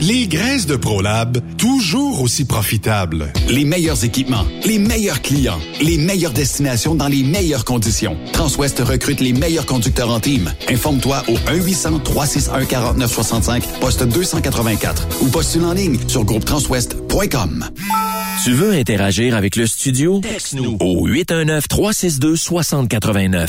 Les graisses de ProLab, toujours aussi profitables. Les meilleurs équipements, les meilleurs clients, les meilleures destinations dans les meilleures conditions. Transwest recrute les meilleurs conducteurs en team. Informe-toi au 1-800-361-4965, poste 284 ou postule en ligne sur groupetranswest.com. Tu veux interagir avec le studio? Texte-nous au 819-362-6089.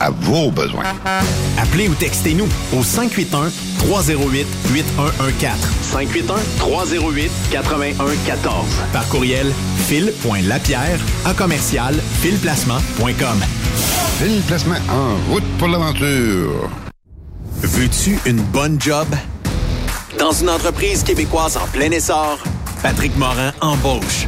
à vos besoins. Appelez ou textez-nous au 581 308 8114. 581 308 8114. Par courriel fil.lapierre à commercial filplacement.com. Fil Placement en route pour l'aventure. Veux-tu une bonne job? Dans une entreprise québécoise en plein essor, Patrick Morin embauche.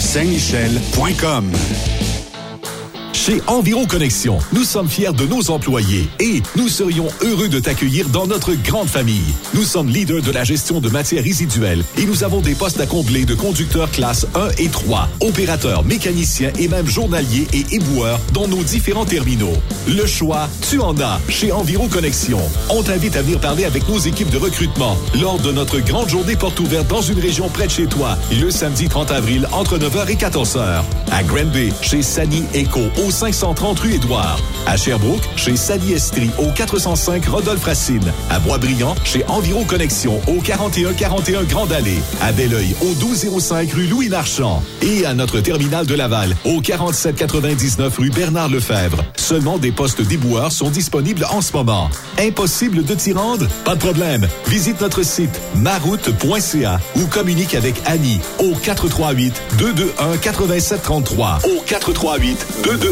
Saint-Michel.com. Chez Environ Connexion, nous sommes fiers de nos employés et nous serions heureux de t'accueillir dans notre grande famille. Nous sommes leaders de la gestion de matières résiduelles et nous avons des postes à combler de conducteurs classe 1 et 3, opérateurs, mécaniciens et même journaliers et éboueurs dans nos différents terminaux. Le choix, tu en as chez Environ Connexion. On t'invite à venir parler avec nos équipes de recrutement lors de notre grande journée porte ouverte dans une région près de chez toi, le samedi 30 avril entre 9h et 14h. À Granby, chez Sani Eco au 530 rue Édouard. À Sherbrooke, chez Sally Estrie, au 405 Rodolphe Racine. À Boisbriand, chez Environ Connexion, au 4141 Grande Allée. À Belleuil, au 1205 rue Louis Marchand. Et à notre terminal de Laval, au 4799 rue Bernard Lefebvre. Seulement des postes déboueurs sont disponibles en ce moment. Impossible de t'y rendre? Pas de problème. Visite notre site maroute.ca ou communique avec Annie au 438 221 8733. Au 438 221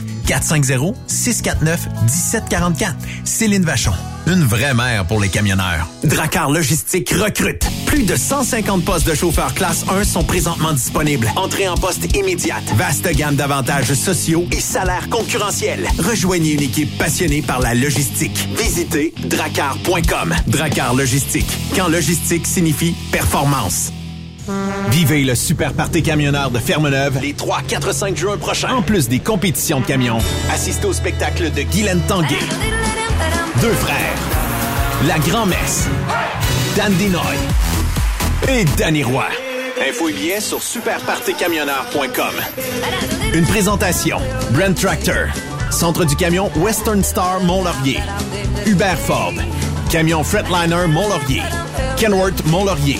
450-649-1744. Céline Vachon. Une vraie mère pour les camionneurs. Dracar Logistique recrute. Plus de 150 postes de chauffeurs classe 1 sont présentement disponibles. Entrée en poste immédiate. Vaste gamme d'avantages sociaux et salaires concurrentiels. Rejoignez une équipe passionnée par la logistique. Visitez dracar.com. Dracar Logistique. Quand logistique signifie performance. Vivez le super party camionneur de Ferme-Neuve les 3, 4, 5 juin prochains. En plus des compétitions de camions, assistez au spectacle de Guylaine Tanguay. Deux frères. La Grand-Messe. Dan Dinoy. Et Danny Roy. Info et billets sur superpartycamionneur.com. Une présentation. Brent Tractor. Centre du camion Western Star Mont-Laurier. Hubert Ford. Camion Fretliner Mont-Laurier. Kenworth Mont-Laurier.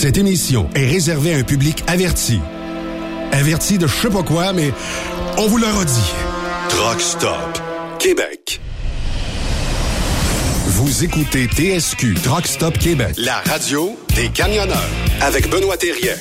Cette émission est réservée à un public averti. Averti de je sais pas quoi, mais on vous le redit. Truck Stop Québec. Vous écoutez TSQ Truck Stop Québec, la radio des camionneurs avec Benoît Thérien.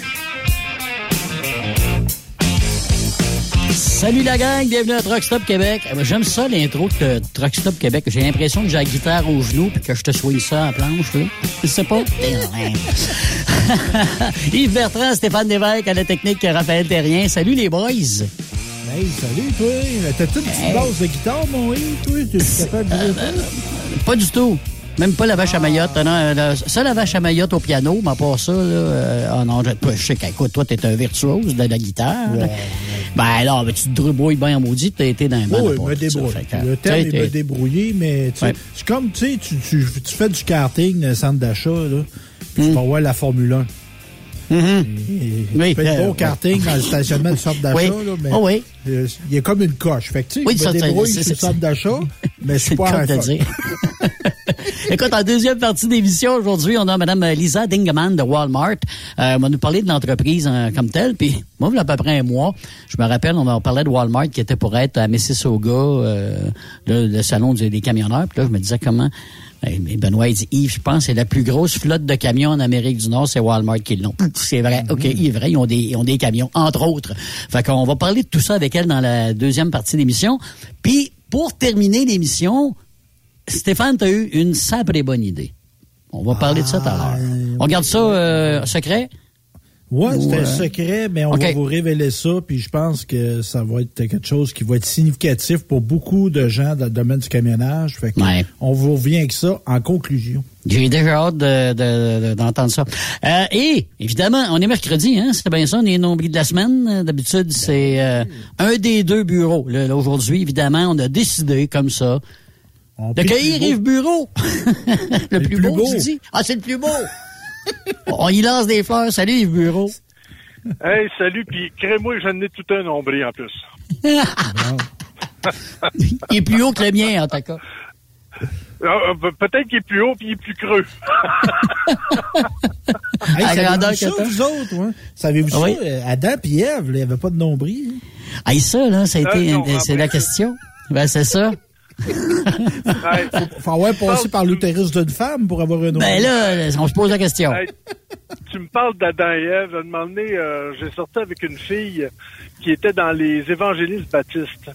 Salut la gang, bienvenue à Truck Stop Québec. Ben, J'aime ça l'intro de Truck Stop Québec. J'ai l'impression que j'ai la guitare au genou puis que je te soigne ça à la planche. Là. Je sais pas. Yves Bertrand, Stéphane Lévesque à la technique Raphaël Terrien. Salut les boys. Hey, salut, toi. T'as-tu une petite Hey. base de guitare, mon Yves, toi? T'es capable de jouer ça? Pas du tout. Même pas la vache à Mayotte. Non, la- ça, la vache à Mayotte au piano, mais pas ça. Là, euh, ah non, je, toi, je sais qu'écoute, toi, t'es un virtuose de la guitare. là. Ben non, mais tu te débrouilles bien en maudit, t'as été dans un Oui, oui, me ça. débrouille. Fait que, Le terme est me débrouiller, mais Ouais. c'est comme, tu sais, tu, tu, tu fais du karting dans le centre d'achat, là, puis Mm. tu vas voir la Formule 1. Mhm. Et- Oui, tu fais euh, du beau karting dans le stationnement du centre d'achat, Oui. là, mais Oh oui. euh, il y a comme une coche. Fait que, tu sais, Oui, je ça, me débrouille sur le centre d'achat, mais je C'est suis pas un. Écoute, en deuxième partie d'émission aujourd'hui, on a Mme Lisa Dingeman de Walmart. Euh, elle va nous parler de l'entreprise euh, comme telle. Puis moi, il y a à peu près un mois, je me rappelle, on en parlait de Walmart qui était pour être à Mississauga, euh, le, le salon des camionneurs. Puis là, je me disais comment Mais Benoît il dit, Yves, je pense c'est la plus grosse flotte de camions en Amérique du Nord, c'est Walmart qui l'ont. C'est vrai. OK, il est vrai, ils ont, des, ils ont des camions, entre autres. Fait qu'on va parler de tout ça avec elle dans la deuxième partie de l'émission. Puis, pour terminer l'émission, Stéphane, t'as eu une sacrée bonne idée. On va parler de ça tout à l'heure. On garde ça euh, secret? Ouais, c'est un secret, mais on va vous révéler ça, puis je pense que ça va être quelque chose qui va être significatif pour beaucoup de gens dans le domaine du camionnage. Fait que Ouais. on vous revient avec ça en conclusion. J'ai déjà hâte de- de- de- d'entendre ça. Euh, et, évidemment, on est mercredi, hein? C'était bien ça, on est nombril de la semaine. D'habitude, c'est euh, un des deux bureaux. Aujourd'hui, évidemment, on a décidé, comme ça, On de pique cueillir plus beau. Yves Bureau. le plus, plus beau, beau. tu dis? Ah, c'est le plus beau! on y lance des fleurs. Salut, Yves Bureau. Hey, salut, puis crée-moi, j'en ai tout un nombril en plus. Il est plus haut que le mien, en tout cas. Ah, pe- Peut-être qu'il est plus haut puis il est plus creux. Hey, À savez-vous grandeur ça, vous autres? ouais? Savez-vous oui? ça? euh, Adam et Ève, là, il n'y avait pas de nombril. hein? Ah, ça, là, ça a été, non, c'est la question. Ben, c'est ça. Hey, Faut avoir passé par l'utérus d'une femme pour avoir un nombril. Ben là, on se pose la question. hey, tu me parles d'Adam et Ève. À un moment donné, euh, j'ai sorti avec une fille qui était dans les évangélistes baptistes.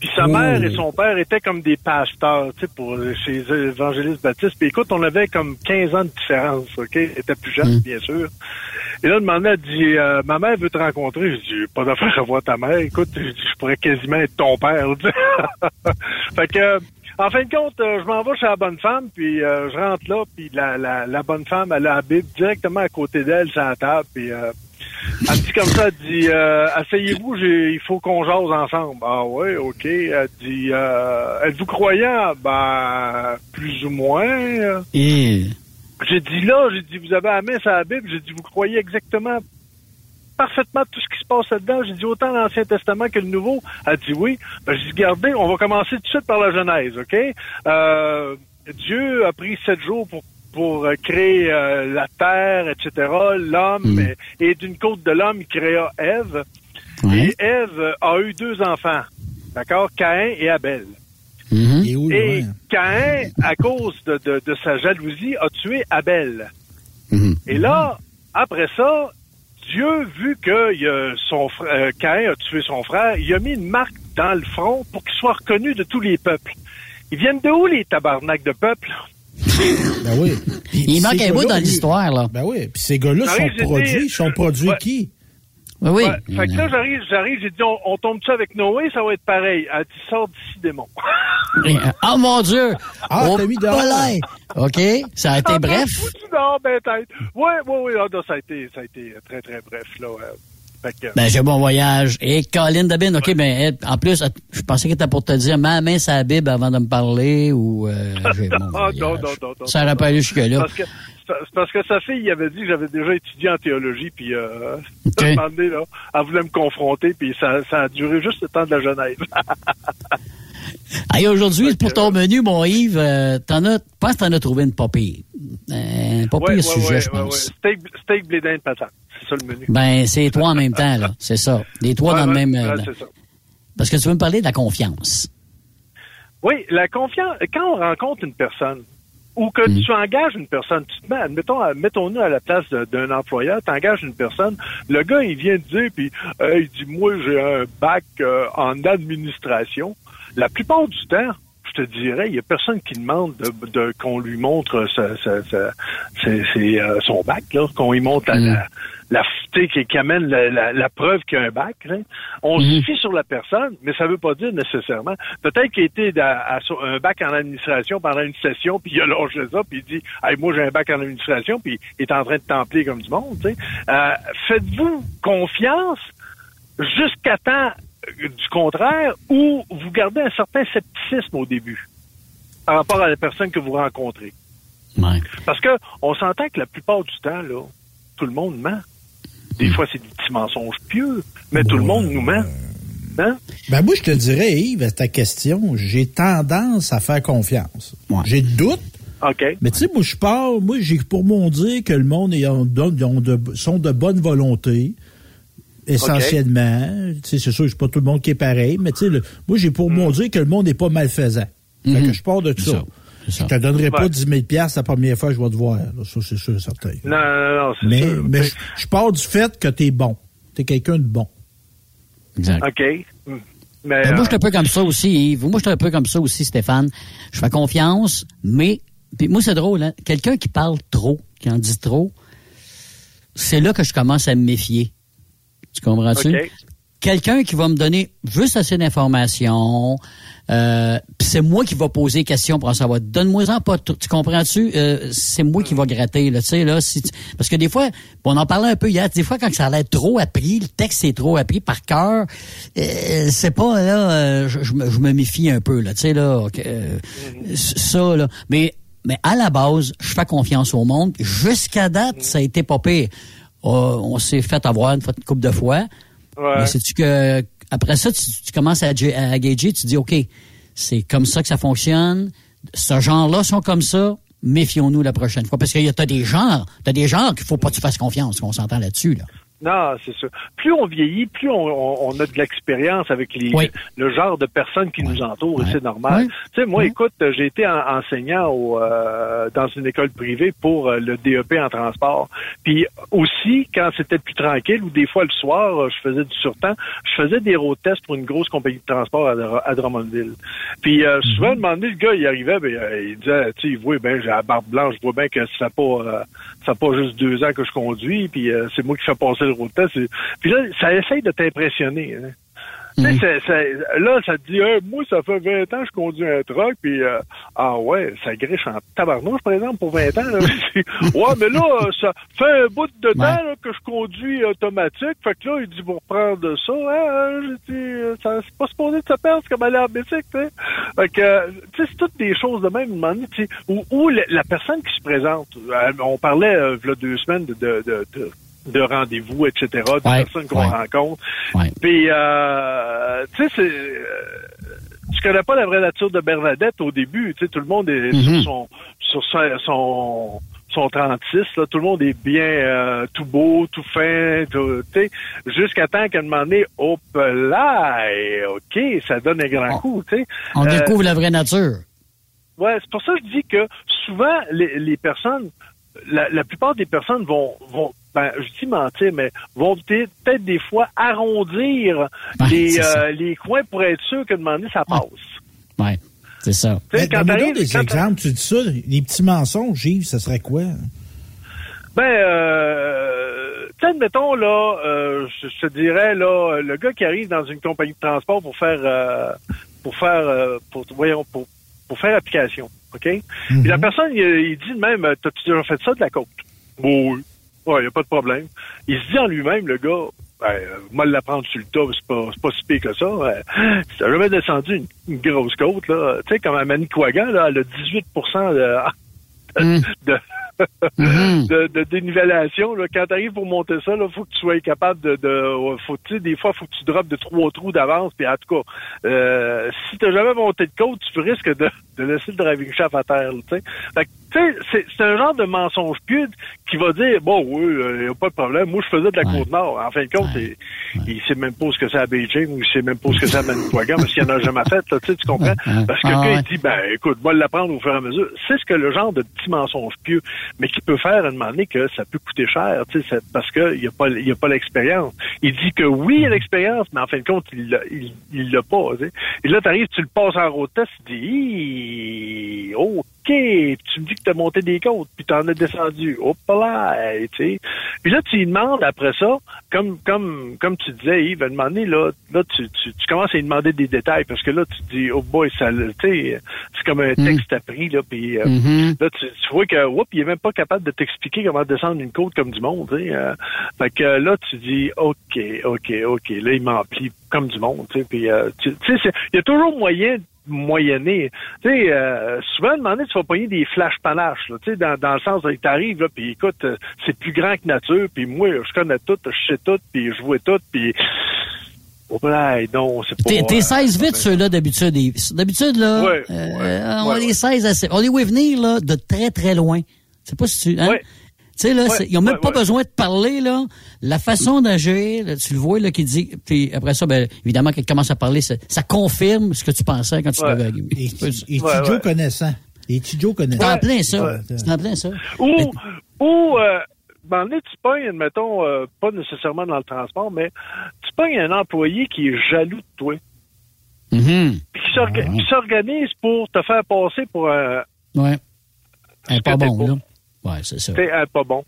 Puis sa Oh. mère et son père étaient comme des pasteurs, tu sais, pour chez les évangélistes baptistes. Puis écoute, on avait comme 15 ans de différence, OK? Elle était plus jeune, Mm. bien sûr. Et là, elle dit, euh, ma mère veut te rencontrer. Je dis, pas d'affaire à voir ta mère. Écoute, je, pourrais quasiment être ton père. fait que, en fin de compte, euh, je m'en vais chez la bonne femme, puis euh, je rentre là, puis la, la, la bonne femme, elle Bible directement à côté d'elle, sur la table, puis euh, elle dit comme ça, elle dit, euh, asseyez-vous, il faut qu'on jase ensemble. Ah ouais, ok. Elle dit, euh, êtes-vous croyant? Ben, plus ou moins. Et, J'ai dit là, j'ai dit, vous avez la main sur la Bible, j'ai dit, vous croyez exactement parfaitement tout ce qui se passe là-dedans? J'ai dit autant l'Ancien Testament que le Nouveau? Elle dit oui. Ben, j'ai dit, regardez, on va commencer tout de suite par la Genèse, OK? Euh, Dieu a pris sept jours pour pour euh, créer euh, la terre, etc., l'homme, Mm. et, et d'une côte de l'homme, il créa Ève. Et Ève a eu deux enfants, d'accord? Caïn et Abel. Mhm. Et où, Et? Caïn, à cause de, de, de sa jalousie, a tué Abel. Mhm. Et là, après ça, Dieu, vu que a son frère, euh, Caïn a tué son frère, il a mis une marque dans le front pour qu'il soit reconnu de tous les peuples. Ils viennent de où, les tabarnaks de peuples? Ben oui. Il manque un bout dans l'histoire, là. Ben oui. Puis ces gars-là sont produits. sont produits Ouais. qui? Oui, oui. Ouais. Fait que là, j'arrive, j'arrive, j'ai dit, on, on tombe ça avec Noé, ça va être pareil. Elle dit, sors d'ici, démon. Oh mon Dieu! Ah, oh, t'as mis dehors. palais. OK, ça a été Ah, bref. ben, dehors, ben, tête. Ouais, ouais, ouais, ah, non, ça a été, ça a été très, très bref, là. ouais. Fait que, Ben, j'ai bon voyage. Et Colin Dabin, OK, ben, elle, en plus, je pensais que était pour te dire ma main sur la Bible avant de me parler ou euh, j'ai bon Ah, non, non, non, non, Ça non, aurait pas non. allé jusque-là. Parce que, c'est parce que sa fille il avait dit que j'avais déjà étudié en théologie, puis euh, OK. à un moment donné, là, elle voulait me confronter, puis ça, ça a duré juste le temps de la Genève. Hey, aujourd'hui, pour ton menu, mon Yves, euh, t'en as, pense que t'en as trouvé une pas pire. Euh, pas sujet, je pense. Steak, steak, blé d'Inde, patate. C'est ça le menu. Ben, c'est trois en même temps, là. C'est ça. Les trois dans le même. euh, c'est ça. Parce que tu veux me parler de la confiance. Oui, la confiance. Quand on rencontre une personne ou que Mm. tu engages une personne, tu te mets, admettons, à- mettons-nous à la place d'un employeur, tu engages une personne, le gars, il vient te dire, puis euh, il dit, moi, j'ai un bac euh, en administration. La plupart du temps, je te dirais, il y a personne qui demande de, de- qu'on lui montre sa- sa- sa- ses- ses, euh, son bac, qu'on lui montre la, Mm. la, la qui, qui amène la, la- la preuve qu'il y a un bac. là. On Mhm. se fie sur la personne, mais ça veut pas dire nécessairement. Peut-être qu'il a été à- un bac en administration pendant une session, puis il a lâché ça, puis il dit hey, moi j'ai un bac en administration, puis il est en train de templer comme du monde. Euh, Faites-vous confiance jusqu'à temps du contraire ou vous gardez un certain scepticisme au début par rapport à la personne que vous rencontrez. Ouais. Parce que on s'entend que la plupart du temps, là, tout le monde ment. Des fois, c'est des petits mensonges pieux, mais tout le monde nous ment. Hein? Ben moi, je te dirais, Yves, à ta question, j'ai tendance à faire confiance. Ouais. J'ai de doutes, OK. mais tu sais, moi, je pars, moi, j'ai pour mon dire que le monde est ils ont de- sont de bonne volonté, essentiellement. Tu sais, c'est sûr, c'est pas tout le monde qui est pareil, mais tu sais, moi, j'ai pour mon dire que le monde n'est pas malfaisant. Fait Mhm. que je pars de ça. ça. Je te donnerai pas 10 000 la première fois que je vais te voir. Ça, c'est sûr certain. Non, non, non, c'est Mais, sûr. mais je, je pars du fait que tu es bon. Tu es quelqu'un de bon. Exact. OK. Mais, Ben, moi, je euh, suis un peu comme ça aussi, Yves. Moi, je suis un peu comme ça aussi, Stéphane. Je fais confiance, mais puis moi, c'est drôle, hein? Quelqu'un qui parle trop, qui en dit trop, c'est là que je commence à me méfier. Tu comprends-tu? OK. Quelqu'un qui va me donner juste assez d'informations, euh, c'est moi qui va poser des questions pour en savoir. Donne-moi-en pas tout. Tu comprends-tu? Euh, c'est moi qui va gratter, là, tu sais, là. Parce que des fois, on en parlait un peu hier, des fois, quand ça a l'air trop appris, le texte est trop appris par cœur, euh, c'est pas, là, euh, je, je me, méfie un peu, là, tu sais, là, euh, ça, là. Mais, mais à la base, je fais confiance au monde. Jusqu'à date, ça a été pas pire. Euh, on s'est fait avoir une, fois- une couple de fois. C'est-tu que après ça, tu, commences à, à gager, tu dis OK, c'est comme ça que ça fonctionne. Ce genre-là sont comme ça. Méfions-nous la prochaine fois. Parce que y des genres, t'as des genres qu'il faut pas que tu fasses confiance, qu'on s'entend là-dessus, là. Non, c'est ça. Plus on vieillit, plus on, on- on a de l'expérience avec les, Oui. le genre de personnes qui nous entourent, et c'est normal. Tu sais, moi, écoute, j'ai été en- enseignant au, euh, dans une école privée pour euh, le DEP en transport. Puis aussi, quand c'était plus tranquille, ou des fois le soir, euh, je faisais du surtemps, je faisais des road tests pour une grosse compagnie de transport à, Dr- à Drummondville. Puis euh, souvent, à un moment donné, le gars, il arrivait, ben, il disait, tu sais, il voit ben, j'ai la barbe blanche, je vois bien que ça fait pas, ça fait pas juste deux ans que je conduis, puis euh, c'est moi qui fais passer le road test. Puis là, ça essaye de t'impressionner. hein. Tu sais, c'est- c'est- là, ça te dit, Hey, moi, ça fait 20 ans que je conduis un truck, puis euh, ah ouais, ça griche en tabarnouche, par exemple, pour 20 ans. Là. ouais, mais là, ça fait un bout de temps là, que je conduis automatique. Fait que là, il dit, pour prendre ça, hein, dit, euh, ça c'est pas supposé de se perdre, c'est comme aller en bicycle, tu sais. Fait que, euh, tu sais, c'est toutes des choses de même, où, où la, la personne qui se présente, euh, on parlait, euh, il y a deux semaines, de, de, de, de- de rendez-vous, etc., de Ouais, personnes qu'on ouais. rencontre. Ouais. Puis, euh, tu sais, c'est... euh, tu connais pas la vraie nature de Bernadette au début. Tu sais, tout le monde est Mhm. sur son sur son, son son 36, là, tout le monde est bien euh, tout beau, tout fin, tout, tu sais, jusqu'à temps qu'à un moment donné, hop là, et OK, ça donne un grand On- coup, tu sais. On Euh, découvre la vraie nature. Ouais, c'est pour ça que je dis que souvent les, les personnes, la, la plupart des personnes vont, vont ben, je dis mentir, mais vont peut- peut-être des fois arrondir les, euh, les coins pour être sûr qu'à un moment donné, ça passe. Ouais, c'est ça. Mais quand donc des quand exemples. Tu dis ça, les petits mensonges, Yves, ça serait quoi? Ben, euh, tu sais, admettons, là, euh, je, je te dirais, là, le gars qui arrive dans une compagnie de transport pour faire, euh, pour faire, euh, pour, voyons, pour, pour faire application, OK? Puis la personne, il, il dit de même, t'as-tu déjà fait ça de la côte? Bon, oui. Ouais, y a pas de problème. Il se dit en lui-même, le gars, ben, euh, mal l'apprendre sur le tas, c'est pas, c'est pas si pire que ça. Euh, si t'as jamais descendu une, une grosse côte, là, tu sais, comme à Manicouagan, là, elle a 18 de, Hum. de, Mhm. de, de dénivellation. Là. Quand tu arrives pour monter ça, il faut que tu sois capable de... de faut, des fois, faut que tu droppes de trois trous d'avance. Puis en tout cas, euh, si tu jamais monté de côte, tu risques de, de laisser le driving shaft à terre. là, tu sais. Fait que, tu sais, c'est, c'est un genre de mensonge pieux qui va dire, bon, oui, il n'y a pas de problème. Moi, je faisais de la Ouais. Côte-Nord. En fin de compte, Ouais. il, il sait même pas ce que c'est à Beijing ou il sait même pas ce que c'est à Manicouagan parce qu'il en a jamais fait. Là, tu sais, tu comprends? Parce que Ah, quand ouais. il dit, ben, écoute, moi, l'apprendre au fur et à mesure, c'est ce que le genre de petit mensonge pieux, mais qui peut faire à un moment donné que ça peut coûter cher, tu parce qu'il n'y a pas, il y a pas l'expérience. Il dit que oui, il y a l'expérience, mais en fin de compte, il l'a, il, il l'a pas, tu sais. Et là, t'arrives, tu le passes en road test, tu dis, OK, Puis tu me dis que t'as monté des côtes, puis t'en as descendu. Hop là, tu sais. Puis là, tu lui demandes après ça, comme, comme, comme tu disais, Yves, à donné, là, là tu, tu, tu commences à lui demander des détails, parce que là, tu te dis, oh boy, ça, tu sais, c'est comme un texte appris, là, puis euh, Mhm. là, tu, tu vois que, oups, il est même pas capable de t'expliquer comment descendre une côte comme du monde, tu sais. euh. fait que là, tu dis, OK, OK, OK, là, il m'emplit comme du monde, tu sais, puis, euh, tu sais, il y a toujours moyen de moyenner. Tu sais, euh, souvent, à un moment donné, tu vas pogner des flash panaches, tu sais, dans, dans le sens où t'arrives, là, puis écoute, euh, c'est plus grand que nature, puis moi, je connais tout, je sais tout, puis je vois tout, puis... Oh, ben, non, c'est pas... T'es, t'es euh, 16 vite, ceux-là, d'habitude. D'habitude, là, Ouais, euh, ouais, on ouais, les ouais. 16 assez. On les voit venir, là, de très, très loin? C'est pas si tu, hein? Tu sais, là, Ouais, ils ont même ouais, pas ouais. besoin de parler, là. La façon d'agir, tu le vois, là, qui dit, puis après ça, ben, évidemment, quand il commence à parler, ça, ça confirme ce que tu pensais quand tu Ouais. l'avais Et, et tu Ouais, Joe ouais. connaissant. Et Tidjo connaît C'est en plein ça. Ouais. C'est en plein ça. Ou, ou euh, ben, là, tu pognes, admettons, euh, pas nécessairement dans le transport, mais tu pognes un employé qui est jaloux de toi, Mhm. puis qui s'orga- qui s'organise pour te faire passer pour un, Ouais. Un pas bon, là. C'est ça. un pas bon.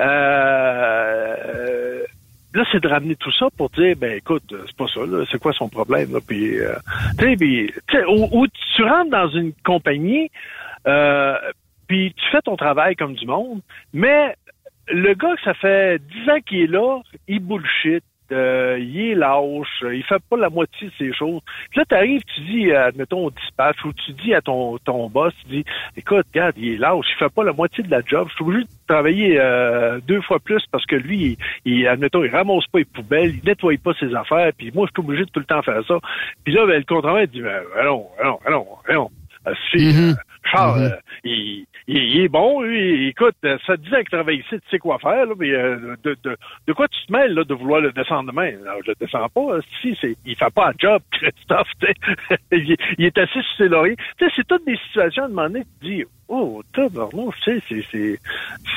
Euh, là, c'est de ramener tout ça pour dire, ben écoute, c'est pas ça, c'est quoi son problème, là, puis, euh, tu où, tu rentres dans une compagnie, euh, puis tu fais ton travail comme du monde, mais le gars, ça fait 10 ans qu'il est là, il bullshit, euh, il est lâche, il fait pas la moitié de ses choses. Puis là, tu arrives, tu dis, euh, admettons, au dispatch, ou tu dis à ton, ton boss, tu dis, écoute, regarde, il est lâche, il fait pas la moitié de la job, je suis obligé de travailler euh, deux fois plus parce que lui, il, il, admettons, il ramasse pas les poubelles, il nettoie pas ses affaires, puis moi, je suis obligé de tout le temps faire ça. Puis là, ben, le contrat, il dit, ben, allons, allons, allons, allons. Euh, si, Charles, euh, il, il, est bon, lui. Écoute, euh, ça te dit qu'il travaille ici, tu sais quoi faire, là, mais euh, de, de, de quoi tu te mêles là, de vouloir le descendre demain? Je le descends pas. euh, Si, c'est, il fait pas un job, Christophe. il, il est assis sur ses lauriers. C'est toutes des situations à un moment donné, tu dis, oh, tabarnouche, tu sais, c'est, c'est,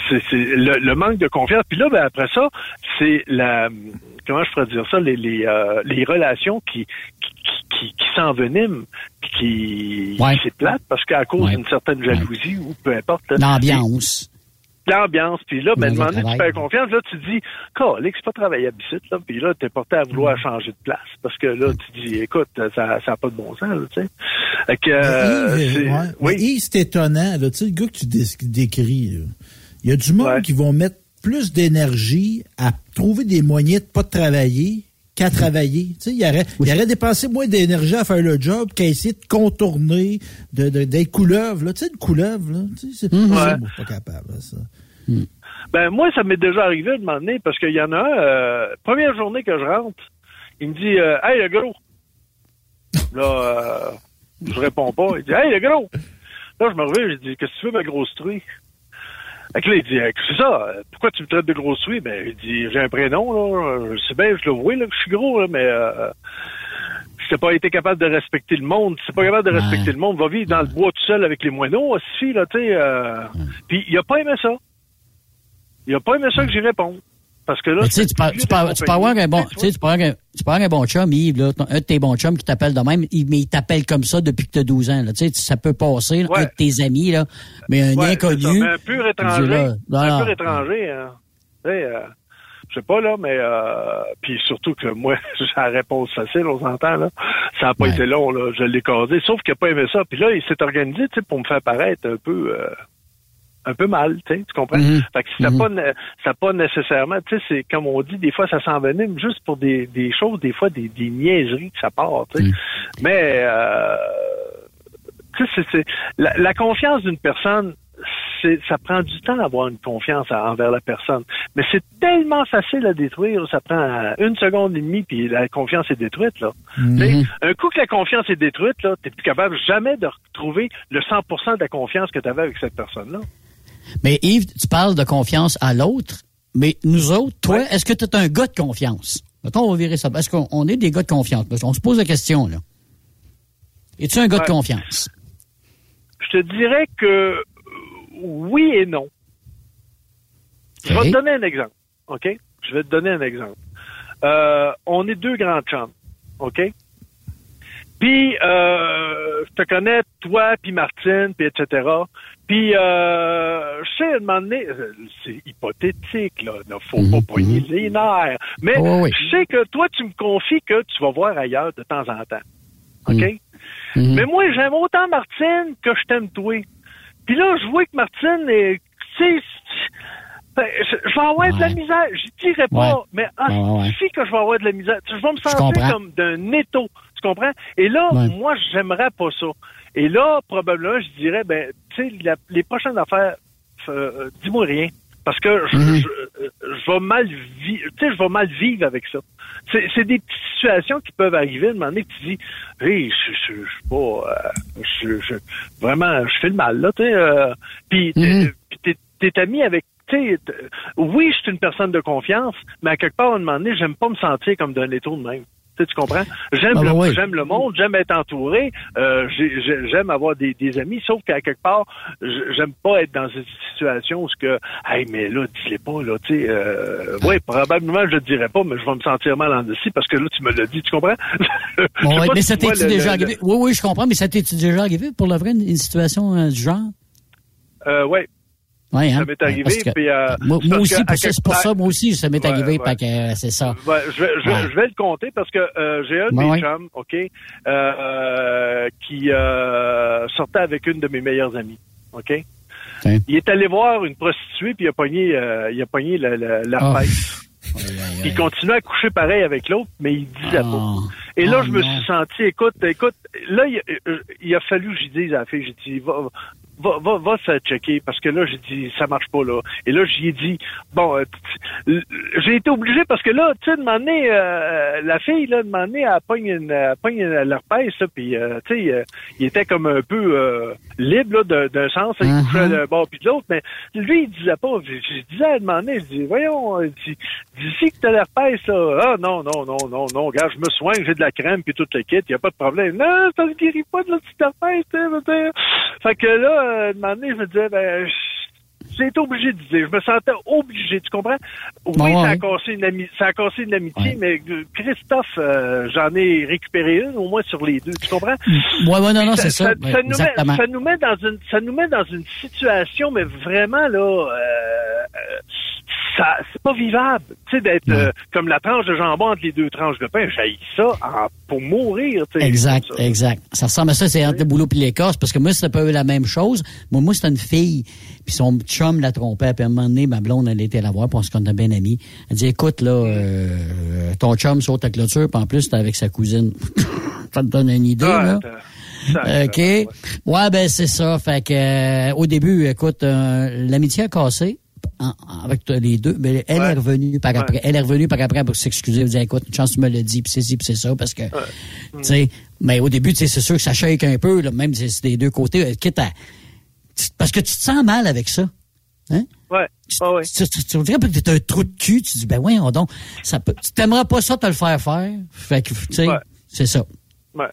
c'est, c'est le, le manque de confiance. Puis là, ben, après ça, c'est la, comment je pourrais dire ça, les, les, euh, les relations qui, qui, qui, qui s'enveniment, puis qui, Ouais. c'est plate parce qu'à cause Ouais. d'une certaine jalousie ou peu importe. L'ambiance. L'ambiance. Puis là, ben, demander, tu travail. fais confiance. Là, tu dis, Calique, c'est pas travaillable ici, là. Puis là, t'es porté à Mm. vouloir changer de place. Parce que là, tu dis, écoute, ça, ça a pas de bon sens, tu sais. Fait que, euh, Yves, c'est- ouais. oui. C'est étonnant. Là, tu sais, le gars que tu dé- décris, il y a du monde Ouais. qui vont mettre plus d'énergie à trouver des moyens de pas travailler qu'à travailler. Tu sais, il aurait, il aurait dépensé moins d'énergie à faire le job qu'à essayer de contourner, de, de- d'être couleuvre. Là. Tu sais, une couleuvre, là. Tu sais, c'est Ouais. je suis pas capable de ça. Ben, moi, ça m'est déjà arrivé moment donné, parce qu'il y en a un, euh, première journée que je rentre, il me dit, euh, hey, le gros. Là, euh, je réponds pas. Il dit, hey, le gros. Là, je me réveille, je dis, qu'est-ce que tu veux, ma grosse truie? Fait que là, il dit, c'est ça, euh, pourquoi tu me traites de grosse truie? Ben, il dit, j'ai un prénom, là. Je sais bien, je le vois, là, que je suis gros, là, mais, euh, si t'as pas été capable de respecter le monde, si t'es pas capable de respecter le monde, va vivre dans le bois tout seul avec les moineaux, aussi, là, tu sais, euh, Puis, il a pas aimé ça. Il a pas aimé ça que j'y réponde. Parce que là, tu sais, tu peux, tu de peux, tu peux avoir un bon, tu sais, tu peux avoir un, tu peux avoir un bon chum, Yves, là, un de tes bons chums qui t'appelle de même, mais il t'appelle comme ça depuis que tu as 12 ans, là. Tu sais, ça peut passer, là, Ouais. un de tes amis, là, mais un Ouais, inconnu. mais un pur étranger. là, non, un non. pur étranger, hein. Tu sais, euh, je sais pas, là, mais euh, puis surtout que moi, j'ai la réponse facile, on s'entend, là. Ça n'a pas Ouais. été long, là. Je l'ai casé. Sauf qu'il n'a pas aimé ça. Puis là, il s'est organisé, tu sais, pour me faire paraître un peu euh, un peu mal, tu tu comprends? Mhm. Fait que c'était Mhm. pas ça pas nécessairement, tu sais, c'est comme on dit, des fois ça s'envenime juste pour des, des choses, des fois des, des niaiseries que ça part, tu sais. Mhm. Mais euh, tu sais, c'est- la, la confiance d'une personne, ça prend du temps d'avoir une confiance envers la personne. Mais c'est tellement facile à détruire, ça prend une seconde et demie puis la confiance est détruite là. Tu sais, Un coup que la confiance est détruite là, t'es plus capable jamais de retrouver le 100% de la confiance que tu avais avec cette personne là. Mais Yves, tu parles de confiance à l'autre, mais nous autres, toi, est-ce que tu es un gars de confiance? Mettons, on va virer ça. Est-ce qu'on on est des gars de confiance? Parce qu'on se pose la question, là. Es-tu un gars Ouais. de confiance? Je te dirais que oui et non. Je vais te donner un exemple, OK? Je vais te donner un exemple. Euh, on est deux grands chums, OK? Puis, euh, je te connais, toi, puis Martine, puis etc. Puis, euh, je sais, à un moment donné, c'est hypothétique, là, il faut Mhm, pas poigner les nerfs. Mais Ouais, ouais. je sais que toi, tu me confies que tu vas voir ailleurs de temps en temps, OK? Mhm. Mais moi, j'aime autant Martine que je t'aime toi. Puis là, je vois que Martine est... Tu sais, ben, je, vais avoir de la Ouais. misère. Je dirais pas, Ouais. mais ah, Ouais, ouais, ouais. que je vais avoir de la misère. Je vais me sentir comme d'un étau. Tu comprends? Et là, Ouais. moi, j'aimerais pas ça. Et là, probablement, je dirais, ben, tu sais, les prochaines affaires, euh, euh, dis-moi rien. Parce que je, Mhm. je, euh, je vais mal vivre, tu sais, je vais mal vivre avec ça. C'est des petites situations qui peuvent arriver. À un moment donné, que tu dis, hey, je, suis pas, euh, je, je, vraiment, je fais le mal là, tu sais. euh, puis t'es- Mhm. puis t'es t'es ami avec, tu sais, t- oui, je suis une personne de confiance, mais à quelque part, à un moment donné, j'aime pas me sentir comme d'un étau de même. Tu, comprends? J'aime Ah, le, oui. j'aime le monde, j'aime être entouré, euh, j'ai- j'ai- j'aime avoir des, des amis, sauf qu'à quelque part, j'aime pas être dans une situation où ce que, hey, mais là, dis-les pas, là, tu sais, euh, oui, probablement, je le dirais pas, mais je vais me sentir mal en dessus parce que là, tu me l'as dit, tu comprends? Bon, ouais, mais ça le- déjà le- arrivé? Oui, oui, je comprends, mais ça t'est-tu déjà arrivé pour le vrai, une, situation euh, du genre? Euh, ouais. Oui, hein? Ça m'est arrivé, que- puis, euh, moi, moi parce aussi, ça, c'est pour ça, moi aussi, ça m'est Ouais, arrivé, ouais. euh, c'est ça. Je, vais, je, vais, Ouais. je vais le compter parce que euh, j'ai un de mes chums, OK, euh, qui euh, sortait avec une de mes meilleures amies, OK? Il est allé voir une prostituée puis il a pogné, il a pogné la, la, la Ah. fesse. Il continuait à coucher pareil avec l'autre, mais il disait Ah. pas. Et là, Ah, je me non. suis senti, écoute, écoute, là, il, il a fallu que je dise à la fille, j'ai dit, va, va, va, va se checker, parce que là, j'ai dit, ça marche pas, là. Et là, j'y ai dit, bon, euh, j'ai été obligé, parce que là, tu sais, de donné, euh, la fille, là, de donné, elle pogne une, elle pogne l'herpès, là, puis, euh, tu sais, euh, il était comme un peu euh, libre, là, d'un- sens, il Mhm. couchait d'un bord puis de l'autre, mais lui, il disait pas, je, disais à donné, je dis, voyons, euh, dis- d'ici que t'as l'herpès, là, ah, non, non, non, non, non, regarde, je me soigne, j'ai de la crème, puis tout le kit, y a pas de problème. Non, ça ne guérit pas de la petite herpès, tu sais. Fait que là, euh, un moment donné, je me disais, ben, j'ai été obligé de dire. Je me sentais obligé, tu comprends? Oui, ça, a ouais. cassé une ça a cassé une amitié, Ouais. mais euh, Christophe, euh, j'en ai récupéré une, au moins sur les deux, tu comprends? Ouais, ouais, non, non, c'est ça. Ça, Ouais, ça nous met, exactement. ça nous met dans une, ça nous met dans une situation, mais vraiment là, euh, euh, ça, c'est pas vivable. Tu sais, d'être euh, comme la tranche de jambon entre les deux tranches de pain, j'ai ça en- pour mourir. tu sais, Exact, exact. Ça ressemble à ça, c'est entre le boulot puis l'écorce, parce que moi, c'était pas eu la même chose. Moi, moi, c'était une fille, puis son chum la trompait, puis à un moment donné, ma blonde, elle était la voir, puis on se connaît bien amis. Elle dit, écoute, là, euh, ton chum saute à clôture, puis en plus, c'était avec sa cousine. ça te donne une idée, Ah, là? OK. ouais. Ben c'est ça. Fait que euh, au début, écoute, euh, l'amitié a cassé avec les deux, mais elle Ouais. est revenue par après. Ouais. Elle est revenue par après pour s'excuser, pour dire écoute, une chance tu me l'as dit, puis c'est ci, puis c'est ça, parce que tu sais, mais au début, c'est sûr que ça shake un peu, là, même si c'est des deux côtés, quitte à parce que tu te sens mal avec ça. Hein? Ouais. Tu, Ah ouais. tu, tu, tu dirais que t'es un trou de cul, tu dis ben ouais, donc, ça peut, tu t'aimerais pas ça te le faire faire. Fait que, tu sais, c'est ça. Ouais.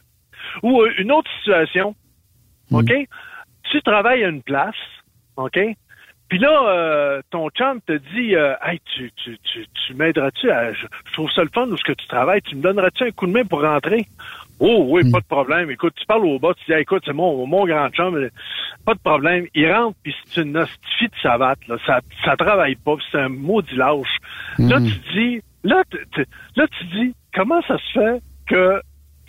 Ou euh, une autre situation, Hmm. OK? Tu travailles à une place, OK? Puis là, euh, ton chum te dit, euh, hey, tu, tu, tu, tu m'aideras-tu à, je, je trouve ça le fun où ce que tu travailles, tu me donneras-tu un coup de main pour rentrer? Oh oui, pas de problème. Écoute, tu parles au bas, tu dis, Hey, écoute, c'est mon, mon grand chum, euh, pas de problème. Il rentre, puis c'est une hostifie de savate, là. Ça, ça travaille pas, c'est un maudit lâche. Là, tu dis, là, là, tu dis, comment ça se fait que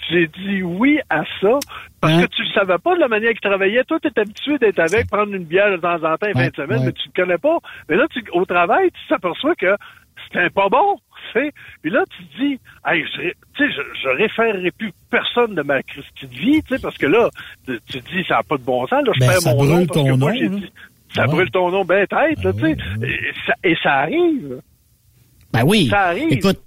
j'ai dit oui à ça parce Hein? que tu ne savais pas de la manière qu'il travaillait. Toi, tu es habitué d'être avec, prendre une bière de temps en temps, 20 Ouais, semaines, ouais. mais tu ne connais pas. Mais là, tu, au travail, tu t'aperçois que c'était pas bon. tu sais. Puis là, tu te dis, hey, je, je, référerai plus personne de ma de vie, parce que là, tu, tu te dis, ça n'a pas de bon sens, là, je Ben, perds ça mon nom brûle parce que ton moi, nom, là. dit, ça Ouais. brûle ton nom ben tête, là, Ah sais. oui, Et, ça, et ça arrive. Ben oui. Ça arrive. Écoute,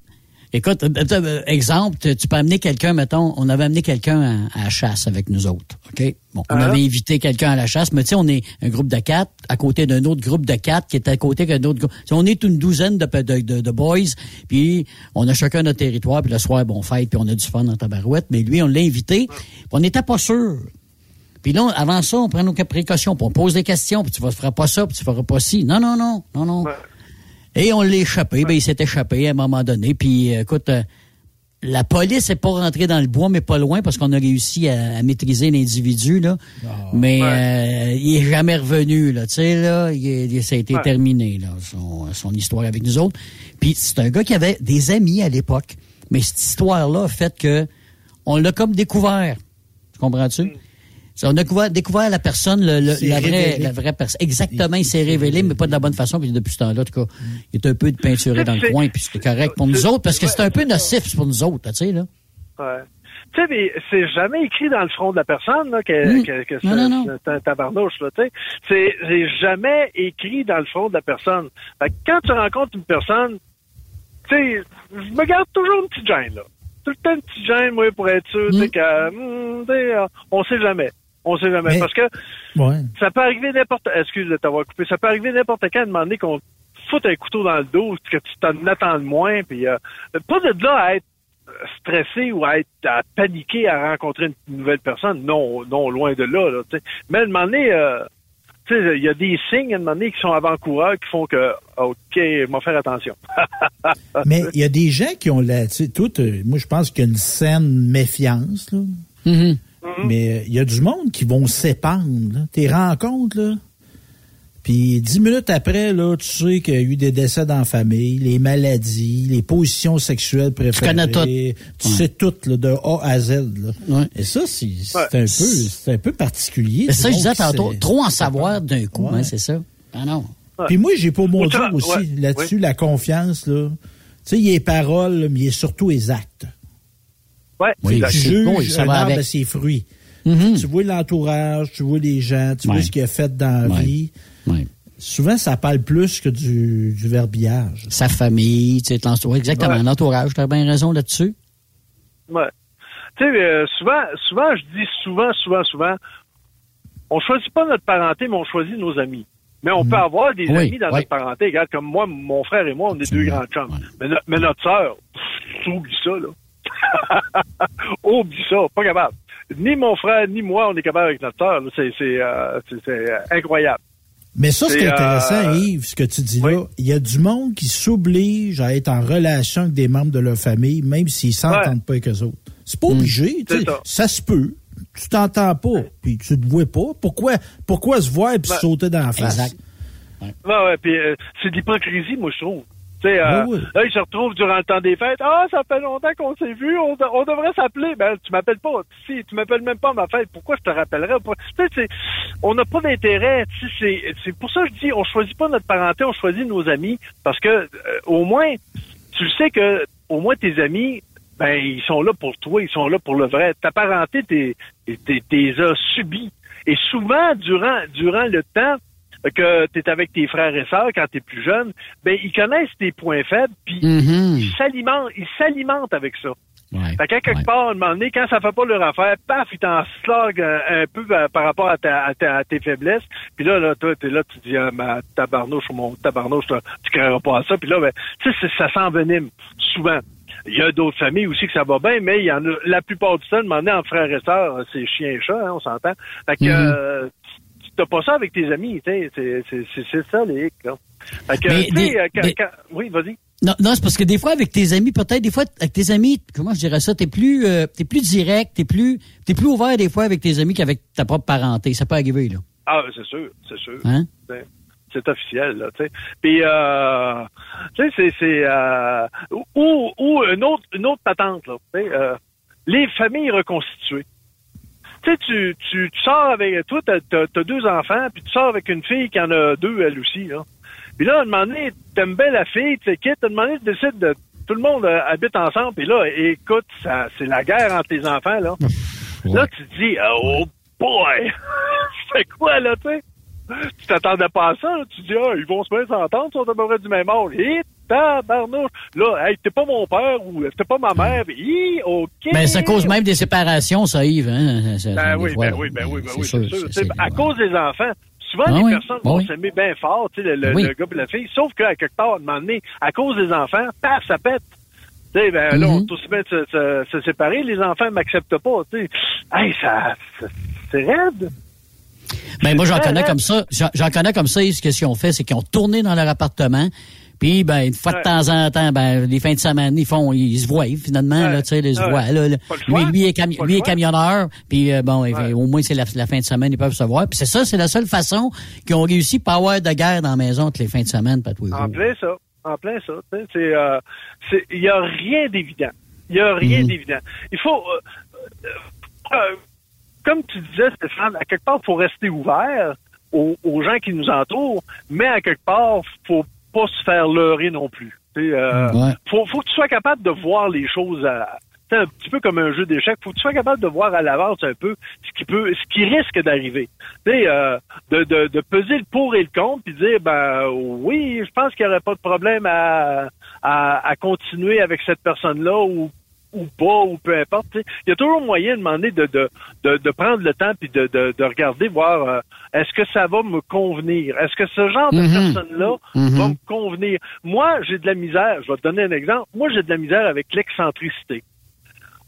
écoute, euh, euh, exemple, tu peux amener quelqu'un, mettons, on avait amené quelqu'un à, à la chasse avec nous autres, OK? Bon, on Ah. avait invité quelqu'un à la chasse, mais tu sais, on est un groupe de quatre à côté d'un autre groupe de quatre qui est à côté d'un autre groupe. On est une douzaine de, de, de, de boys, puis on a chacun notre territoire, puis le soir, bon, fête, puis on a du fun dans tabarouette, mais lui, on l'a invité, puis on n'était pas sûr. Puis là, avant ça, on prend nos précautions, puis on pose des questions, puis tu ne feras pas ça, puis tu feras pas ci. Non, non, non, non, non. Ouais. Et on l'a échappé. Ben, il s'est échappé à un moment donné. Puis, euh, écoute, euh, la police n'est pas rentrée dans le bois, mais pas loin, parce qu'on a réussi à, à maîtriser l'individu, là. mais euh, il est jamais revenu, là. Tu sais, là, il il- ça a été Ouais. terminé, là, son, son histoire avec nous autres. Puis, c'est un gars qui avait des amis à l'époque. Mais cette histoire-là a fait que on l'a comme découvert. Tu comprends-tu? On a découvert, découvert la personne, le, la, vraie, la vraie personne. Exactement, il s'est révélé, mais pas de la bonne façon. Puis depuis ce temps-là, en tout cas, il est un peu de peinturé dans le coin, puis c'est correct pour nous autres, parce que c'est un peu nocif pour nous autres, tu sais, là. Ouais. Tu sais, mais c'est jamais écrit dans le front de la personne là, que, Mm. que, c'est un tabarnouche. Là, tu sais. c'est, c'est jamais écrit dans le front de la personne. Fait que quand tu rencontres une personne, tu sais, je me garde toujours une petite gêne. Là. Tout le temps une petite gêne, moi, pour être sûr tu sais, Mm. que, hum, euh, on sait jamais. On sait jamais. Mais- Parce que Ouais. ça peut arriver n'importe... Excuse de t'avoir coupé. Ça peut arriver n'importe quand à demander qu'on te foute un couteau dans le dos, que tu t'en attends le moins, puis euh, pas de là à être stressé ou à être à paniquer à rencontrer une nouvelle personne. Non, non, loin de là. là tu sais. Mais à un moment donné, euh, tu sais, il y a des signes à un moment donné qui sont avant-coureurs qui font que OK, je vais faire attention. Mais il y a des gens qui ont la. Tu sais, tout, euh, moi, je pense qu'il y a une saine méfiance, là. Mhm. Mais euh, il y a du monde qui vont s'épandre. là. Tes rencontres, là. Puis dix minutes après, là, tu sais qu'il y a eu des décès dans la famille, les maladies, les positions sexuelles préférées. connais tout. Tu sais tout, là, de A à Z. Là. Ouais. Et ça, c'est c'est un, peu, c'est un peu particulier. Mais ça, je disais tantôt, trop en savoir d'un coup, Ouais. hein, c'est ça. Ah non. Puis moi, j'ai pour mon dire aussi ouais, là-dessus la confiance. là. Tu sais, il y a les paroles, là, mais il y a surtout les actes. Ouais, Oui. Tu juges un va arbre avec. à ses fruits. Mhm. Tu vois l'entourage, tu vois les gens, tu Ouais. vois ce qu'il a fait dans la Ouais. vie. Ouais. Souvent, ça parle plus que du, du verbillage. Sa famille, tu sais, l'entourage. Exactement, Ouais. l'entourage. Tu as bien raison là-dessus. Ouais. Tu sais, euh, souvent, souvent, je dis souvent, souvent, souvent, on choisit pas notre parenté, mais on choisit nos amis. Mais on peut avoir des Oui, amis dans oui. notre parenté. Regarde, comme moi, mon frère et moi, on est deux grands chums. Ouais. Mais, no- mais notre sœur, oublie ça, là. oublie ça, pas capable. Ni mon frère, ni moi, on est capable avec notre sœur. C'est c'est, euh, c'est- c'est, euh, incroyable. Mais ça, c'est C'est, intéressant, euh, Yves, ce que tu dis oui. là. Il y a du monde qui s'oblige à être en relation avec des membres de leur famille, même s'ils s'entendent pas avec eux autres. C'est pas obligé, C'est sais. ça. Ça se peut. Tu t'entends pas, puis tu te vois pas. Pourquoi, pourquoi se voir et puis Ben, sauter dans la face? Exact. Ouais, ouais, puis euh, c'est de l'hypocrisie, moi, je trouve. Euh, Oui, oui. là, ils se retrouvent durant le temps des fêtes. Ah, ça fait longtemps qu'on s'est vu, on, de- on devrait s'appeler. Ben, tu m'appelles pas. Si, tu m'appelles même pas à ma fête, pourquoi je te rappellerais? On n'a pas d'intérêt. Tu sais, c'est- c'est pour ça que je dis, on choisit pas notre parenté, on choisit nos amis. Parce que, euh, au moins, tu le sais que, au moins, tes amis, ben, ils sont là pour toi, ils sont là pour le vrai. Ta parenté, t'es, t'es, t'es subis. Et souvent, durant, durant le temps, que tu es avec tes frères et sœurs quand tu es plus jeune, ben ils connaissent tes points faibles puis Mhm. ils s'alimentent, ils s'alimentent avec ça. Ouais. Fait qu'à quelque Ouais. part, à un moment donné, quand ça fait pas leur affaire, paf, ils t'en sloguent un, un peu euh, par rapport à, ta- à ta- à tes faiblesses. Puis là, là, toi, t'es là, tu dis, ah, ma tabarnouche ou mon tabarnouche, tu créeras pas à ça. Puis là, ben, tu sais, ça s'envenime souvent. Il y a d'autres familles aussi que ça va bien, mais il y en a, la plupart du temps, demander en frères et sœurs, c'est chien et chat, hein, on s'entend. Fait que, Mhm. euh, t'as pas ça avec tes amis, c'est, ça, les hicks, là. Fait que, Mais tu sais, des- euh, quand- oui, vas-y. Non, non c'est parce que des fois, avec tes amis, peut-être, des fois, avec tes amis, comment je dirais ça, t'es plus, euh, t'es plus direct, t'es plus, t'es plus ouvert des fois avec tes amis qu'avec ta propre parenté. Ça peut arriver, là. Ah, c'est sûr, c'est sûr. Hein? C'est- officiel, là, tu sais. Puis, euh, tu sais, c'est, c'est, euh, ou, ou une autre, une autre patente, là, euh, les familles reconstituées. Tu sais, tu, tu, tu sors avec, toi, t'as, deux enfants, puis tu sors avec une fille qui en a deux, elle aussi, là. Puis là, à un moment donné, t'aimes bien la fille, tu sais, quitte, à un moment donné, tu décides de, tout le monde euh, habite ensemble, puis là, écoute, ça, c'est la guerre entre les enfants, là. Là, tu te dis, oh boy! c'est quoi, là, tu sais? Tu t'attendais pas à ça, là. Tu dis, ah, ils vont se bien s'entendre, ils sont à peu près du même âge. Et tabarnouche! Là, hey, t'es pas mon père ou t'es pas ma mère. Hi, OK! Mais ça cause même des séparations, ça, Yves. Hein? Ça- Ben des oui, fois, ben oui, ben oui, ben oui, sûr, c'est sûr. à cause des enfants. Souvent, Ah les oui, personnes vont oui. s'aimer bien fort, tu sais, le, le- gars et la fille, sauf qu'à quelque part, à un moment donné, à cause des enfants, paf, ça pète. Tu sais, ben là, on Mhm. est aussi bien de se, se- se séparer, les enfants m'acceptent pas, tu sais. Hey, ça- c'est raide. Ben, moi, j'en connais comme ça. J'en connais comme ça. Ce qu'ils ont fait, c'est qu'ils ont tourné dans leur appartement. Puis, ben, une fois de Ouais. temps en temps, ben, les fins de semaine, ils font, ils se voient, finalement, Ouais. là, tu sais, ils se Ouais. voient, là. Lui, lui est, cami- lui est camionneur. Puis, euh, bon, au moins, c'est la, la fin de semaine, ils peuvent se voir. Puis c'est ça, c'est la seule façon qu'ils ont réussi pas avoir de guerre dans la maison toutes les fins de semaine, pas tous les En plein ça. En plein ça. C'est, euh, il y a rien d'évident. Il y a rien Mhm. d'évident. Il faut, euh, euh, comme tu disais, Stéphane, à quelque part, faut rester ouvert aux, aux gens qui nous entourent, mais à quelque part, faut pas se faire leurrer non plus. Sais, euh, Ouais. faut, faut que tu sois capable de voir les choses à, c'est un petit peu comme un jeu d'échecs. Faut que tu sois capable de voir à l'avance un peu ce qui peut, ce qui risque d'arriver. Euh, de, de, de peser le pour et le contre, puis dire, ben oui, je pense qu'il n'y aurait pas de problème à, à, à continuer avec cette personne-là ou ou pas, ou peu importe. Il y a toujours moyen de demander de, de, de, de prendre le temps puis de, de, de regarder, voir euh, est-ce que ça va me convenir? Est-ce que ce genre de Mhm. personne-là Mhm. va me convenir? Moi, j'ai de la misère. Je vais te donner un exemple. Moi, j'ai de la misère avec l'excentricité.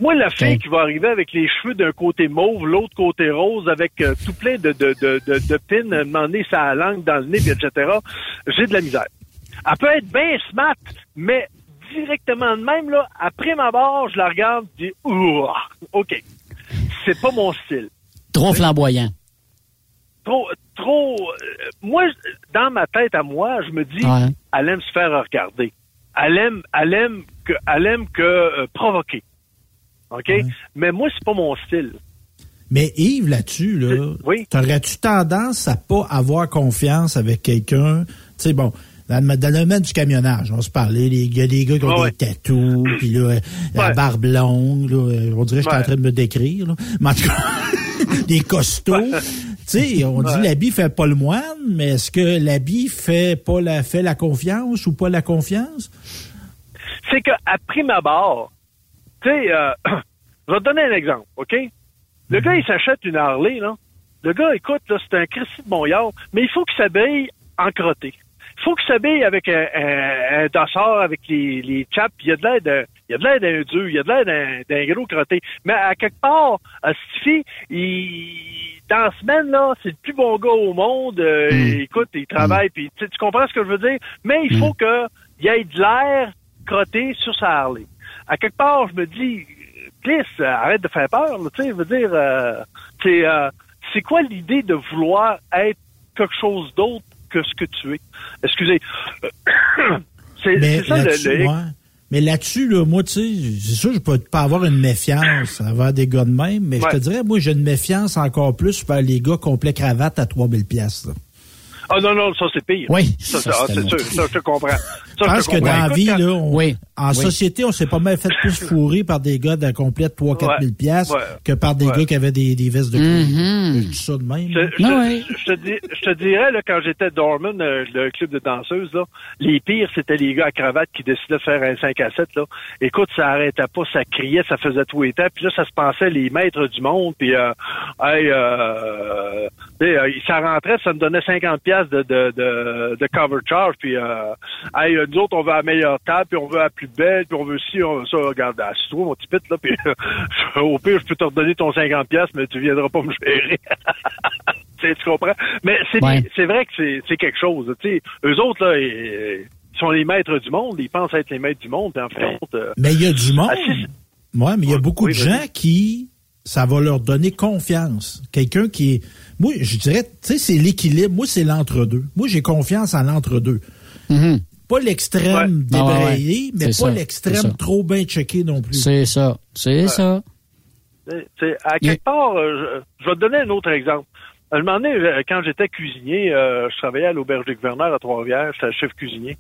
Moi, la fille qui va arriver avec les cheveux d'un côté mauve, l'autre côté rose, avec euh, tout plein de, de, de, de, de pins, demander sa langue dans le nez, etc., j'ai de la misère. Elle peut être bien smart, mais directement de même, là, après ma barre, je la regarde, je dis, ouh, OK. C'est pas mon style. Trop flamboyant. Trop, trop. euh, moi, dans ma tête à moi, je me dis, Ouais. elle aime se faire regarder. Elle aime, elle aime que, elle aime que euh, provoquer. OK? Mais moi, c'est pas mon style. Mais Yves, là-dessus, là, Oui. t'aurais-tu tendance à pas avoir confiance avec quelqu'un? Tu sais, bon, dans le, dans le domaine du camionnage, on se parlait, les gars, des gars qui ont Ouais. des tatous, puis là, la Ouais. barbe longue, là, euh, on dirait que je suis en train de me décrire, là. Mais en tout cas, des costauds. Tu sais, on dit l'habit fait pas le moine, mais est-ce que l'habit fait pas la, fait la confiance ou pas la confiance? c'est que à prime abord, tu sais, euh, je vais te donner un exemple, OK? Le gars, il s'achète une Harley, là. Le gars, écoute, là, c'est un Christy de Montréal, mais il faut qu'il s'habille en crotté. Il faut qu'il s'habille avec un, un, un dossard, avec les, les chaps. Il y a de l'air d'un, il y a de l'air d'un dur, il y a de l'air d'un, d'un gros crotté. Mais à quelque part, à Stiffy, il, dans la semaine, là, c'est le plus bon gars au monde. Euh, Mm. Écoute, il travaille, puis tu comprends ce que je veux dire? Mais il faut que il y ait de l'air crotté sur sa Harley. À quelque part, je me dis, Chris, euh, arrête de faire peur, là, tu sais, je veux dire, euh, euh, c'est quoi l'idée de vouloir être quelque chose d'autre que ce que tu es? Excusez. c'est, ça le, là-dessus, le- ouais. Mais là-dessus, là, moi, tu sais, c'est sûr, je peux pas avoir une méfiance envers des gars de même, mais je te dirais, moi, j'ai une méfiance encore plus vers les gars complet cravate à 3000 pièces. Ah non, non, ça c'est pire. Oui, Ça, ça, ah, c'est sûr, ça je te comprends. Je Ça, pense que comprends. dans la vie, là, on- Oui. en Oui. société, on s'est pas mal fait plus fourrer par des gars d'un complet de 3-4 000 pièces Ouais. que par des Ouais. gars qui avaient des, des vestes de cuir. Mhm. Je dis ça de même. Je, là. je- Ah ouais. je te dis- je te dirais, là, quand j'étais Dorman, euh, le club de danseuses, là, les pires, c'était les gars à cravate qui décidaient de faire un 5 à 7. Là. Écoute, ça arrêtait pas, ça criait, ça faisait tout et temps. Puis là, ça se pensait les maîtres du monde. Puis, euh, hey, euh, sais, euh, ça rentrait, ça me donnait 50 pièces de, de, de, de cover charge. Puis, euh, hey, nous autres, on veut la meilleure table, puis on veut la plus belle, puis on veut ci, on veut ça. Regarde, assis-toi, mon petit pit, là. Puis, au pire, je peux te redonner ton 50 pièces, mais tu viendras pas me gérer. Tu tu comprends? Mais c'est Ouais. vrai que c'est c'est quelque chose. Tu sais, eux autres, là, ils, ils sont les maîtres du monde. Ils pensent être les maîtres du monde. Puis en fin de compte, euh, Mais il y a du monde. Ah, si, Ouais, mais il y a beaucoup oui, de gens qui, ça va leur donner confiance. Quelqu'un qui est, moi, je dirais, tu sais, c'est l'équilibre. Moi, c'est l'entre-deux. Moi, j'ai confiance en l'entre-deux. Mhm. Pas l'extrême Ah ouais, débrayé, ouais. mais pas l'extrême trop bien checké non plus. C'est ça. C'est ça. à quelque part, euh, je, je vais te donner un autre exemple. Un moment donné, quand j'étais cuisinier, euh, je travaillais à l'auberge du gouverneur à Trois-Rivières, j'étais chef cuisinier.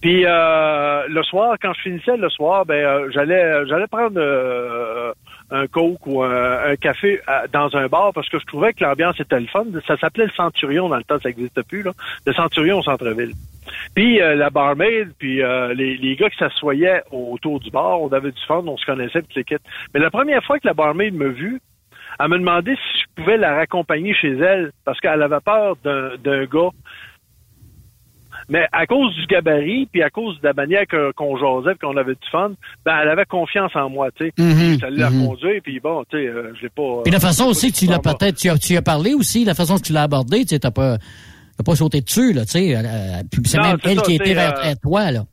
Puis euh, le soir, quand je finissais le soir, ben euh, j'allais j'allais prendre euh, un coke ou un, un café à- dans un bar parce que je trouvais que l'ambiance était le fun. Ça s'appelait le Centurion dans le temps, ça n'existe plus là. Le Centurion au centre-ville. Puis euh, la barmaid, puis euh, les, les gars qui s'assoyaient autour du bar, on avait du fun, on se connaissait, puis les kits. Mais la première fois que la barmaid m'a vu, elle me demandé si je pouvais la raccompagner chez elle parce qu'elle avait peur d'un gars. Mais à cause du gabarit, puis à cause de la manière qu'on jasait, qu'on avait du fun, ben elle avait confiance en moi, tu sais. Mhm, Ça l'a mhm. conduit, puis bon, tu sais, euh, je l'ai pas. Puis la euh, façon aussi que tu l'as peut-être, tu as, tu as parlé aussi, la façon que tu l'as abordé, tu sais, t'as pas, t'as pas sauté dessus, là, tu sais. euh, euh, c'est même elle ça, qui était vers euh, vers toi, là.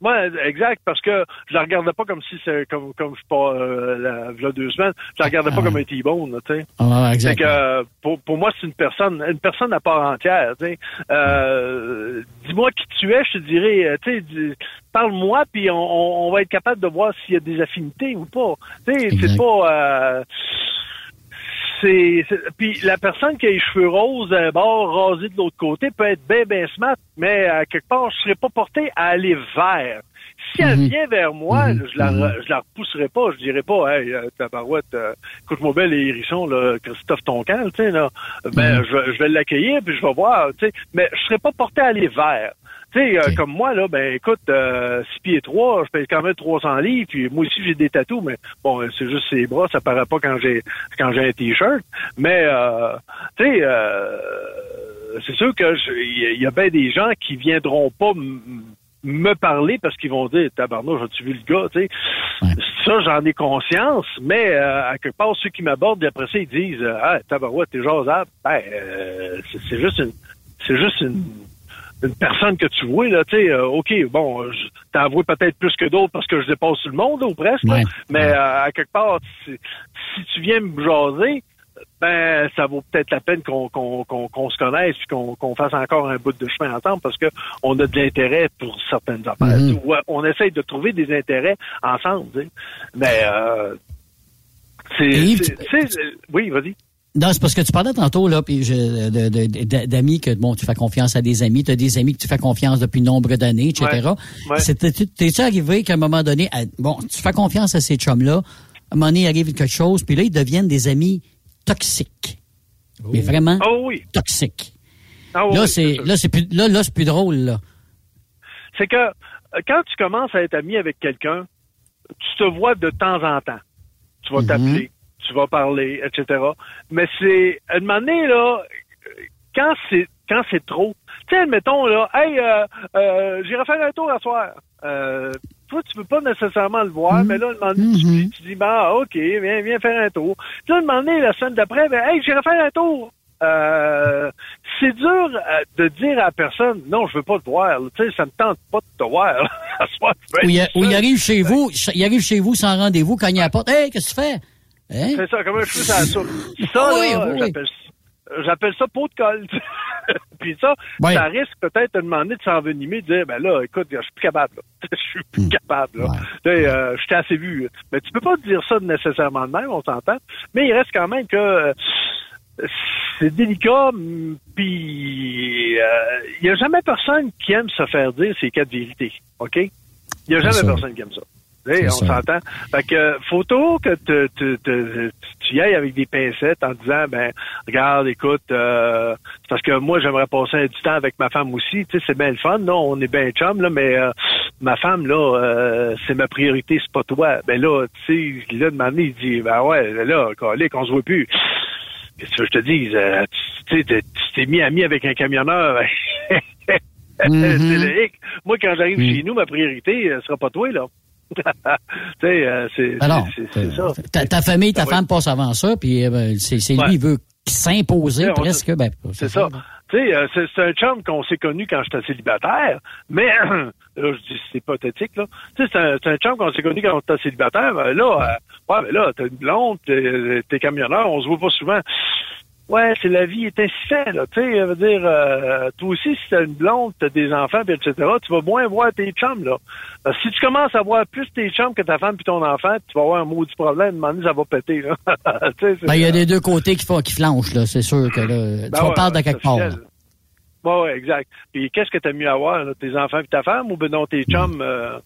Ouais, exact, parce que je la regardais pas comme si c'est comme comme je pas euh, la, deux semaines, je la regardais pas Ah. comme un T-bone, là, tu sais. Ah, C'est que euh, pour, pour moi, c'est une personne, une personne à part entière. tu sais. Euh, Dis-moi qui tu es, je te dirais, euh, tu sais, parle-moi, puis on, on- on va être capable de voir s'il y a des affinités ou pas. Tu sais, c'est pas. euh, c'est, c'est- puis la personne qui a les cheveux roses d'un bord, rasés de l'autre côté, peut être bien, bien smart, mais à quelque part, je serais pas porté à aller vers. Si elle Mhm. vient vers moi, Mhm. je la Mhm. je la repousserai pas, je dirais pas, hey, euh, tabarouette, euh, écoute mon bel hérisson, là, Christophe Toncal, tu sais, là, ben, je, vais- je vais l'accueillir, puis je vais voir, tu sais, mais je serais pas porté à aller vers. Tu sais, euh, comme moi, là, ben, écoute, euh, 6 pieds 3, je paye quand même 300 livres, puis moi aussi, j'ai des tatous, mais bon, euh, c'est juste ses bras, ça paraît pas quand j'ai quand j'ai un T-shirt, mais, euh, tu sais, euh, c'est sûr que je- il y a- il y a bien des gens qui viendront pas me parler parce qu'ils vont dire tabarnouche, as-tu vu le gars, tu sais? ça, j'en ai conscience, mais euh, à quelque part, ceux qui m'abordent, après ça, ils disent Ah, tabarouette, t'es jasable. Ben, euh, c'est- c'est juste une c'est juste une, une personne que tu vois, là, tu sais, euh, OK, bon, je- t'en vois peut-être plus que d'autres parce que je dépasse tout le monde, ou presque, là. Ouais. mais euh, à quelque part, si, si tu viens me jaser, ben ça vaut peut-être la peine qu'on qu'on qu'on se connaisse puis qu'on qu'on fasse encore un bout de chemin ensemble parce que on a de l'intérêt pour certaines affaires. Mhm. Vois, on essaye de trouver des intérêts ensemble. Mais euh, c'est c'est- oui, vas-y. Non, c'est parce que tu parlais tantôt, là, puis d'amis que, bon, tu fais confiance à des amis, tu as des amis que tu fais confiance depuis nombre d'années, etc. Ouais, ouais. T'es-tu arrivé qu'à un moment donné, à- bon, tu fais confiance à ces chums-là, à un moment donné, il arrive quelque chose, puis là, ils deviennent des amis toxiques. Mais vraiment Oh oui. toxiques. Ah oui, là, c'est là, c'est plus là, là, c'est plus drôle, là. c'est que euh, quand tu commences à être ami avec quelqu'un, tu te vois de temps en temps. Tu vas Mhm. t'appeler, tu vas parler, etc. Mais c'est, à un moment donné, là, quand c'est, quand c'est trop, tu sais, admettons, là, hey, euh, euh, j'irai faire un tour à soir. Euh, toi, tu peux pas nécessairement le voir, mais là, à un moment donné, tu, tu dis, bah, OK, viens, viens faire un tour. Puis là, à un moment donné, la semaine d'après, ben, hey, j'irai faire un tour. Euh, c'est dur euh, de dire à la personne, non, je veux pas te voir. Tu sais, ça me tente pas de te voir. À Ou il, arrive chez vous, il arrive chez vous sans rendez-vous, quand il apporte, hey, qu'est-ce que tu fais? Hein? C'est ça, comme un cheveu sur la soupe. Ça, Oui, là, oui. j'appelle j'appelle ça pot de colle. Puis ça, Ouais. ça risque peut-être de demander de s'envenimer, de dire, ben là, écoute, je suis plus capable. là. Je suis plus capable. Là. Hmm. Ouais. Sais, euh, je t'ai assez vu. Mais tu peux pas dire ça nécessairement de même, on s'entend. Mais il reste quand même que euh, c'est délicat, puis euh, il y a jamais personne qui aime se faire dire ces quatre vérités, OK? Il y a jamais personne qui aime ça. On s'entend. Fait que euh, photo que te- te- te- tu y ailles avec des pincettes en disant ben regarde, écoute, euh, parce que moi j'aimerais passer du temps avec ma femme aussi. Tu sais, c'est bien le fun, là, on est bien chum, là, mais euh, ma femme, là, euh, c'est ma priorité, c'est pas toi. Ben là, tu sais, là, de m'amener, il dit Ben ouais, là, calique, on se voit plus. Qu'est-ce que je te dis? euh, tu sais, t'es- tu t'es mis ami avec un camionneur. hic. Moi, quand j'arrive chez nous, ma priorité euh, sera pas toi, là. euh, c'est ça. ta, ta famille, ta Ah femme passe avant ça, puis euh, ben, c'est Ouais. lui, il veut s'imposer on- presque. Ben, C'est ça. Euh, c'est un chum qu'on s'est connu quand j'étais célibataire, mais là, je dis c'est pathétique, là. C'est un, un chum qu'on s'est connu quand on était célibataire. Ben, là, euh, ouais, mais là, t'as une blonde, t'es t'es camionneur, on se voit pas souvent. Ouais, c'est la vie est ainsi fait, là. Tu sais, veut dire, euh, toi aussi, si t'as une blonde, t'as des enfants, etc., tu vas moins voir tes chums, là. Parce que si tu commences à voir plus tes chums que ta femme puis ton enfant, tu vas avoir un maudit problème, donné, ça va péter, là. Tu Ben, il y a des deux côtés qui, font, qui flanchent, là. C'est sûr que là, tu Ben vas ouais, parler de quelque part. officiel. Ouais, ouais, exact. Puis qu'est-ce que t'as mieux à voir, là, tes enfants et ta femme, ou ben non, tes chums, euh,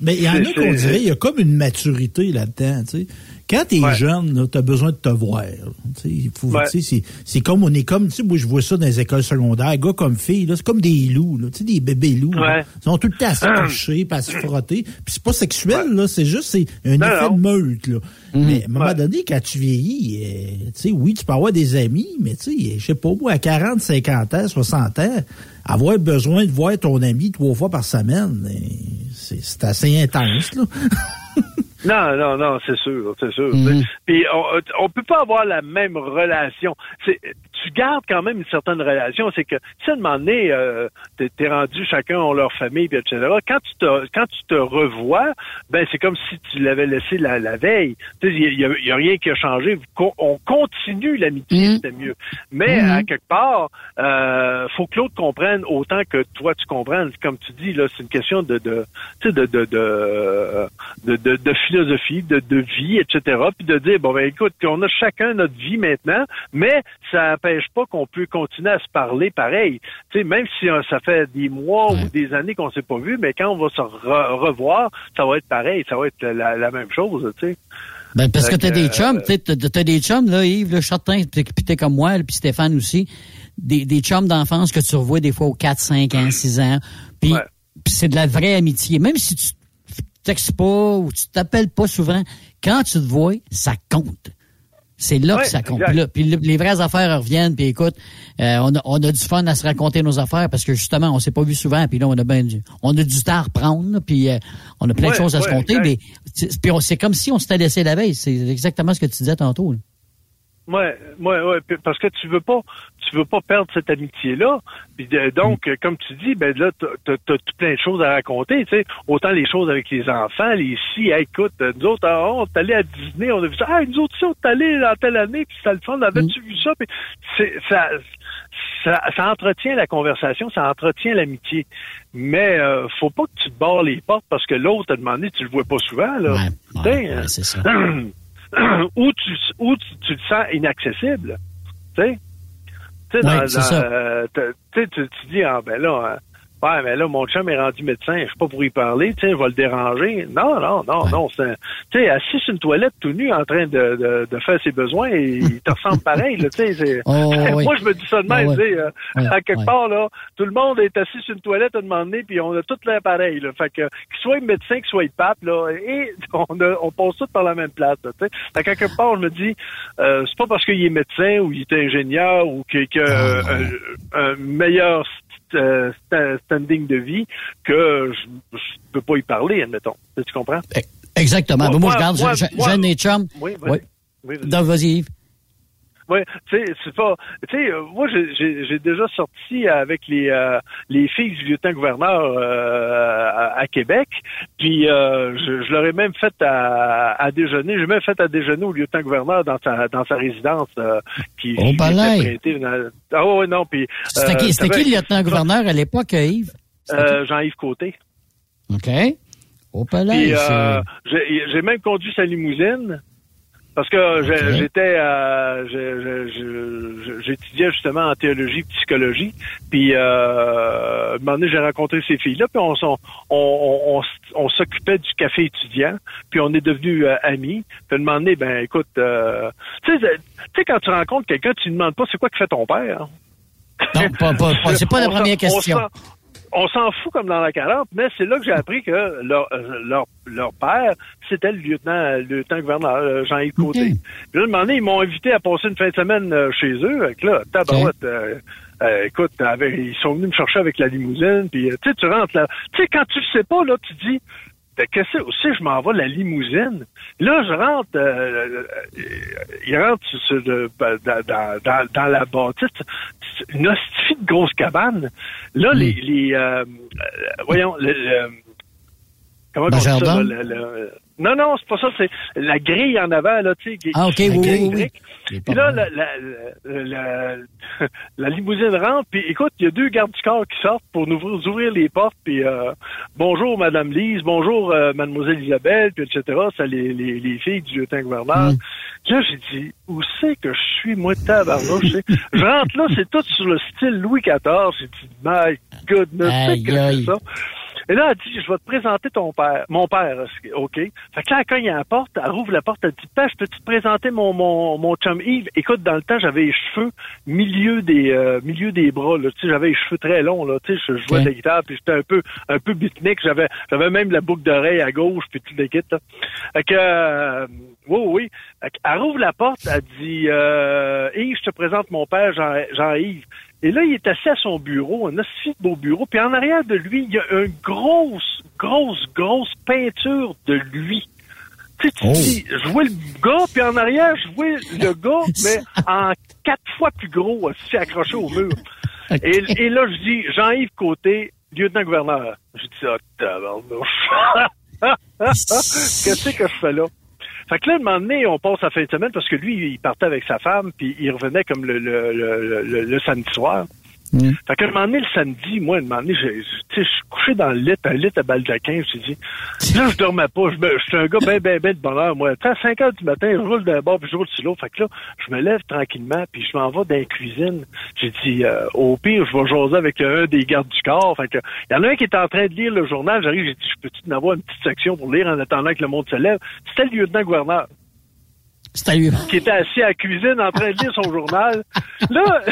Mais il y en a qu'on dirait, il y a comme une maturité là-dedans, tu sais. Quand t'es Ouais. jeune, tu as besoin de te voir. là. Tu sais, il faut, Ouais. c'est, c'est comme, on est comme, tu sais, moi, je vois ça dans les écoles secondaires, gars comme filles, là, c'est comme des loups, là, tu sais, des bébés loups. là. Ouais. Ils sont tout le temps à se toucher, à se frotter. Puis c'est pas sexuel, là, c'est juste, c'est un Non, effet non. de meute, là. Mais à un moment Ouais. donné, quand tu vieillis, euh, tu sais, oui, tu peux avoir des amis, mais tu sais, je sais pas, moi, à 40, 50 ans, 60 ans, avoir besoin de voir ton ami trois fois par semaine, euh, c'est, c'est assez intense, là. Non, non, non, c'est sûr, c'est sûr. Mhm. Puis on, on peut pas avoir la même relation. C'est, tu gardes quand même une certaine relation. C'est que si à un moment donné, euh, t'es, t'es rendu chacun ont leur famille, puis etc. Quand tu te, quand tu te revois, ben c'est comme si tu l'avais laissé la, la veille. Il y a, rien qui a changé. On continue l'amitié, Mhm. c'était mieux. Mais Mhm. à quelque part, euh, faut que l'autre comprenne autant que toi tu comprennes. Comme tu dis là, c'est une question de, de, de, de, de, de, de philosophie, de, de vie, etc. Puis de dire bon ben écoute, on a chacun notre vie maintenant, mais ça n'empêche pas qu'on peut continuer à se parler pareil. Tu sais, même si euh, ça fait des mois ou des années qu'on s'est pas vu, mais quand on va se re- revoir, ça va être pareil, ça va être la, la même chose, tu sais. Ben, parce que t'as des euh, chums, tu t'as des chums, là, Yves, le Chartin, puis t'es comme moi, puis Stéphane aussi, des, des chums d'enfance que tu revois des fois aux 4, 5 ans, 6 ans, puis Ouais. puis c'est de la vraie amitié. Même si tu textes pas ou tu t'appelles pas souvent, quand tu te vois, ça compte. C'est là Ouais, que ça compte. là, puis le- les vraies affaires reviennent. Puis écoute, euh, on, a, on a du fun à se raconter nos affaires parce que justement, on s'est pas vu souvent. Puis là, on a ben du, on a du temps à reprendre. Puis euh, on a plein de choses à se compter. Mais c'est- puis on- c'est comme si on s'était laissé la veille. C'est exactement ce que tu disais tantôt. là. Ouais, ouais, ouais, parce que tu veux pas, tu veux pas perdre cette amitié-là. De- donc, euh, comme tu dis, ben là, t'as tout plein de choses à raconter, tu sais. Autant les choses avec les enfants, les si, hey, écoute, euh, nous autres, ah, on est allés à Disney, on a vu ça. Ah, nous autres, si, on est allés dans telle année, puis c'était le fun, avais-tu vu ça? Puis c'est, ça, ça, ça entretient la conversation, ça entretient l'amitié. Mais euh, faut pas que tu te barres les portes parce que l'autre a demandé, tu le vois pas souvent, là. Ouais, Tu sais, ouais, hein. ouais, c'est ça. ou tu, ou tu, tu te sens inaccessible. Tu sais? Tu Ouais, dans- dans, euh, tu tu dis, ah, ben là, euh, ouais, mais là, mon chum est rendu médecin, je suis pas pour y parler, tu sais, vais le déranger. Non, non, non, non, tu sais, assis sur une toilette tout nu en train de, de, de faire ses besoins, il te ressemble pareil, là, tu sais, c'est- Oh, oui. moi, je me dis ça de même, Ah, tu sais, euh, à quelque ouais. part, là, tout le monde est assis sur une toilette à un moment donné, puis on a tout l'air pareil, là. Fait que, qu'il soit médecin, qu'il soit pape, là, et on, a- on passe tous par la même place, là, tu sais. Fait qu'à quelque part, je me dis, euh, c'est pas parce qu'il est médecin ou il est ingénieur ou qu'il a Ah, un, un meilleur euh, sta- standing de vie que je, je peux pas y parler, admettons. Tu comprends? Exactement. Moi, Moi, je garde, moi, j'ai un des chums. Oui, vas-y. Ouais. Oui, vas-y. Donc, vas-y, Yves. Oui, tu sais, c'est pas. Tu sais, euh, moi, j'ai- déjà sorti avec les euh, les filles du lieutenant-gouverneur euh, à, à Québec, puis je, je leur ai même fait à, à déjeuner. J'ai même fait à déjeuner au lieutenant-gouverneur dans sa dans sa résidence qui, Oh, prêtée. Une- Ah ouais, non, puis. C'était qui, qui le lieutenant-gouverneur à l'époque, Yves? Jean-Yves Côté. OK. Au palais. J'ai même conduit sa limousine. Parce que j'ai- Ok. j'étais, euh, j'étudiais justement en théologie, psychologie. Puis, euh, un moment donné, j'ai rencontré ces filles-là, puis on, on, s'occupait du café étudiant, puis on est devenus euh, amis. Puis, un moment donné, ben, écoute, euh, tu sais, sais, quand tu rencontres quelqu'un, tu ne demandes pas c'est quoi que fait ton père? Non, pas, pas, pas- c'est pas la première on question. On s'en fout comme dans la 40, mais c'est là que j'ai appris que leur, euh, leur, leur père, c'était le lieutenant, le lieutenant-gouverneur euh, Jean-Yves Côté. Ok. Puis là, un moment donné, ils m'ont invité à passer une fin de semaine euh, chez eux. Que là, tabarouette, euh, euh, écoute, avec- ils sont venus me chercher avec la limousine, puis tu sais, tu rentres là. Tu sais, quand tu sais pas, là, tu dis, qu'est-ce que c'est? Je m'en vais la limousine. Là, je rentre, euh, euh, il rentre sur le- ben, dans, dans, dans, la bâtisse, une hostie de grosse cabane. Là, les, les euh, euh, voyons, le, le- comment on dit ça? le- le- non, non, c'est pas ça, c'est la grille en avant, là, tu sais. qui- Ah, OK, oui, grille oui, oui. Puis là, la, la, la, limousine rentre, puis écoute, il y a deux gardes du corps qui sortent pour nous ouvrir, les portes, puis euh, bonjour Madame Lise, bonjour euh, Mademoiselle Isabelle, puis etc. C'est les, les, les filles du lieutenant-gouverneur. Mm. Là, j'ai dit, où c'est que je suis, moi, tabarnouche? Je rentre là, c'est tout sur le style Louis XIV. J'ai dit, my goodness, c'est que c'est ça? Et là, elle dit, je vais te présenter ton père. Mon père, OK? Fait que là, elle cogne à la porte, elle rouvre la porte, elle dit, Père, je peux te présenter mon, mon, mon chum Yves? Écoute, dans le temps, j'avais les cheveux milieu des, euh, milieu des bras, là. Tu sais, j'avais les cheveux très longs, là. Tu sais, je jouais de la guitare, puis j'étais un peu, un peu beatnik. J'avais, j'avais même la boucle d'oreille à gauche, puis tout le kit, là. Fait que, euh, oui, oui. Fait qu'elle rouvre la porte, elle dit, euh, Yves, je te présente mon père, Jean- Jean-Yves. Et là, il est assis à son bureau, un assez beau bureau. Puis en arrière de lui, il y a une grosse, grosse, grosse peinture de lui. Tu sais, tu Oh. dis, je vois le gars, puis en arrière, je vois le gars, mais en quatre fois plus gros, assis accroché au mur. Et, et là, je dis, Jean-Yves Côté, lieutenant-gouverneur. Je dis, ah, tabarnouche. Qu'est-ce que je fais là? Fait que là, un moment donné, on passe la fin de semaine parce que lui, il partait avec sa femme, puis il revenait comme le, le, le, le samedi soir. Mm. Fait qu'à un moment donné, le samedi, moi, un moment donné, je suis couché dans le lit, un lit à baldaquin, je me suis dit, là, je dormais pas, je, suis un gars ben, ben, ben de bonheur, moi. À 5 heures du matin, je roule d'un bord, puis je roule sur l'autre. Fait que là, je me lève tranquillement, puis je m'en vais dans la cuisine. J'ai dit, euh, au pire, je vais jaser avec un des gardes du corps. Fait que, il y en a un qui est en train de lire le journal, j'arrive, j'ai dit, je peux-tu en avoir une petite section pour lire en attendant que le monde se lève? C'était le lieutenant-gouverneur. Qui était assis à la cuisine en train de lire son journal. Là,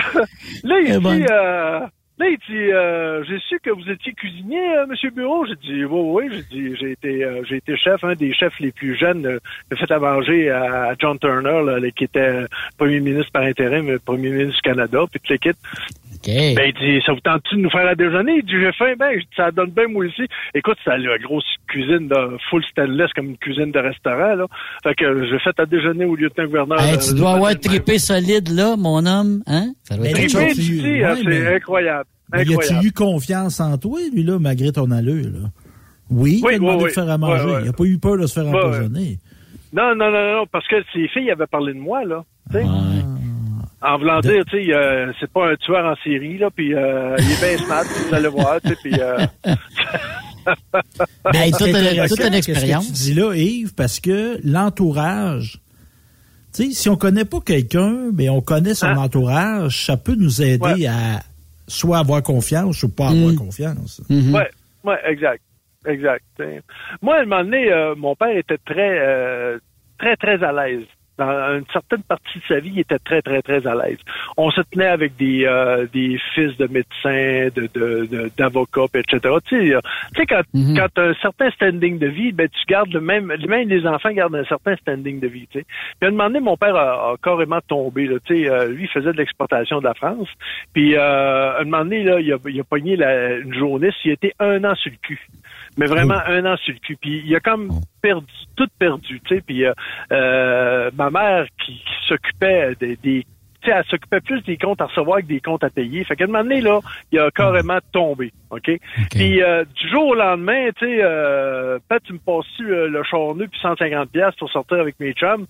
là il Eh dit, ben. euh, Là, il dit, euh, j'ai su que vous étiez cuisinier, euh, Monsieur Bureau. J'ai dit, oui, oui. J'ai dit, j'ai été, euh, j'ai été chef, un des chefs les plus jeunes. J'ai fait à manger à, John Turner, là, qui était premier ministre par intérim, premier ministre du Canada, puis toute l'équipe. Okay. Ben, il dit, ça vous tente-tu de nous faire à déjeuner? Il dit, j'ai faim, ben, ça donne bien moi aussi. Écoute, c'est la grosse cuisine de full stainless, comme une cuisine de restaurant, là. Fait que j'ai fait à déjeuner au lieutenant-gouverneur. Hey, tu dois avoir trippé solide, là, mon homme, hein? Ça doit être trippé, tu dis, ouais, c'est incroyable. Mais y a-tu eu confiance en toi, lui, là, malgré ton allure, là? Oui, il a demandé de faire à manger. Il n'a pas eu peur de se faire empoisonner. Non, non, non, non, parce que ses filles avaient parlé de moi, là. En voulant dire, tu sais, euh, c'est pas un tueur en série, là, puis euh, il est bien smart, vous allez voir, tu sais, puis... Euh... ben, toute, une, toute une expérience. Ce que tu dis là, Yves, parce que l'entourage, tu sais, si on connaît pas quelqu'un, mais on connaît son ah. entourage, ça peut nous aider à soit avoir confiance ou pas avoir mm. confiance. Mm Ouais, ouais, exact. Exact. Moi, à un moment donné, euh, mon père était très, euh, très, très à l'aise dans une certaine partie de sa vie, il était très, très, très à l'aise. On se tenait avec des, euh, des fils de médecins, de, d'avocats, etc. Tu sais, euh, tu sais quand, mm quand tu as un certain standing de vie, ben, tu gardes le même, même les enfants gardent un certain standing de vie, tu sais. Puis à un moment donné, mon père a, carrément tombé, là, tu sais, euh, lui, il faisait de l'exportation de la France. Puis à un moment donné, là, il a, il a pogné la, une journée, il était un an sur le cul mais vraiment un an sur le cul. Puis il a comme perdu, tout perdu, tu sais. Puis euh, euh ma mère qui, s'occupait des, des tu sais, elle s'occupait plus des comptes à recevoir que des comptes à payer. Fait qu'à un moment donné, là, il a carrément tombé, OK? Puis euh, du jour au lendemain, tu sais, euh, peut-être tu me passes-tu euh, le charneux puis 150 pièces pour sortir avec mes chums,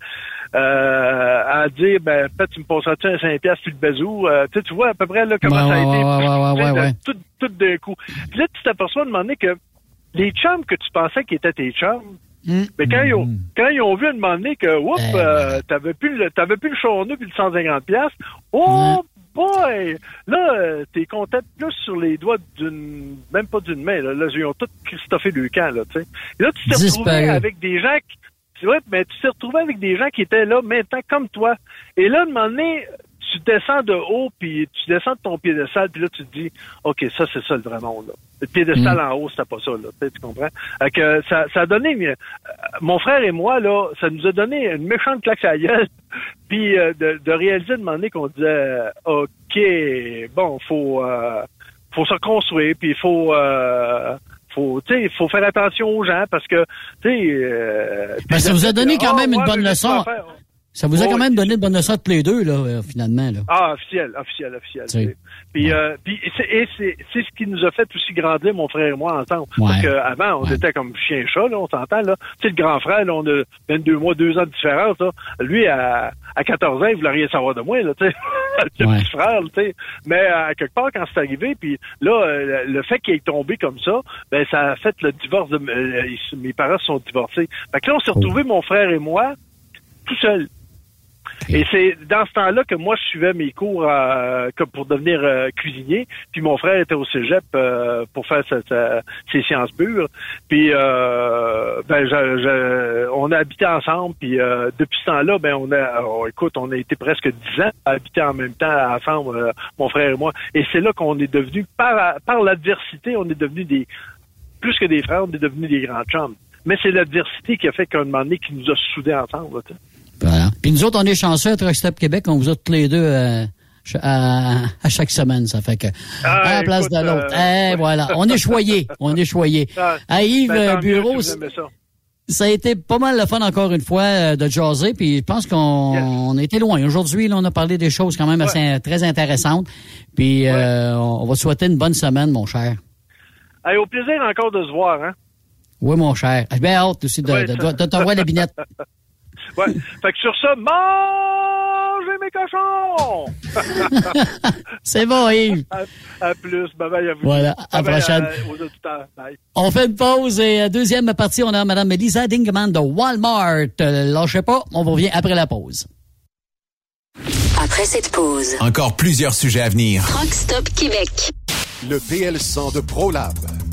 euh, à dire, ben, peut-être tu me passeras-tu un 5 pièces puis le bazou? Euh, tu vois à peu près là comment ça a été. tout, tout d'un coup. Puis là, tu t'aperçois de demander que les chums que tu pensais qu'ils étaient tes chums, mais quand, ils ont, hmm. quand ils ont vu à un moment donné que, oups, eh euh, t'avais plus le, t'avais plus le puis le 150 pièces, oh boy! Là, euh, t'es compté plus sur les doigts d'une, même pas d'une main, là. Là, ils ont tout Christophé le camp, là, tu sais. Et là, tu t'es retrouvé avec des gens qui, vrai, mais tu t'es retrouvé avec des gens qui étaient là maintenant comme toi. Et là, à un moment donné, tu descends de haut, puis tu descends de ton piédestal, puis là, tu te dis, OK, ça, c'est ça le vrai monde. Là. Le piédestal mm. en haut, c'était pas ça. Là. Tu comprends? que ça, ça a donné... Euh, mon frère et moi, là, ça nous a donné une méchante claque à la gueule, puis euh, de, de, réaliser de moment donné qu'on disait, OK, bon, faut... Euh, faut se construire, puis il faut... faut il faut faire attention aux gens parce que tu sais ben, ça vous a donné quand même une bonne leçon ça vous a quand même donné de bonne tous les deux, là, euh, finalement. Là. Ah, officiel, officiel, officiel. Puis, euh, puis c'est, ce qui nous a fait aussi grandir, mon frère et moi, ensemble. Parce qu'avant, on était comme chien-chat, là, on s'entend, là. Tu sais, le grand frère, là, on a 22 mois, 2 ans de différence, là. Lui, à, à 14 ans, il voulait rien savoir de moi, là, tu sais. le petit frère, tu sais. Mais à quelque part, quand c'est arrivé, puis là, euh, le fait qu'il est tombé comme ça, ben, ça a fait le divorce de... mes parents sont divorcés. Fait que là, on s'est retrouvés, mon frère et moi, tout seuls. Et c'est dans ce temps-là que moi, je suivais mes cours euh, comme pour devenir euh, cuisinier. Puis mon frère était au cégep euh, pour faire ses sciences pures. Puis ben, on a habité ensemble. Puis depuis ce temps-là, ben on a, oh, écoute, on a été presque dix ans à habiter en même temps ensemble, mon frère et moi. Et c'est là qu'on est devenu, par, par l'adversité, on est devenu des plus que des frères, on est devenu des grands chums. Mais c'est l'adversité qui a fait qu'à un moment donné, qui nous a soudés ensemble. Voilà. Puis nous autres, on est chanceux à Truck Stop Québec, on vous a tous les deux euh, à, à, chaque semaine. Ça fait que ah, à la place de l'autre. Euh, eh, voilà. On est choyés. on est choyés. Ah, à Yves ben, Bureau. Ça. a été pas mal le fun encore une fois euh, de jaser, puis je pense qu'on a été loin. Aujourd'hui, on a parlé des choses quand même assez très intéressantes. Puis on, va souhaiter une bonne semaine, mon cher. au plaisir encore de se voir, hein? Oui, mon cher. J'ai bien hâte aussi de, de, de, de t'envoyer la binette. Ouais. fait que sur ça, mangez mes cochons! C'est bon, Yves. À, plus. Bye bye à vous. Voilà. À la prochaine. bye. On fait une pause et euh, deuxième partie, on a Mme Lisa Dingeman de Walmart. Euh, lâchez pas, on revient après la pause. Après cette pause, encore plusieurs sujets à venir. Rockstop Québec. Le PL100 de ProLab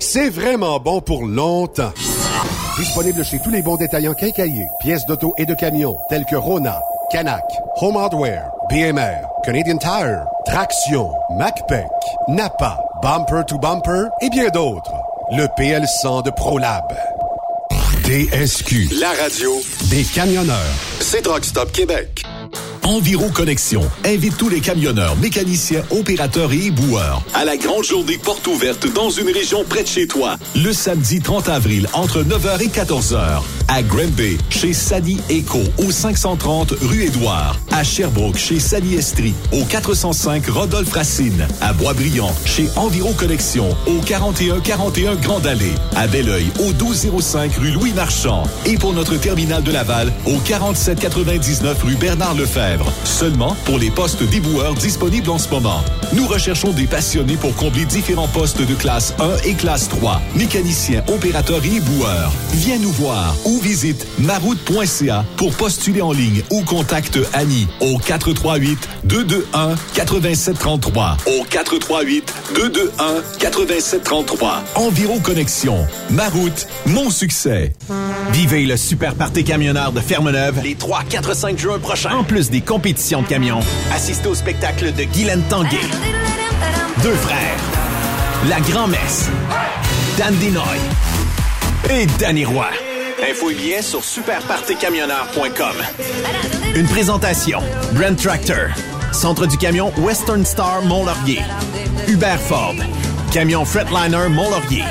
c'est vraiment bon pour longtemps. Disponible chez tous les bons détaillants quincaillés, pièces d'auto et de camions, tels que Rona, Canac, Home Hardware, BMR, Canadian Tire, Traction, MacPac, Napa, Bumper to Bumper et bien d'autres. Le PL100 de ProLab. TSQ. La radio des camionneurs. C'est Truck Stop Québec. Enviro Connexion invite tous les camionneurs, mécaniciens, opérateurs et éboueurs à la grande journée porte ouverte dans une région près de chez toi. Le samedi 30 avril entre 9h et 14h à Granby chez Sani Eco au 530 rue Édouard, à Sherbrooke chez Sani Estrie au 405 Rodolphe Racine, à Boisbriand chez Enviro Connexion au 4141 Grande Allée, à Belleuil au 1205 rue Louis Marchand et pour notre terminal de Laval au 4799 rue Bernard Lefebvre. Seulement pour les postes d'éboueurs disponibles en ce moment. Nous recherchons des passionnés pour combler différents postes de classe 1 et classe 3. Mécaniciens, opérateurs et éboueurs. Viens nous voir ou visite maroute.ca pour postuler en ligne ou contacte Annie au 438 221 8733 au 438 221 8733. Environ Connexion. Maroute, mon succès. Vivez le super party camionneur de Fermeneuve les 3, 4, 5 juin prochains. En plus des compétitions de camions, assistez au spectacle de Guylaine Tanguay. Deux frères. La Grand-Messe. Dan Dinoy. Et Danny Roy. Info et billets sur superpartycamionneur.com. Une présentation. Brand Tractor. Centre du camion Western Star Mont-Laurier. Hubert Ford. Camion Fretliner Mont-Laurier.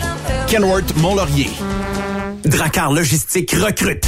Kenworth Mont-Laurier. Dracar Logistique recrute.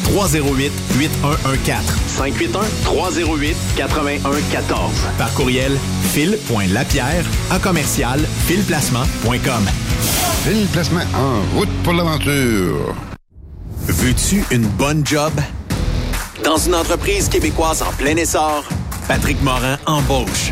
308 8114. 581 308 8114. Par courriel fil.lapierre à commercial filplacement.com. Fil Placement en route pour l'aventure. Veux-tu une bonne job? Dans une entreprise québécoise en plein essor, Patrick Morin embauche.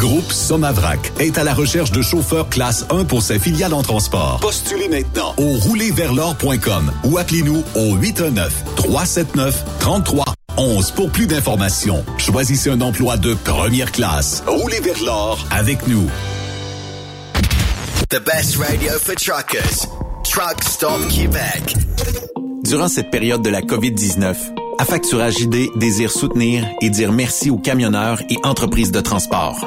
Groupe Somavrac est à la recherche de chauffeurs classe 1 pour ses filiales en transport. Postulez maintenant au roulerversl'or.com ou appelez-nous au 819-379-3311 pour plus d'informations. Choisissez un emploi de première classe. Roulez vers l'or avec nous. The best radio for truckers. Truck Stop Québec. Durant cette période de la COVID-19, Affacturage ID désire soutenir et dire merci aux camionneurs et entreprises de transport.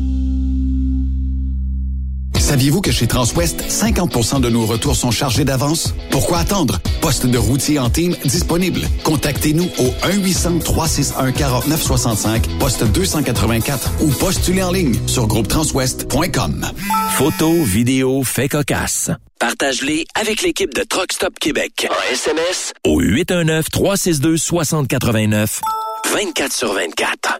Saviez-vous que chez Transwest, 50% de nos retours sont chargés d'avance? Pourquoi attendre? Poste de routier en team disponible. Contactez-nous au 1-800-361-4965, poste 284 ou postulez en ligne sur groupetranswest.com. Photos, vidéos, faits cocasse. Partage-les avec l'équipe de Truck Stop Québec. En SMS au 819-362-6089, 24 sur 24.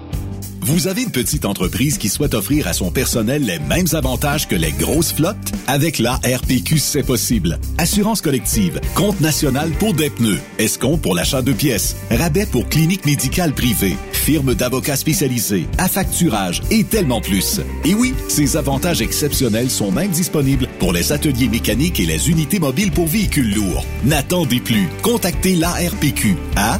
Vous avez une petite entreprise qui souhaite offrir à son personnel les mêmes avantages que les grosses flottes? Avec la RPQ, c'est possible. Assurance collective, compte national pour des pneus, escompte pour l'achat de pièces, rabais pour clinique médicale privée, firme d'avocats spécialisés, affacturage et tellement plus. Et oui, ces avantages exceptionnels sont même disponibles pour les ateliers mécaniques et les unités mobiles pour véhicules lourds. N'attendez plus. Contactez l'ARPQ à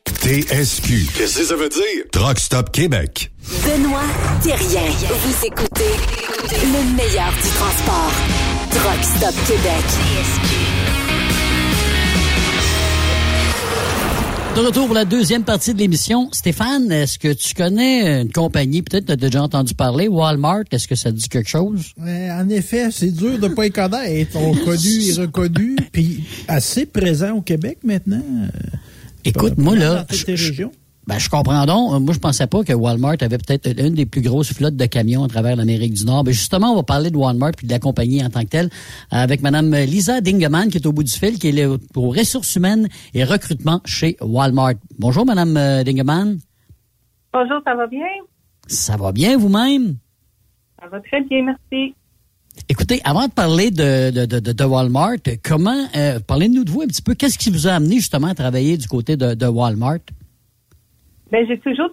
TSQ. Qu'est-ce que ça veut dire? Truck Stop Québec. Benoît Thérien. Vous écoutez le meilleur du transport. Truck Stop Québec. De retour pour la deuxième partie de l'émission. Stéphane, est-ce que tu connais une compagnie, peut-être tu as déjà entendu parler, Walmart, est-ce que ça te dit quelque chose? En effet, c'est dur de pas y connaître. On connu et reconnu, puis assez présent au Québec maintenant. Écoute, moi là. Ben, je comprends donc. Moi, je pensais pas que Walmart avait peut-être une des plus grosses flottes de camions à travers l'Amérique du Nord. Ben, justement, on va parler de Walmart puis de la compagnie en tant que telle avec Madame Lisa Dingeman qui est au bout du fil, qui est aux ressources humaines et recrutement chez Walmart. Bonjour, Madame euh, Dingeman. Bonjour, ça va bien? Ça va bien vous-même? Ça va très bien, merci. Écoutez, avant de parler de, de, de, de- Walmart, comment, euh, parlez-nous de vous un petit peu. Qu'est-ce qui vous a amené justement à travailler du côté de, de Walmart? Ben, j'ai toujours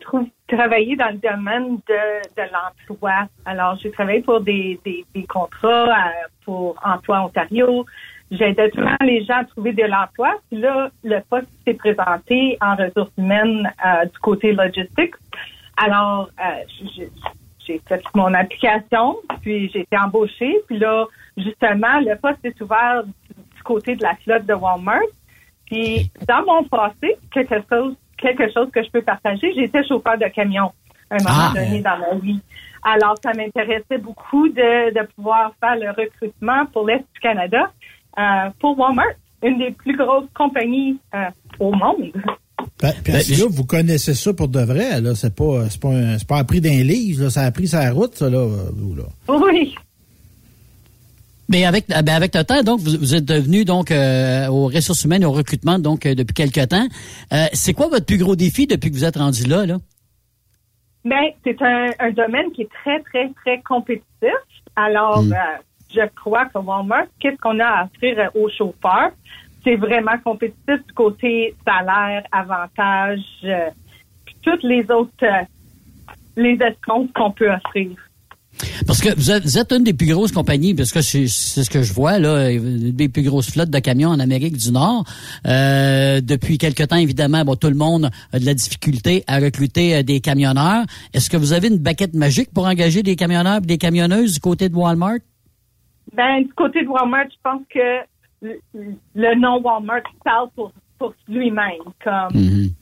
travaillé dans le domaine de, l'emploi. Alors, j'ai travaillé pour des, des, contrats euh, pour Emploi Ontario. J'aidais souvent les gens à trouver de l'emploi. Puis là, le poste s'est présenté en ressources humaines euh, du côté logistique. Alors, euh, j'ai fait mon application, puis j'ai été embauchée. Puis là, justement, le poste est ouvert du côté de la flotte de Walmart. Puis, dans mon passé, quelque chose, quelque chose que je peux partager, j'étais chauffeur de camion à un moment Ah. donné dans ma vie. Alors, ça m'intéressait beaucoup de, de pouvoir faire le recrutement pour l'Est du Canada euh, pour Walmart, une des plus grosses compagnies euh, au monde. Ben, puis Ben, là, vous connaissez ça pour de vrai, là. C'est pas, c'est pas, un- c'est pas appris d'un livre, là. Ça a pris sa route, ça, là, vous, là. Oui. Mais avec, euh, ben avec le temps, donc, vous, vous êtes devenu donc euh, aux ressources humaines et au recrutement donc euh, depuis quelque temps. Euh, c'est quoi votre plus gros défi depuis que vous êtes rendu là, là? Mais c'est un, un domaine qui est très, très, très compétitif. Alors, Mm. euh, je crois que Walmart, qu'est-ce qu'on a à offrir aux chauffeurs? C'est vraiment compétitif du côté salaire, avantages, euh, puis toutes les autres euh, les escomptes qu'on peut offrir. Parce que vous êtes, vous êtes une des plus grosses compagnies, parce que c'est c'est ce que je vois, là, une des plus grosses flottes de camions en Amérique du Nord. Euh, depuis quelque temps, évidemment, bon, tout le monde a de la difficulté à recruter euh, des camionneurs. Est-ce que vous avez une baquette magique pour engager des camionneurs et des camionneuses du côté de Walmart? Ben, du côté de Walmart, je pense que le, le nom Walmart parle pour, pour lui-même. Comme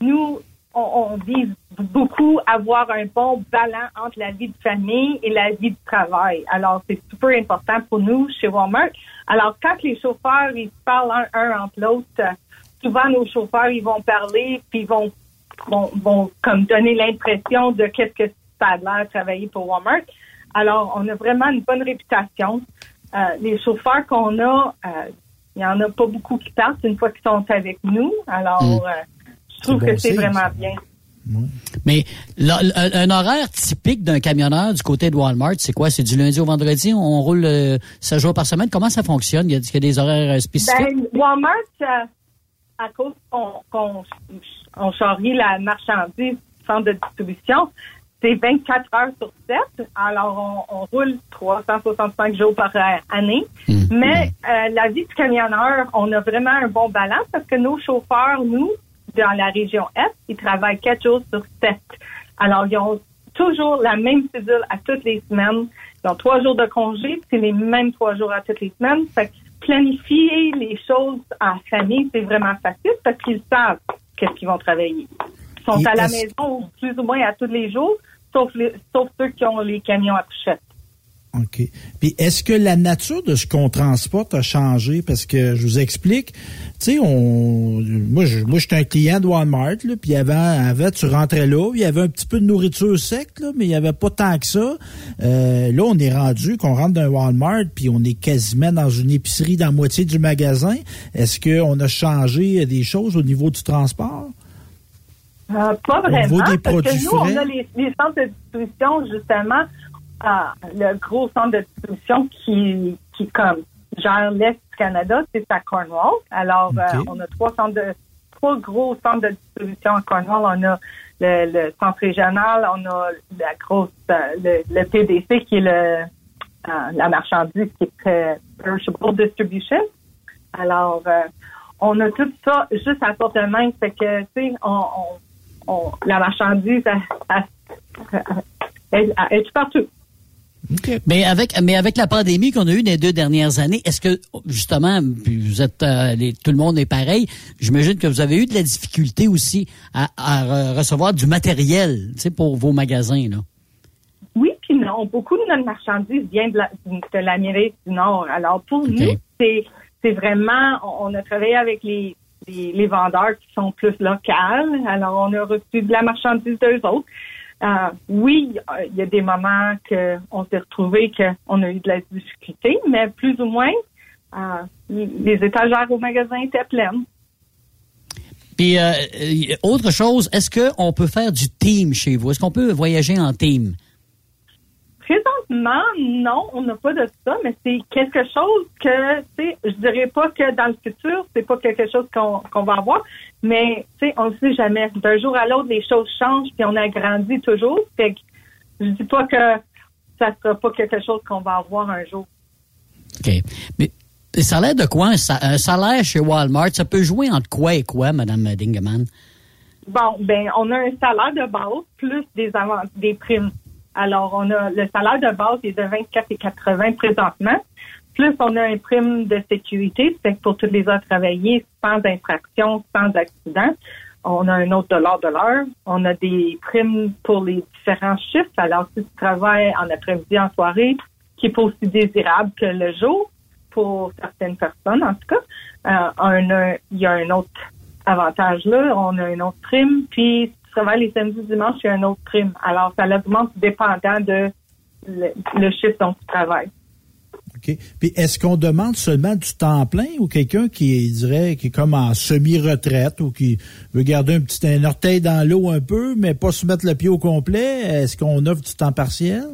nous, on, on vise beaucoup avoir un bon balance entre la vie de famille et la vie de travail. Alors, c'est super important pour nous chez Walmart. Alors, quand les chauffeurs, ils parlent un, un entre l'autre, souvent nos chauffeurs, ils vont parler, puis ils vont, vont, vont comme donner l'impression de qu'est-ce que ça a l'air de travailler pour Walmart. Alors, on a vraiment une bonne réputation. Euh, les chauffeurs qu'on a, euh, il y en a pas beaucoup qui partent une fois qu'ils sont avec nous. Alors, Mm. euh, je trouve que bon c'est vraiment ça. bien. Mais là, un, horaire typique d'un camionneur du côté de Walmart, c'est quoi? C'est du lundi au vendredi? On roule euh, 7 jours par semaine? Comment ça fonctionne? Il y a, il y a des horaires euh, spécifiques? Ben, Walmart, euh, à cause qu'on qu'on on charrie la marchandise du centre de distribution, c'est 24 heures sur 7. Alors, on, on roule 365 jours par euh, année. Mais euh, la vie du camionneur, on a vraiment un bon balance parce que nos chauffeurs, nous, dans la région Est, ils travaillent 4 jours sur 7. Alors, ils ont toujours la même cédule à toutes les semaines. Ils ont trois jours de congé, c'est les mêmes trois jours à toutes les semaines. Fait que planifier les choses en famille, c'est vraiment facile parce qu'ils savent qu'est-ce qu'ils vont travailler. Sont Et à la maison plus ou moins à tous les jours, sauf, les- sauf ceux qui ont les camions à couchette. OK. Puis est-ce que la nature de ce qu'on transporte a changé? Parce que je vous explique, tu sais, on moi je moi j'étais un client de Walmart, là, puis avant, avant, tu rentrais là, il y avait un petit peu de nourriture sec, là, mais il n'y avait pas tant que ça. Euh, là, on est rendu qu'on rentre dans un Walmart, puis on est quasiment dans une épicerie dans la moitié du magasin. Est-ce qu'on a changé des choses au niveau du transport? Euh, pas vraiment, des parce que nous, on a les, les centres de distribution, justement, euh, le gros centre de distribution qui, qui comme, gère l'Est du Canada, c'est à Cornwall. Alors, euh, on a trois centres de, trois gros centres de distribution à Cornwall. On a le, le centre régional, on a la grosse, euh, le, le PDC qui est le, euh, la marchandise qui est euh, Perishable Distribution. Alors, euh, on a tout ça juste à porte de main. Fait que, tu sais, on, on, on- la marchandise, elle, est partout. Mais avec mais avec la pandémie qu'on a eue les deux dernières années, est-ce que justement puis vous êtes euh, les- tout le monde est pareil, j'imagine que vous avez eu de la difficulté aussi à, à re- recevoir du matériel, tu sais pour vos magasins là? Oui, puis non. Beaucoup de notre marchandise vient de la- de l'Amérique du Nord. Alors, pour nous, c'est c'est vraiment, on, on a travaillé avec les, les, vendeurs qui sont plus locales. Alors, on a reçu de la marchandise d'eux autres. Euh, oui, il y a des moments que on s'est retrouvé qu'on a eu de la difficulté, mais plus ou moins, euh, les étagères au magasin étaient pleines. Puis euh, autre chose, est-ce que on peut faire du team chez vous? Est-ce qu'on peut voyager en team? Présentement, non, on n'a pas de ça, mais c'est quelque chose que, tu sais, je dirais pas que dans le futur, c'est pas quelque chose qu'on va avoir, mais, tu sais, on ne sait jamais. D'un jour à l'autre, les choses changent, puis on agrandit toujours. Fait que je dis pas que ça sera pas quelque chose qu'on va avoir un jour. OK. Mais a l'air de quoi un, sa- un salaire chez Walmart? Ça peut jouer entre quoi et quoi, Madame Dingeman? Bon, ben, on a un salaire de base plus des des primes. Alors, on a le salaire de base est de 24,80 présentement. Plus, on a une prime de sécurité, c'est pour tous les heures travaillées, sans infraction, sans accident. On a un autre dollar de l'heure. On a des primes pour les différents chiffres. Alors, si tu travailles en après-midi, en soirée, qui est pas aussi désirable que le jour pour certaines personnes, en tout cas, euh, il y a un autre avantage là. On a une autre prime. Puis, les samedis, dimanches, il y a un autre prime. Alors, ça augmente dépendant de le, le chiffre dont tu travailles. OK. Puis est-ce qu'on demande seulement du temps plein ou quelqu'un qui dirait qui est comme en semi-retraite ou qui veut garder un petit un orteil dans l'eau un peu, mais pas se mettre le pied au complet? Est-ce qu'on offre du temps partiel?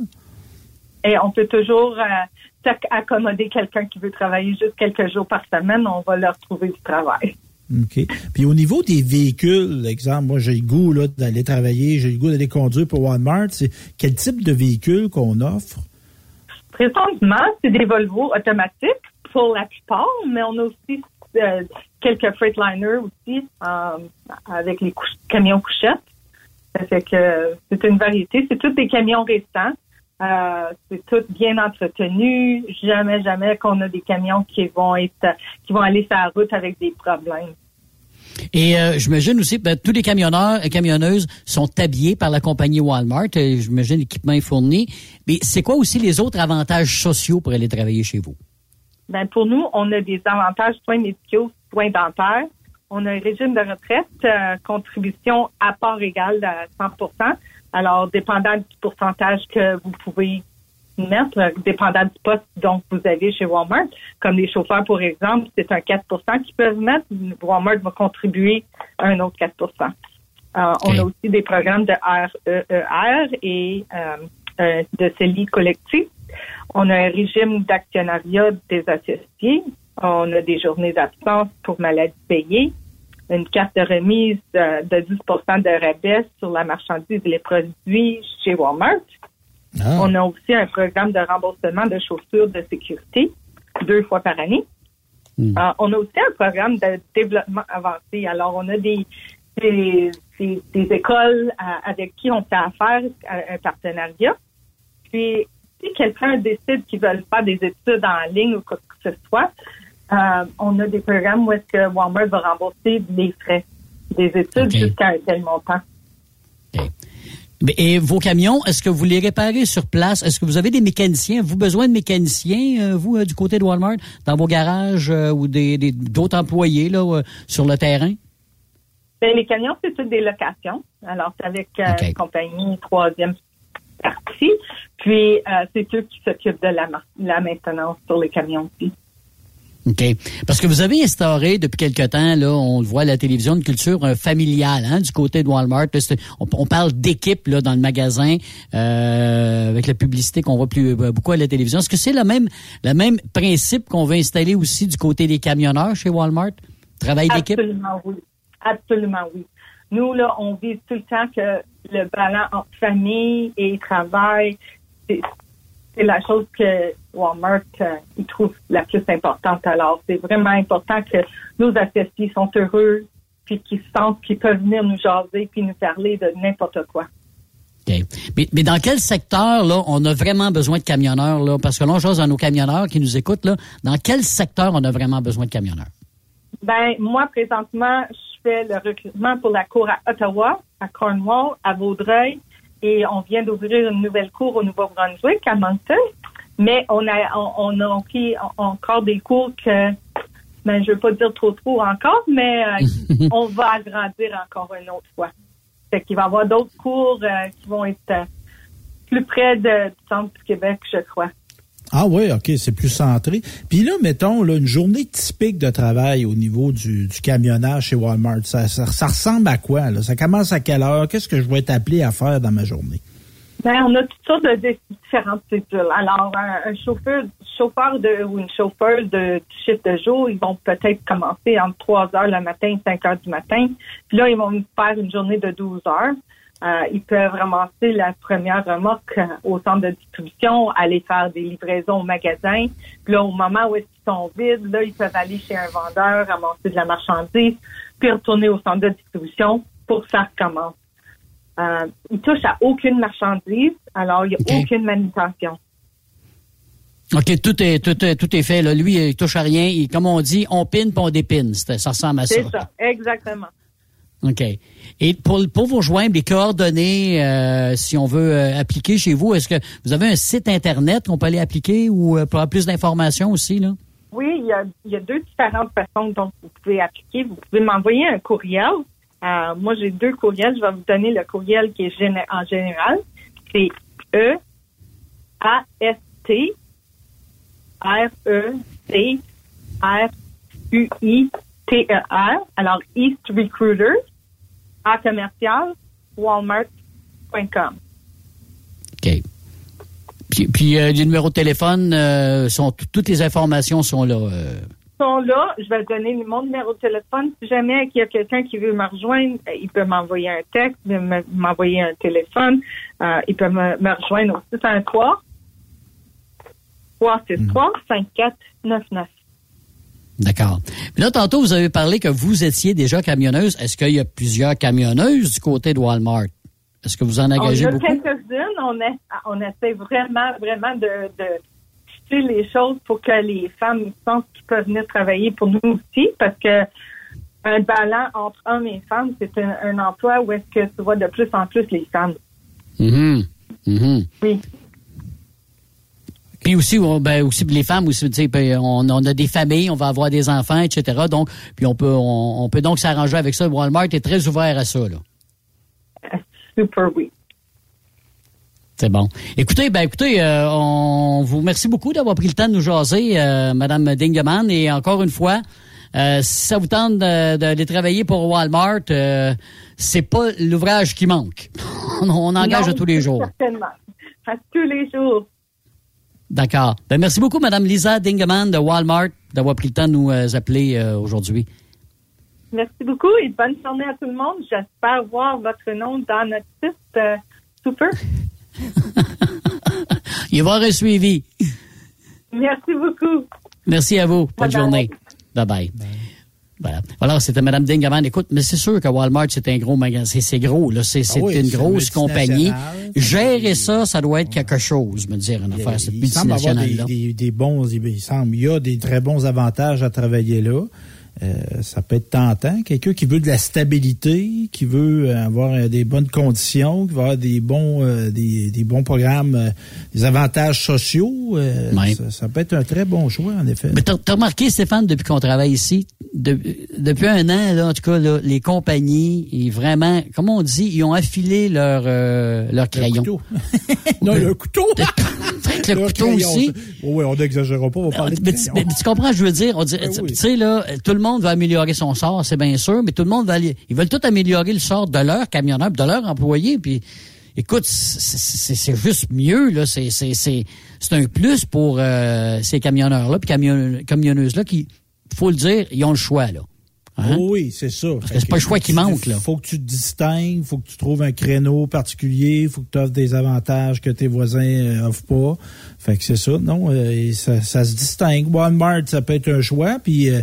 Et on peut toujours euh, accommoder quelqu'un qui veut travailler juste quelques jours par semaine. On va leur trouver du travail. OK. Puis au niveau des véhicules, exemple, moi j'ai le goût d'aller travailler, j'ai le goût d'aller conduire pour Walmart. Quel type de véhicule qu'on offre? Présentement, c'est des Volvo automatiques pour la plupart, mais on a aussi euh, quelques Freightliner aussi euh, avec les camions couchettes. Ça fait que c'est une variété. C'est tous des camions récents. Euh, c'est tout bien entretenu. Jamais, jamais qu'on a des camions qui vont être, qui vont aller sur la route avec des problèmes. Et euh, j'imagine aussi, ben, tous les camionneurs et camionneuses sont habillés par la compagnie Walmart. J'imagine l'équipement est fourni. Mais c'est quoi aussi les autres avantages sociaux pour aller travailler chez vous? Ben, pour nous, on a des avantages soins médicaux, soins dentaires. On a un régime de retraite, euh, contribution à part égale à 100 Alors, dépendant du pourcentage que vous pouvez mettre, euh, dépendant du poste dont vous avez chez Walmart, comme les chauffeurs, par exemple, c'est un 4% qu'ils peuvent mettre. Walmart va contribuer à un autre 4% euh, On a aussi des programmes de REER e et de CELI collectif. On a un régime d'actionnariat des associés. On a des journées d'absence pour maladie payée une carte de remise de, 10% de rabais sur la marchandise et les produits chez Walmart. Ah. On a aussi un programme de remboursement de chaussures de sécurité deux fois par année. Hmm. Euh, on a aussi un programme de développement avancé. Alors, on a des, des, écoles avec qui on fait affaire, un partenariat. Puis, si quelqu'un décide qu'il veut faire des études en ligne ou quoi que ce soit, euh, on a des programmes où est-ce que Walmart va rembourser les frais des études jusqu'à un tel montant. Et vos camions, est-ce que vous les réparez sur place? Est-ce que vous avez des mécaniciens? Vous besoin de mécaniciens, euh, vous, euh, du côté de Walmart, dans vos garages ou des, d'autres employés là, sur le terrain? Bien, les camions, c'est toutes des locations. Alors, c'est avec la compagnie troisième partie. Puis, c'est eux qui s'occupent de la, la maintenance sur les camions aussi. OK? Parce que vous avez instauré depuis quelque temps, là, on le voit à la télévision, une culture euh, familiale hein, du côté de Walmart. on, parle d'équipe là, dans le magasin euh, avec la publicité qu'on voit plus euh, beaucoup à la télévision. Est-ce que c'est le même, le même principe qu'on veut installer aussi du côté des camionneurs chez Walmart? Travail d'équipe? Absolument oui. Absolument oui. Nous, là, on vise tout le temps que le balance entre famille et travail, c'est la chose que Walmart euh, il trouve la plus importante. Alors, c'est vraiment important que nos associés sont heureux, puis qu'ils sentent qu'ils peuvent venir nous jaser, puis nous parler de n'importe quoi. Okay. Mais, mais, dans quel secteur, là, on a vraiment besoin de camionneurs, là? Parce que là, on chose à nos camionneurs qui nous écoutent, là. Dans quel secteur on a vraiment besoin de camionneurs? Ben, moi, présentement, je fais le recrutement pour la cour à Ottawa, à Cornwall, à Vaudreuil, et on vient d'ouvrir une nouvelle cour au Nouveau-Brunswick, à Moncton. Mais on a, on, a pris encore des cours que, ben, je veux pas dire trop trop encore, mais euh, on va agrandir encore une autre fois. Fait qu'il va y avoir d'autres cours euh, qui vont être euh, plus près de, du centre du Québec, je crois. Ah oui, OK, c'est plus centré. Puis là, mettons, une journée typique de travail au niveau du, camionnage chez Walmart, ça, ressemble à quoi? Là? Ça commence à quelle heure? Qu'est-ce que je vais être appelé à faire dans ma journée? Ben, on a toutes sortes de différentes cédules. Alors, un, chauffeur, chauffeur de, ou une chauffeur de chiffre de jour, ils vont peut-être commencer entre 3 heures le matin et 5 heures du matin. Puis là, ils vont faire une journée de 12 heures. Euh, ils peuvent ramasser la première remorque euh, au centre de distribution, aller faire des livraisons au magasin. Puis là, au moment où ils sont vides, là, ils peuvent aller chez un vendeur, ramasser de la marchandise, puis retourner au centre de distribution pour faire recommence. Euh, ils touchent à aucune marchandise, alors il n'y a aucune manutention. OK, tout est, tout, est, tout est fait. Là. Lui, il touche à rien. comme on dit, on pine puis on dépine. Ça ressemble à ça. C'est ça, exactement. OK. Et pour, pour vous joindre, les coordonnées, euh, si on veut euh, appliquer chez vous, est-ce que vous avez un site Internet qu'on peut aller appliquer ou euh, pour avoir plus d'informations aussi? Là? Oui, il y, a, deux différentes façons dont vous pouvez appliquer. Vous pouvez m'envoyer un courriel. moi, j'ai deux courriels. Je vais vous donner le courriel qui est en général. C'est E A S T R E C R U I T E R. Alors East Recruiters à commercial walmart.com. OK. Puis, puis euh, du numéro de téléphone, euh, sont, toutes les informations sont là. Euh. sont là. Je vais donner mon numéro de téléphone. Si jamais il y a quelqu'un qui veut me rejoindre, euh, il peut m'envoyer un texte, me- m'envoyer un téléphone. Euh, il peut me, me rejoindre au 613 363 5499. D'accord. Puis là, tantôt, vous avez parlé que vous étiez déjà camionneuse. Est-ce qu'il y a plusieurs camionneuses du côté de Walmart? Est-ce que vous en engagez on a beaucoup? quelques-unes. On, est, on essaie vraiment, vraiment de, de les choses pour que les femmes sentent qu'ils peuvent venir travailler pour nous aussi, parce que un ballon entre hommes et femmes, c'est un, un emploi où est-ce que tu vois de plus en plus les femmes. Mhm. Mhm. Oui. Puis aussi, on- ben, aussi les femmes aussi, tu sais, ben, on, on a des familles, on va avoir des enfants, etc. Donc, puis on peut, on, on peut donc s'arranger avec ça. Walmart est très ouvert à ça, là. Super, oui. C'est bon. Écoutez, ben écoutez, euh, on vous remercie beaucoup d'avoir pris le temps de nous jaser, euh, Madame Dingeman, et encore une fois, euh, si ça vous tente de- d'aller travailler pour Walmart, euh, c'est pas l'ouvrage qui manque. on, on engage Non, à tous les jours. Certainement. À tous les jours. D'accord. Ben merci beaucoup, Madame Lisa Dingeman de Walmart, d'avoir pris le temps de nous euh, appeler euh, aujourd'hui. Merci beaucoup et bonne journée à tout le monde. J'espère voir votre nom dans notre site. euh, super. Il va y avoir un suivi. Merci beaucoup. Merci à vous. Bonne journée. Bye bye. Voilà. Alors, c'était Mme Dingaman. Écoute, mais c'est sûr que Walmart, c'est un gros magasin. C'est- gros, là. C'est Ah oui, une grosse compagnie. Gérer ça, ça doit être quelque chose, me dire, une affaire, cette Il semble avoir des, multinationale-là. des, des bons, il semble, il y a des très bons avantages à travailler là. Euh, ça peut être tentant. Quelqu'un qui veut de la stabilité, qui veut avoir euh, des bonnes conditions, qui veut avoir des bons, euh, des, des bons programmes, euh, des avantages sociaux, euh, Ouais. ça, ça peut être un très bon choix, en effet. Mais t'as remarqué, Stéphane, depuis qu'on travaille ici, de- depuis un an, là, en tout cas, là, les compagnies, ils vraiment, comme on dit, ils ont affilé leur, euh, leur crayon. couteau. non, le couteau! Le Leur couteau crayon, aussi. oui, on n'exagérera pas, on va parler de Mais tu, crayon. mais tu comprends, je veux dire, on dit, Ben oui. tu sais là, tout le monde va améliorer son sort, c'est bien sûr, mais tout le monde va, aller- ils veulent tout améliorer le sort de leurs camionneurs, de leurs employés, puis écoute, c'est- juste mieux là, c'est c'est c'est c'est un plus pour euh, ces camionneurs là, puis camion, camionneuses là qui, faut le dire, ils ont le choix là. Hein? Oh oui, c'est ça. que c'est pas le choix qui manque, là. faut que tu te distingues, faut que tu trouves un créneau particulier, faut que tu offres des avantages que tes voisins euh, offrent pas. Fait que c'est ça, non, euh, et ça, ça se distingue. Walmart, ça peut être un choix, puis euh,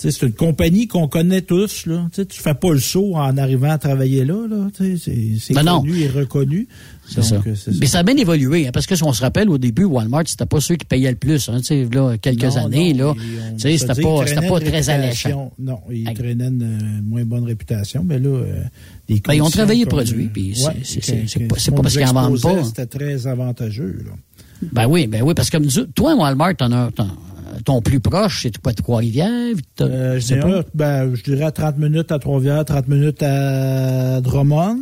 c'est une compagnie qu'on connaît tous, là. Tu sais, tu fais pas le saut en arrivant à travailler là, c'est- Ben non. connu et reconnu. Ça. Euh, c'est Mais ça a bien évolué, hein, parce que si on se rappelle, au début, Walmart, c'était pas ceux qui payaient le plus. Hein, là, quelques Non, années, non, là, ça c'était pas, pas très alléchant. Non, ils traînaient une euh, moins bonne réputation, mais là, euh, Ben, ils ont travaillé comme, produit, puis c'est- pas- parce qu'ils en vendent pas. C'était très avantageux, là. Ben oui, ben oui, parce que toi, Walmart, t'en as, ton plus proche, c'est quoi, Trois-Rivières? T'as- Euh, je dirais, pas. ben, je dirais à 30 minutes à Trois-Rivières, 30 minutes à Drummond.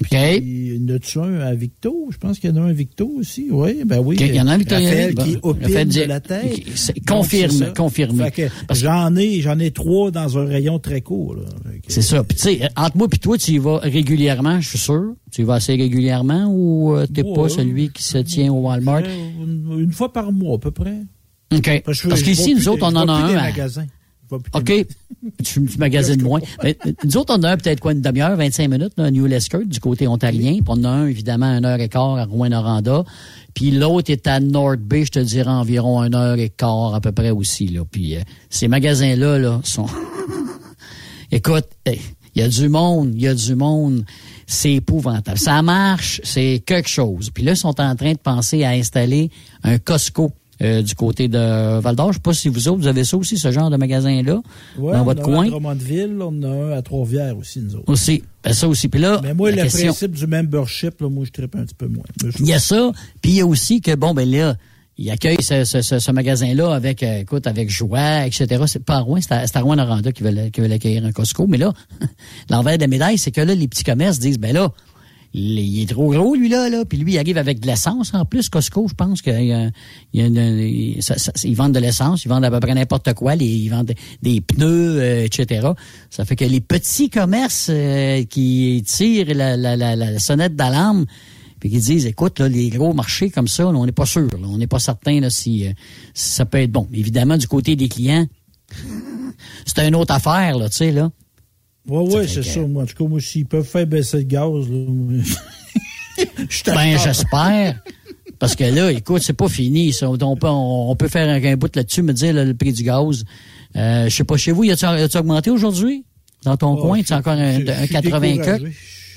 Puis, il y en a-tu un à Victo? Je pense qu'il y en a un à Victo aussi. Oui, ben oui. Il y en a un. Raphaël qui Bon, opine de la tête. Confirme, confirme. J'en ai, j'en ai trois dans un rayon très court. C'est ça. Puis tu sais, entre moi et toi, tu y vas régulièrement, je suis sûr. Tu y vas assez régulièrement ou euh, t'es Ouais. pas celui qui se tient au Walmart? Une, une fois par mois, à peu près. OK. Parce, que Parce je qu'ici, nous autres, on en a un. à- magasins. Plus OK. tu, tu magasines moins. Mais, euh, nous autres, on en a un peut-être quoi, une demi-heure, 25 minutes, là, à New Lescott, du côté ontarien. Puis on en a un, évidemment, une heure et quart à Rouen-Noranda. Puis l'autre est à North Bay, je te dirais environ une heure et quart à peu près aussi. Là. Puis euh, ces magasins-là là, sont... Écoute, il y a du monde, il y a du monde. C'est épouvantable. Ça marche, c'est quelque chose. Puis là, ils sont en train de penser à installer un Costco. Euh, du côté de Val d'Or. Je sais pas si vous autres, vous avez ça aussi, ce genre de magasin-là, Ouais, dans on votre en a un coin. à Drummondville, on en a un à Trois-Rivières aussi, nous autres. Aussi. Ben, ça aussi. Puis là, Mais moi, le question- principe du membership, là, moi, je tripe un petit peu moins. Il y a ça, puis il y a aussi que, bon, ben là, il accueille ce, ce, ce, ce magasin-là avec, euh, écoute, avec joie, etc. C'est pas à Rouen, c'est à, à Rouen-Noranda qui veulent, qui veulent accueillir un Costco. Mais là, l'envers de la médaille, c'est que là, les petits commerces disent, ben là, il est trop gros, lui, là. Puis lui, il arrive avec de l'essence en plus. Costco, je pense qu'il y a, de l'essence, ils vendent à peu près n'importe quoi, ils vendent des, pneus, euh, etc. Ça fait que les petits commerces euh, qui tirent la, sonnette d'alarme, puis qui disent, écoute, les gros marchés comme ça, on n'est pas sûr, on n'est pas certain si, euh, si ça peut être bon. Évidemment, du côté des clients, c'est une autre affaire, là, tu sais, là. Ouais, ouais, c'est ça. Moi, en tout cas, moi, s'ils peuvent faire baisser le gaz, là. je Ben, j'espère. Parce que là, écoute, c'est pas fini. ça. On peut, on, on peut faire un, un bout là-dessus, me dire là, le prix du gaz. Euh, je sais pas, chez vous, y a-tu augmenté aujourd'hui? Dans ton Oh, coin, tu encore un, je- je un suis 80 découragé. que?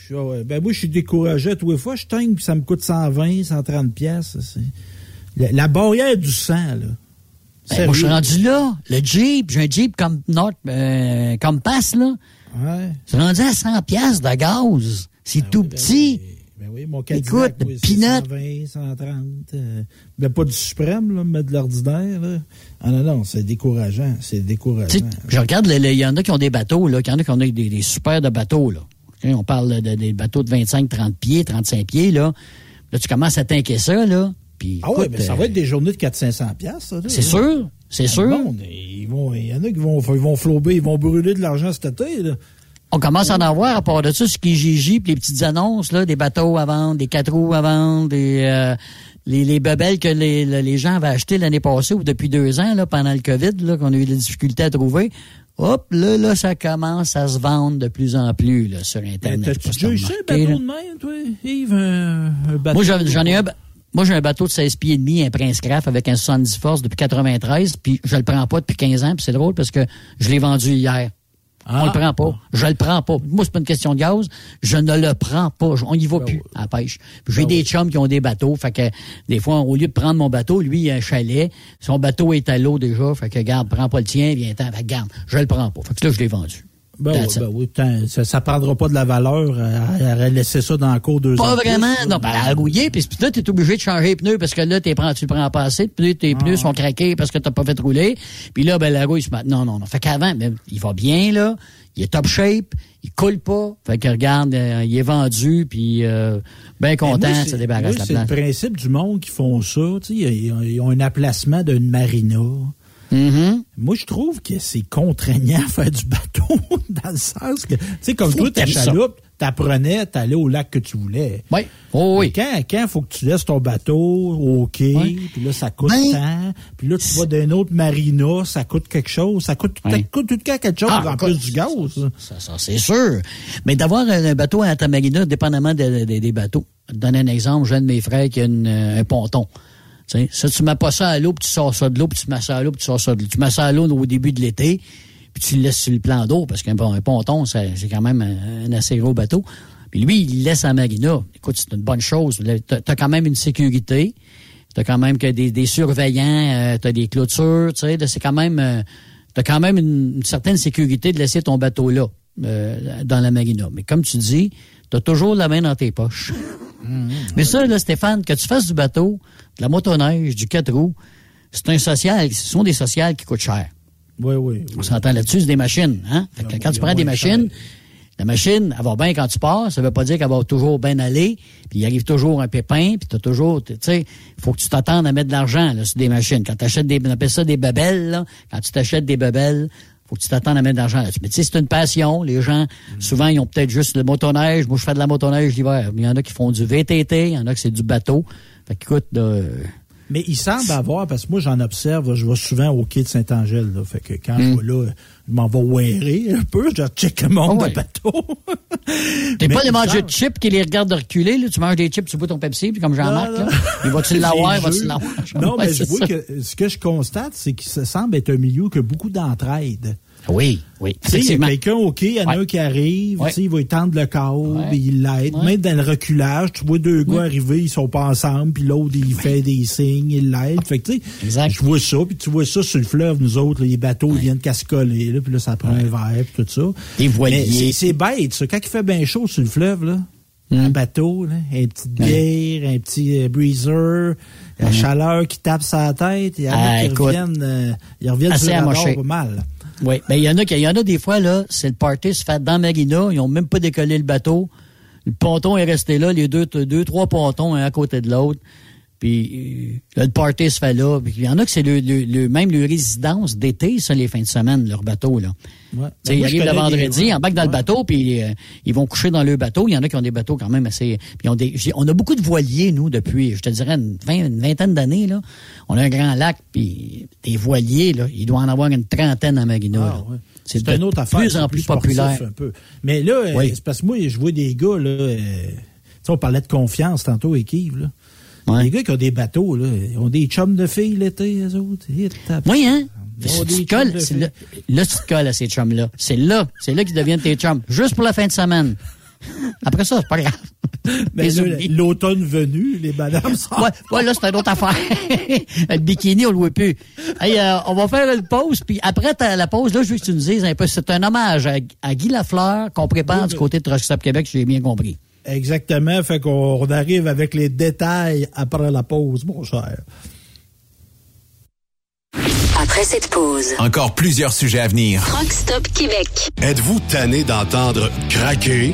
Je- ah ouais. Ben moi, je suis découragé. Tous les fois, je teigne, puis ça me coûte 120, 130 pièces. La, la barrière du sang, là. Ben, moi, je suis rendu là. Le Jeep, j'ai un Jeep comme North, euh, comme passe, là. Ouais. C'est rendu à 100 pièces de gaz. C'est tout petit. Ben oui, mon Écoute, Cadillac, oui, c'est peanut. 120, 130. euh, ben pas du suprême, là, mais de l'ordinaire. Ah non, non, c'est décourageant. C'est décourageant. je regarde, il y en a qui ont des bateaux, là. Il y en a qui ont des, des super de bateaux, là. On parle de, des bateaux de 25, 30 pieds, 35 pieds, là. Là, tu commences à t'inquiéter ça, là. Puis, Ah écoute, mais ça euh, va être des journées de 400-500 piastres. C'est sûr, c'est Ah, sûr. ils vont, il y en a qui vont, ils vont flober, ils vont brûler de l'argent cet été, là. On commence à en avoir, à part de ça, ce qui est Gigi, puis les petites annonces, là, des bateaux à vendre, des quatre roues à vendre, des, euh, les, les bebelles que les, le- les gens avaient achetées l'année passée ou depuis deux ans, là, pendant le COVID, là, qu'on a eu des difficultés à trouver. Hop, là, là, ça commence à se vendre de plus en plus, là, sur Ben, Internet. T'as-tu Je sais pas déjà eu ça, un bateau là. de même, toi, Yves? Un, un bateau Moi, j'en ai un. Moi, j'ai un bateau de 16 pieds et demi, un Prince Craft avec un 70 forces depuis 93, puis je le prends pas depuis 15 ans, puis c'est drôle parce que je l'ai vendu hier. Ah. On le prend pas. Je le prends pas. Moi, c'est pas une question de gaz. Je ne le prends pas. On y Ben va plus à la pêche. J'ai des chums qui ont des bateaux. Fait que des fois, au lieu de prendre mon bateau, lui, il a un chalet. Son bateau est à l'eau déjà. Fait que garde, prends pas le tien, viens ten Fait que garde, je le prends pas. Fait que là, je l'ai vendu. Ben, That's oui, ben oui, tant- ça, ça prendra pas de la valeur. Elle, elle aurait laissé ça dans le cours deux ans. Pas de plus, vraiment. Non, ben, a rouillé, puis là, t'es obligé de changer les pneus parce que là, t'es prends, tu le prends pas assez, puis tes Ah. pneus sont craqués parce que t'as pas fait rouler. Puis là, ben, la rouille se met. Non, non, non. Fait qu'avant, ben, il va bien, là. Il est top shape. Il coule pas. Fait que regarde, euh, il est vendu, puis euh, bien Ben, content, moi, ça débarrasse moi, la C'est le place. principe du monde qui font ça. Tu sais, ils, ont- ils ont un emplacement d'une marina. Mm-hmm. Moi, je trouve que c'est contraignant à faire du bateau, dans le sens que, tu sais, comme toi, ta chaloupe, t'apprenais, t'allais au lac que tu voulais. Oui. Oh, oui. Mais Quand, quand faut que tu laisses ton bateau au quai, puis là, ça coûte Ben, tant, puis là, tu vas d'un autre marina, ça coûte quelque chose, ça coûte, ça coûte tout le temps quelque chose Ah, en plus du gaz. Ça, ça c'est sûr. Mais d'avoir un, bateau à ta marina, dépendamment de- de- des bateaux. Je te donner un exemple. J'ai un de mes frères qui a une, euh, un ponton. Tu sais, ça, tu mets pas ça à l'eau, puis tu sors ça de l'eau, puis tu mets ça à l'eau, puis tu sors ça de l'eau. Tu mets ça à l'eau au début de l'été, puis tu le laisses sur le plan d'eau, parce qu'un pon- un ponton, c'est quand même un, un assez gros bateau. Puis lui, il laisse à marina. Écoute, c'est une bonne chose. Tu as quand même une sécurité. Tu as quand même que des, surveillants, tu as des clôtures, tu sais, c'est quand même... euh, tu as quand même une, une certaine sécurité de laisser ton bateau là, euh, dans la marina. Mais comme tu dis, tu as toujours la main dans tes poches. Mais ça, là, Stéphane, que tu fasses du bateau, de la motoneige, du quatre roues, c'est un social, ce sont des sociales qui coûtent cher. Oui, oui. On s'entend là-dessus, c'est des machines. Hein? Fait que quand tu prends des machines, la machine, elle va bien quand tu pars. Ça veut pas dire qu'elle va toujours bien aller. Puis il arrive toujours un pépin. Puis t'as toujours, tu sais, faut que tu t'attendes à mettre de l'argent là, sur des machines. Quand tu achètes des, on appelle ça des bebelles, là. Quand tu t'achètes des bebelles, faut que tu t'attendes à mettre de l'argent là-dessus. Mais tu sais, c'est une passion. Les gens, souvent, ils ont peut-être juste le motoneige. Moi, je fais de la motoneige l'hiver. Il y en a qui font du VTT. Il y en a qui c'est du bateau. Fait qu'écoute, là, Mais il semble avoir, parce que moi j'en observe, je vais souvent au quai de Saint-Angèle. Là, fait que quand je vais là, je m'en vais wearer un peu, je check le monde ouais. de bateau. T'es pas il manger de chips qui les regardent de reculer, là? Tu manges des chips, tu bois ton Pepsi, puis comme Jean-Marc, là. Il va-tu l'avoir, va-tu l'avoir? Non, mais je vois que ce que je constate, c'est que ça semble être un milieu qui a beaucoup d'entraide. Oui, oui. Tu sais, il y a quelqu'un quai, il y en a Ouais. un qui arrive, Ouais. il va étendre le câble, Ouais. il l'aide. Même dans le reculage, tu vois deux gars arriver, ils sont pas ensemble, puis l'autre, il fait des signes, il l'aide. Fait que, tu sais, je vois ça, puis tu vois ça sur le fleuve, nous autres, les bateaux, ils viennent cascoler, là, puis là, ça prend un verre, puis tout ça. Des voiliers. C'est- bête, ça. Quand il fait bien chaud sur le fleuve, là, Hmm. un bateau, là, une petite bière, un petit euh, breezer, la chaleur qui tape sa tête, il y en a. Ah, qui écoute, reviennent, euh, ils reviennent sur amoché. pas mal. Oui. Ben, il y en a il y en a des fois, là, c'est le party se fait dans Marina. Ils ont même pas décollé le bateau. Le ponton est resté là, les deux, deux, trois pontons, un à côté de l'autre. Puis euh, le party se fait là. Puis il y en a que c'est le, le, le- même le résidence d'été, ça, les fins de semaine, leur bateau, là. Ouais. Sais, ils arrivent le vendredi, ouais. embarquent dans le bateau, puis euh, ils vont coucher dans le bateau. Il y en a qui ont des bateaux quand même assez... Puis ils des, on a beaucoup de voiliers, nous, depuis, je te dirais, une, vingt- une vingtaine d'années. là. On a un grand lac, puis des voiliers, là, il doit en avoir une trentaine à Marina. là. Ah, ouais. C'est C'est une de autre affaire. plus en plus populaire. Un peu. Mais là, euh, Oui. c'est parce que moi, je vois des gars, là, euh, tu sais, on parlait de confiance tantôt Yves, là. Ouais. Les gars qui ont des bateaux, là, ils ont des chums de filles l'été, eux autres. Oui, hein? Tu te colles, là, là, tu te colles à ces chums-là. C'est là, c'est là qu'ils deviennent tes chums. Juste pour la fin de semaine. Après ça, c'est pas grave. Mais oublie. l'automne venu, les madames sortent. Ouais, ouais, là, c'est une autre affaire. le bikini, on le voit plus. Hey, euh, on va faire une pause, puis après la pause, là, je veux que tu nous dises un peu, c'est un hommage à, à Guy Lafleur qu'on prépare du côté de Truck Stop Québec, si j'ai bien compris. Exactement. Fait qu'on on arrive avec les détails après la pause, mon cher. Après cette pause, Encore plusieurs sujets à venir. Truck Stop Québec. Êtes-vous tanné d'entendre craquer,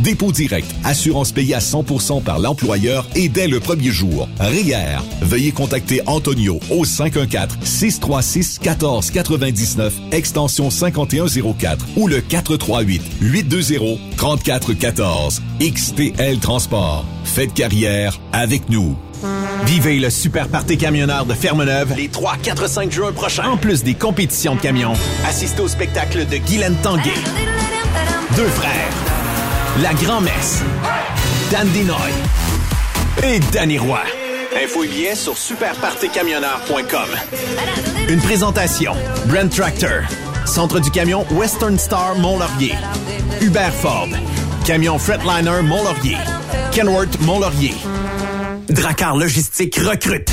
dépôt direct, assurance payée à 100% par l'employeur et dès le premier jour. RIER. Veuillez contacter Antonio au 514-636-1499, extension 5104 ou le 438-820-3414. XTL Transport. Faites carrière avec nous. Vivez le super party camionneur de Fermeneuve les 3, 4, 5 juin prochains. En plus des compétitions de camions, assistez au spectacle de Guylaine Tanguay. Deux frères. La Grand-Messe. Dan Dinoy. Et Danny Roy. Info et billets sur superpartycamionneur.com. Une présentation. Brand Tractor. Centre du camion Western Star Mont-Laurier. Hubert Ford. Camion Fretliner Mont-Laurier. Kenworth Mont-Laurier. Dracar Logistique recrute.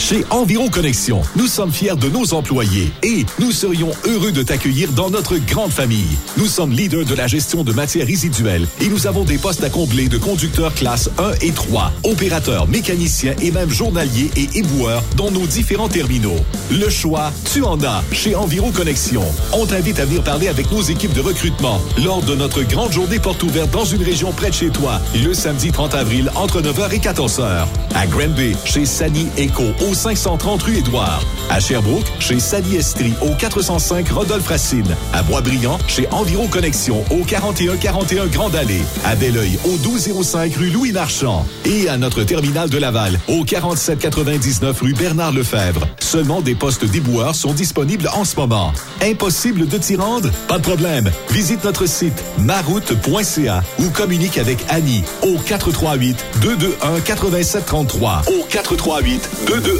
Chez Environ Connexion, nous sommes fiers de nos employés et nous serions heureux de t'accueillir dans notre grande famille. Nous sommes leaders de la gestion de matières résiduelles et nous avons des postes à combler de conducteurs classe 1 et 3, opérateurs, mécaniciens et même journaliers et éboueurs dans nos différents terminaux. Le choix, tu en as chez Environ Connexion. On t'invite à venir parler avec nos équipes de recrutement lors de notre grande journée porte ouverte dans une région près de chez toi, le samedi 30 avril entre 9h et 14h. À Granby, chez Sani Eco au 530 rue Édouard. À Sherbrooke, chez Sani Estrie au 405 Rodolphe Racine. À Boisbriand, chez Environ Connexion au 4141 Grande Allée. À Belleuil au 1205 rue Louis Marchand. Et à notre terminal de Laval au 4799 rue Bernard Lefebvre. Seulement des postes déboueurs sont disponibles en ce moment. Impossible de t'y rendre? Pas de problème. Visite notre site maroute.ca ou communique avec Annie au 438 221 8733 au 438 221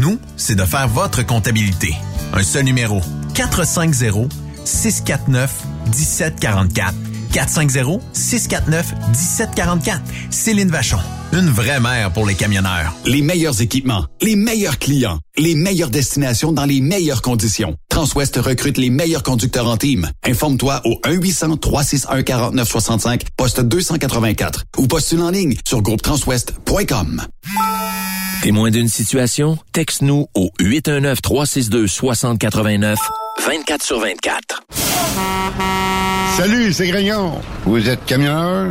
Nous, c'est de faire votre comptabilité. Un seul numéro. 450 649 1744. 450-649-1744. Céline Vachon. Une vraie mère pour les camionneurs. Les meilleurs équipements, les meilleurs clients, les meilleures destinations dans les meilleures conditions. Transwest recrute les meilleurs conducteurs en team. Informe-toi au 1-800-361-4965, poste 284 ou postule en ligne sur groupetranswest.com. Témoin d'une situation? Texte-nous au 819-362-6089, 24 sur 24. Salut, c'est Grignon. Vous êtes camionneur?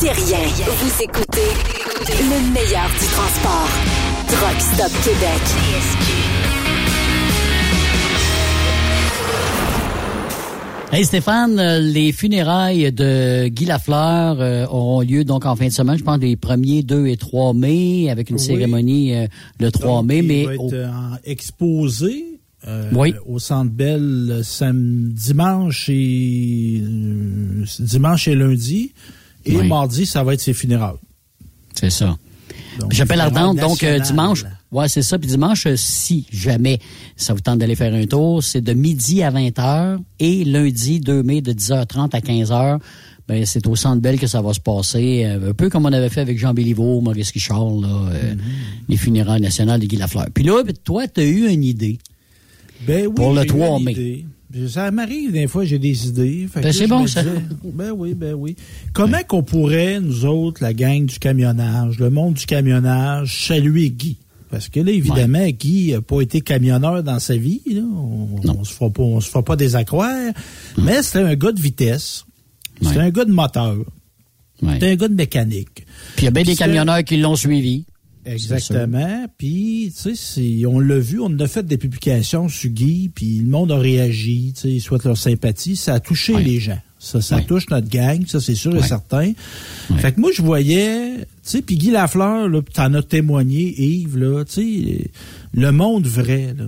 Thérien. Vous écoutez le meilleur du transport. Truck Stop Québec. Hey Stéphane, euh, les funérailles de Guy Lafleur euh, auront lieu donc en fin de semaine, je pense les premiers 2 et 3 mai, avec une Oui. cérémonie euh, le 3 mai, il mais va être euh, exposé euh, Oui. au Centre Bell euh, sam- dimanche et euh, dimanche et lundi. Et Oui. mardi, ça va être ses funérailles. c'est ça. J'appelle Ardente, donc euh, dimanche. Ouais, c'est ça. Puis dimanche, euh, si jamais ça vous tente d'aller faire un tour, c'est de midi à 20h et lundi 2 mai de 10h30 à 15h. Ben, c'est au Centre Bell que ça va se passer, euh, un peu comme on avait fait avec Jean Béliveau, Maurice Richard, là, Mm-hmm. les funérailles nationales de Guy Lafleur. Puis là, toi, tu as eu une idée. Ben oui, Pour le j'ai 3 une mai. idée. Ça m'arrive des fois, j'ai des idées. Ben, c'est bon, ça. ben oui, ben oui. Comment qu'on pourrait, nous autres, la gang du camionnage, le monde du camionnage, saluer Guy? Parce que là, évidemment, Guy n'a pas été camionneur dans sa vie. Là. On, on se fera pas, on se fera pas désaccroire. Mais c'était un gars de vitesse. C'était Ouais. un gars de moteur. Ouais. C'était un gars de mécanique. Puis il y a bien des camionneurs qui l'ont suivi. Exactement. Puis, tu sais, on l'a vu, on a fait des publications sur Guy, puis le monde a réagi, tu sais, ils souhaitent leur sympathie. Ça a touché Ouais. les gens. Ça, ça Ouais. touche notre gang, ça, c'est sûr et certain. Fait que moi, je voyais, tu sais, puis Guy Lafleur, là, t'en as témoigné, Yves, là, tu sais, le monde vrai, là.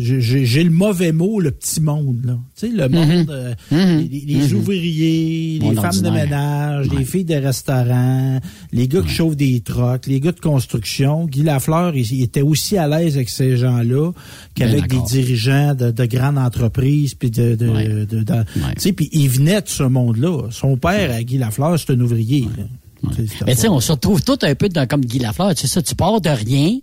J'ai- le mauvais mot, le petit monde, là. Tu sais, le monde, euh, Mhm. les, Mhm. ouvriers, les femmes de ménage, Ouais. les filles de restaurants, les gars qui chauffent des trucks, les gars de construction. Guy Lafleur, il, il était aussi à l'aise avec ces gens-là qu'avec des dirigeants de, de grandes entreprises, puis de, de, Ouais. de- tu sais, puis il venait de ce monde-là. Son père, à Guy Lafleur, c'est un ouvrier. là. Mais tu sais, on se retrouve tous un peu dans, comme Guy Lafleur. Tu sais ça, tu pars de rien,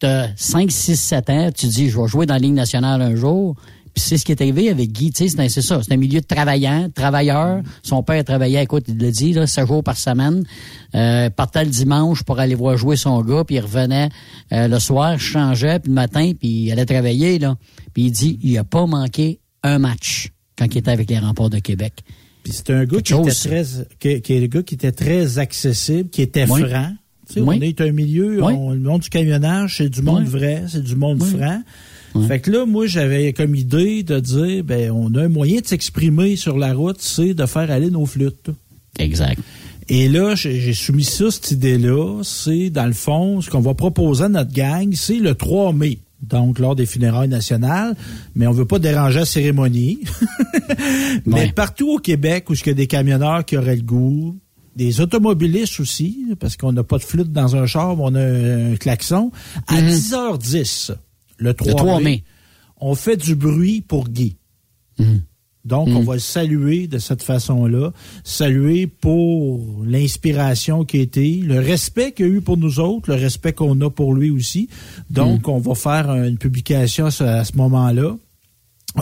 t'as 5, 6, 7 ans, tu dis, je vais jouer dans la Ligue nationale un jour. Puis c'est ce qui est arrivé avec Guy, tu sais, c'est c'est ça, c'est un milieu de travaillant, travailleur. Son père travaillait, écoute, il l'a dit, là, 7 jours par semaine. Euh, partait le dimanche pour aller voir jouer son gars, puis il revenait euh, le soir, changeait, puis le matin, puis il allait travailler, là. Puis il dit, il a pas manqué un match quand il était avec les remparts de Québec. Puis c'était un gars qui était, très, qui, qui est le gars qui était très accessible, qui était Oui. franc. Oui. On est un milieu, Oui. on- le monde du camionnage, c'est du monde Oui. vrai, c'est du monde franc. Fait que là, moi, j'avais comme idée de dire, ben, on a un moyen de s'exprimer sur la route, c'est de faire aller nos flûtes. Exact. Et là, j'ai j'ai soumis ça, cette idée-là. C'est, dans le fond, ce qu'on va proposer à notre gang, c'est le 3 mai. Donc, lors des funérailles nationales. Mais on veut pas déranger la cérémonie. mais Ouais. partout au Québec où il y a des camionneurs qui auraient le goût, des automobilistes aussi, parce qu'on n'a pas de flûte dans un char, mais on a un, klaxon. À Mhm. 10h10, le 3, Le 3 mai, mai. on fait du bruit pour Guy. Mhm. Donc, on va le saluer de cette façon-là. Saluer pour l'inspiration qui a été, le respect qu'il a eu pour nous autres, le respect qu'on a pour lui aussi. Donc, on va faire une publication à ce moment-là.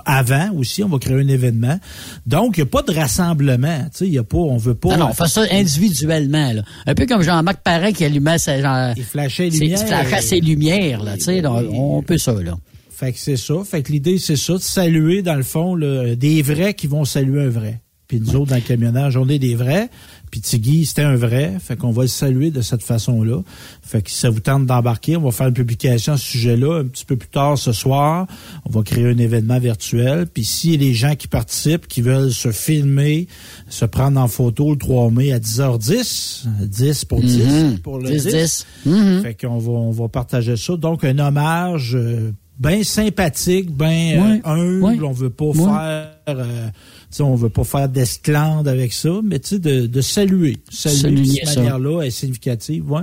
Avant aussi, on va créer un événement. Donc, il n'y a pas de rassemblement. Tu sais, il y a pas, on veut pas. Non, non, on fait ça individuellement. Là. Un peu comme Jean-Marc Parent qui allumait sa, genre, Il flashait les ses, lumières. flashait ses lumières. Là, tu sais, on peut ça. Là. Fait que c'est ça. Fait que l'idée, c'est ça, de saluer, dans le fond, là, des vrais qui vont saluer un vrai. Puis nous autres, dans le camionnage, on est des vrais. Puis Tigui, c'était un vrai. Fait qu'on va le saluer de cette façon-là. Fait que si ça vous tente d'embarquer, on va faire une publication à ce sujet-là un petit peu plus tard ce soir. On va créer un événement virtuel. Puis a des gens qui participent, qui veulent se filmer, se prendre en photo le 3 mai à 10h10, 10 pour 10, Mhm. pour le 10, 10. 10. Mhm. Fait qu'on va, on va partager ça. Donc, un hommage euh, bien sympathique, bien Ouais. humble. Ouais. On veut pas faire... euh, sais, on veut pas faire d'esclande avec ça, mais tu sais, de, de saluer. Saluer de cette manière-là est significative, ouais.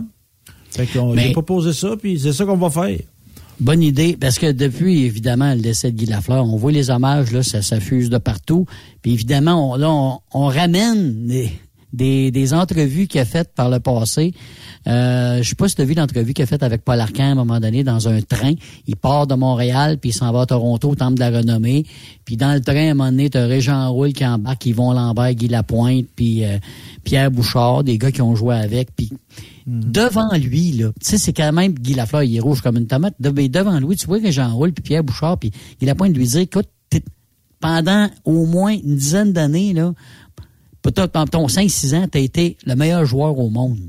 Fait qu'on j'ai proposé ça, puis c'est ça qu'on va faire. Bonne idée, parce que depuis, évidemment, le décès de Guy Lafleur, on voit les hommages, là, ça s'affuse de partout. Puis évidemment, on, là, on, on ramène des, des entrevues qu'il a faites par le passé. Euh, je sais pas si tu as vu l'entrevue qu'il a faite avec Paul Arcand à un moment donné dans un train. Il part de Montréal, puis il s'en va à Toronto, au Temple de la Renommée. Puis dans le train, à un moment donné, tu as Régent Roule qui embarque, Yvon Lambert, Guy Lapointe, puis euh, Pierre Bouchard, des gars qui ont joué avec. Puis devant lui, là, tu sais, c'est quand même Guy Lafleur, il est rouge comme une tomate. De- mais devant lui, tu vois Régent Roule, puis Pierre Bouchard, puis Guy Lapointe lui dit, écoute, pendant au moins une dizaine d'années, là, peut-être dans ton 5-6 ans, tu as été le meilleur joueur au monde.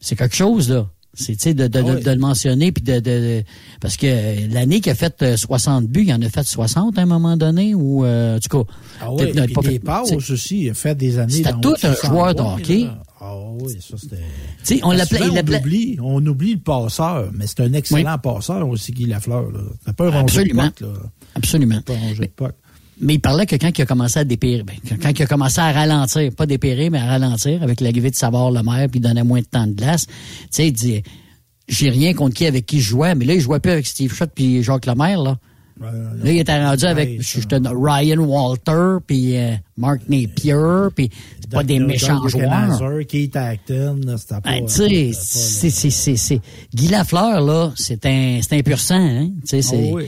C'est quelque chose, là. C'est, tu sais, de, de, de- Ah oui. de le mentionner, puis de, de, de- Parce que euh, l'année qu'il a fait euh, 60 buts, il en a fait 60 à un moment donné, ou... Euh, en tout cas... Ah oui, peut-être puis pas des passes aussi. Il a fait des années C'était tout un de 100 joueur de hockey. Ah oui, ça c'était. On On oublie, on oublie le passeur, mais c'est un excellent passeur aussi, Guy Lafleur. là. T'as pas un rongé de Absolument. pote, là. Absolument. Pas un rongé de pote. Mais il parlait que quand il a commencé à dépérir, ben, quand il a commencé à ralentir, pas dépérir, mais à ralentir avec l'arrivée de Savard le maire, puis il donnait moins de temps de glace, tu sais, il dit, j'ai rien contre qui avec qui je jouais, mais là, il jouait plus avec Steve Schott puis Jacques Lemaire, là. Là, il était rendu avec je, je te donne Ryan Walter, puis euh, Mark Napier, puis c'est pas des méchants joueurs. Keith Acton, là, c'était pas. Ben, tu sais, c'est, c'est, c'est, c'est, Guy Lafleur, là, c'est un, c'est un pur sang, hein. Tu sais, c'est, Ah oui.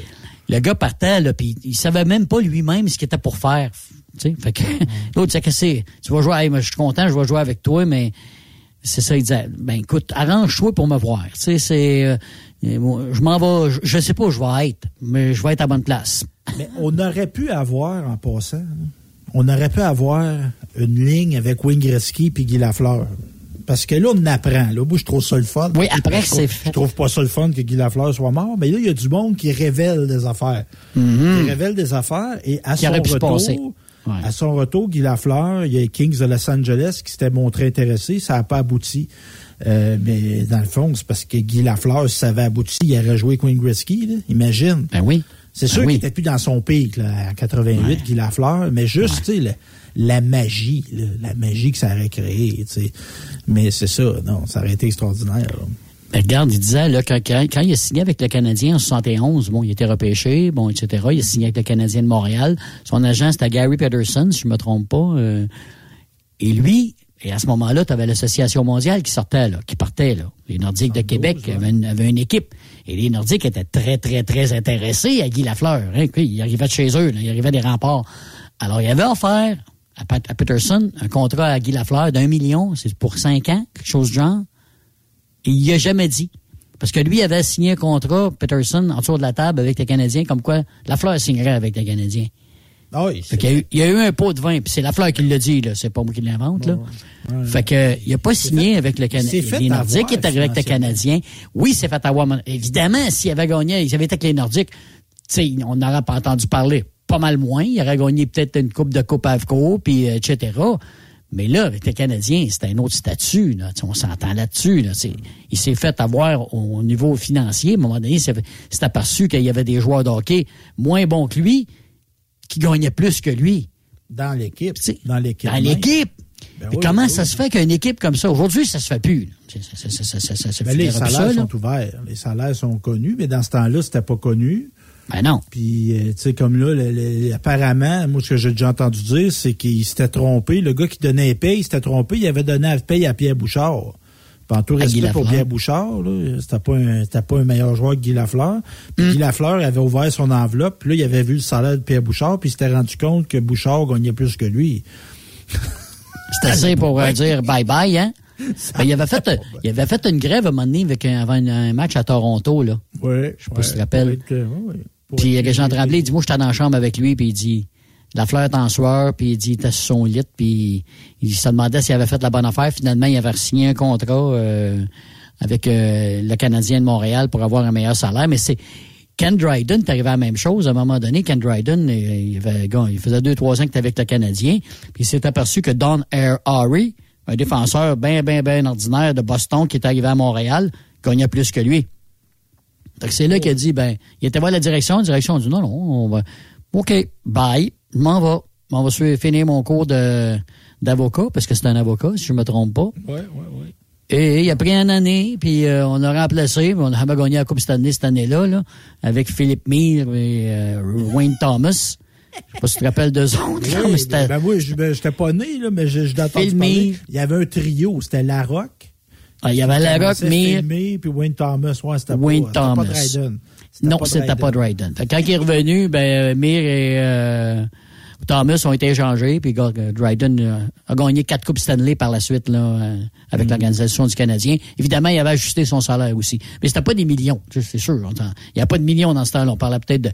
Le gars partait, là, puis il savait même pas lui-même ce qu'il était pour faire. Tu sais, fait que, l'autre, c'est que c'est, tu vas jouer, hey, je suis content, je vais jouer avec toi, mais c'est ça, il disait, ben, écoute, arrange-toi pour me voir. Tu sais, c'est, euh, je m'en vais, je, je sais pas où je vais être, mais je vais être à bonne place. Mais on aurait pu avoir, en passant, on aurait pu avoir une ligne avec Wayne Gretzky puis Guy Lafleur. Parce que là, on apprend. Là, moi, je trouve ça le fun. Oui, après, c'est fait. Je trouve pas ça le fun que Guy Lafleur soit mort. Mais là, il y a du monde qui révèle des affaires. Qui révèle des affaires. Et à Qui son aurait pu se passer. retour, Ouais. à son retour, Guy Lafleur, il y a les Kings de Los Angeles qui s'étaient montrés intéressés. Ça n'a pas abouti. Euh, mais dans le fond, c'est parce que Guy Lafleur, si ça avait abouti, il aurait joué Wayne Gretzky. là. Imagine. Ben oui. C'est Ben sûr oui. qu'il était plus dans son pic là, à 88, Guy Lafleur, mais juste, tu sais, la magie, là, la magie que ça aurait créé, tu sais. Mais c'est ça, non, ça aurait été extraordinaire. là. Ben, regarde, il disait, là, quand, quand, quand il a signé avec le Canadien en 71, bon, il était repêché, bon, etc. Il a signé avec le Canadien de Montréal. Son agent, c'était Gary Peterson, si je me trompe pas. euh, et lui, et à ce moment-là, tu avais l'Association mondiale qui sortait, là, qui partait, là. Les Nordiques de Québec avaient, une, avaient une équipe. Et les Nordiques étaient très, très, très intéressés à Guy Lafleur. Hein. Puis, Il arrivait de chez eux, là, il arrivait des remparts. Alors, il avait offert à, Pat- à Peterson un contrat à Guy Lafleur d'un million, c'est pour cinq ans, quelque chose du genre. Et il a jamais dit. Parce que lui avait signé un contrat, Peterson, en dessous de la table avec les Canadiens, comme quoi Lafleur signerait avec les Canadiens. Ah oui, Fait qu'il y a eu- il y, a eu un pot de vin, puis c'est Lafleur qui l'a dit, là. C'est pas moi qui l'invente, là. Fait que, il a pas signé avec le il Canadien. Les Nordiques, il est arrivé avec les. Canadiens. Oui, c'est fait avoir. Évidemment, s'il avait gagné, il avait été avec les Nordiques, tu sais, on n'aurait pas entendu parler. Pas mal moins. Il aurait gagné peut-être une coupe de Coupe Avco, puis euh, etc. Mais là, avec les Canadiens, c'était un autre statut. Là. On s'entend là-dessus. Là. Il s'est fait avoir au niveau financier. À un moment donné, il s'est aperçu qu'il y avait des joueurs de hockey moins bons que lui qui gagnaient plus que lui. Dans l'équipe. Dans l'équipe. Dans l'équipe. Ben oui, comment ben ça se fait qu'une équipe comme ça, aujourd'hui, ça se fait plus. là? Ça, ça, ça, ça, ça, ça, ça Ben, fait les plus salaires ça, sont ouverts. Les salaires sont connus, mais dans ce temps-là, c'était pas connu. Ben non. Puis, euh, tu sais, comme là, le- le- apparemment, moi, ce que j'ai déjà entendu dire, c'est qu'il s'était trompé. Le gars qui donnait les payes, il s'était trompé. Il avait donné paye à Pierre Bouchard. Puis, en tout respect pour. Pierre Bouchard, c'était pas, un, c'était pas un meilleur joueur que Guy Lafleur. Puis, Hmm. Guy Lafleur avait ouvert son enveloppe. Puis là, il avait vu le salaire de Pierre Bouchard. Puis, il s'était rendu compte que Bouchard gagnait plus que lui. C'est assez pour euh, dire bye-bye, hein? Ben, il, avait fait, il avait fait une grève à un moment donné avec un, avant un, match à Toronto, là. Oui. Je sais pas si tu te rappelles. Puis Régent Tremblay, il dit, moi, j'étais dans la chambre avec lui, puis il dit, la fleur est en sueur, puis il dit, il était sur son lit, puis il se demandait s'il avait fait la bonne affaire. Finalement, il avait signé un contrat euh, avec euh, le Canadien de Montréal pour avoir un meilleur salaire. Mais c'est Ken Dryden est arrivé à la même chose. À un moment donné, Ken Dryden, il, avait, il faisait deux, trois ans qu'il était avec le Canadien, puis il s'est aperçu que Don Air Harry, un défenseur bien, bien, bien ordinaire de Boston qui est arrivé à Montréal, gagnait plus que lui. Fait que c'est là qu'il a dit, ben, il était voir la direction, la direction a dit, non, non, on va, OK, bye, je m'en vais. On va finir mon cours de, d'avocat, parce que c'est un avocat, si je me trompe pas. Oui, oui, oui. Et il a pris une année, puis euh, on a remplacé, on a gagné la Coupe cette année, cette année-là, là, avec Philippe Mire et euh, Wayne Thomas. sais pas si tu te rappelles d'eux autres. là, Oui, mais c'était- ben, moi, je ben, j'étais pas né, là, mais je, je parler. Il y avait un trio, c'était La Rock. Ah, il y avait La Rock, mais Filmé, puis Wayne Thomas. Ouais, c'était Wayne pas, c'était pas Thomas. Dryden. non, c'était pas Dryden. Quand il est revenu, ben, euh, Mir et euh, Thomas ont été échangés, puis euh, Dryden a gagné quatre coupes Stanley par la suite là, avec l'organisation du Canadien. Évidemment, il avait ajusté son salaire aussi. Mais c'était pas des millions, c'est sûr. Il n'y a pas de millions dans ce temps-là. On parlait peut-être de,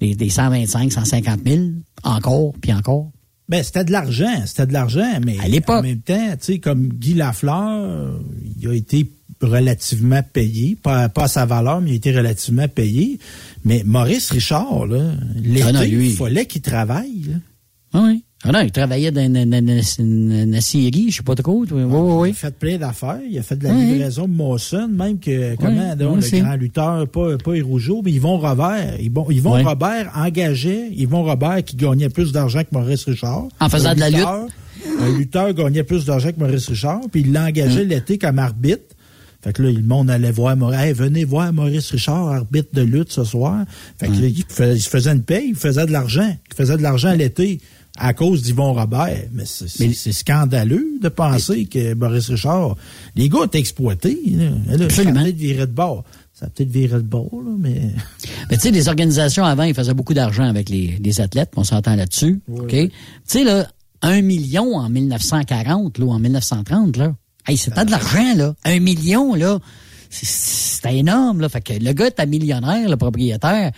des, des 125, 150 000, encore, puis encore. Ben, c'était de l'argent, c'était de l'argent, mais À en même temps, tu sais, comme Guy Lafleur, il a été relativement payé, pas, pas à sa valeur, mais il a été relativement payé. Mais Maurice Richard, là, l'été, Ah lui. il fallait qu'il travaille. là. Ah oui. Ah non, il travaillait dans une, scierie, je sais pas trop. Oui, oui, Il a oui. fait plein d'affaires. Il a fait de la Oui. livraison de Mawson, même que, comment, donc, oui, le grand lutteur, pas, pas Rougeau, mais Yvon Robert. Yvon, Yvon Oui. Robert engageait Yvon Robert qui gagnait plus d'argent que Maurice Richard. En faisant de la lutteur- Un lutteur gagnait plus d'argent que Maurice Richard, puis il l'engageait l'été comme arbitre. Fait que là, le monde allait voir Maurice. Hey, venez voir Maurice Richard, arbitre de lutte ce soir. Fait que là, il, fais- il se faisait une paye, il faisait de l'argent. Il faisait de l'argent l'été à cause d'Yvon Robert. Mais c'est scandaleux de penser que Maurice Richard. Les gars étaient exploités. Là. Là, Absolument. Ça a peut-être viré de bord. Ça a peut-être viré de bord, là, mais. Mais tu sais, les organisations avant, ils faisaient beaucoup d'argent avec les, les athlètes, on s'entend là-dessus. OK? Tu sais, là, un million en 1940, là, ou en 1930, là. Hey, c'était de l'argent, là. Un million, là. c'est- C'était énorme, là. Fait que le gars était millionnaire, le propriétaire.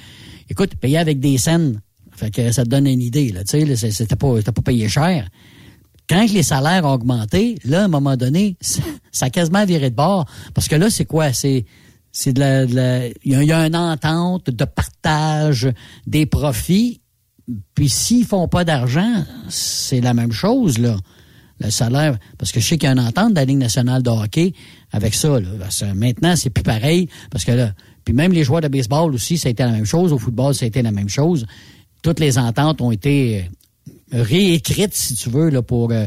Écoute, payé avec des scènes. Fait que ça te donne une idée, là. Tu sais, c'était pas, pas payé cher. Quand les salaires ont augmenté, là, à un moment donné, ça, a quasiment viré de bord. Parce que là, c'est quoi? C'est, c'est de la, de la- il y, a, il y a une entente de partage des profits. Puis s'ils font pas d'argent, c'est la même chose, là. Le salaire, parce que je sais qu'il y a une entente de la Ligue nationale de hockey avec ça, là. Parce que maintenant, c'est plus pareil, parce que là, puis même les joueurs de baseball aussi, ça a été la même chose. Au football, ça a été la même chose. Toutes les ententes ont été euh, réécrites, si tu veux, là, pour euh,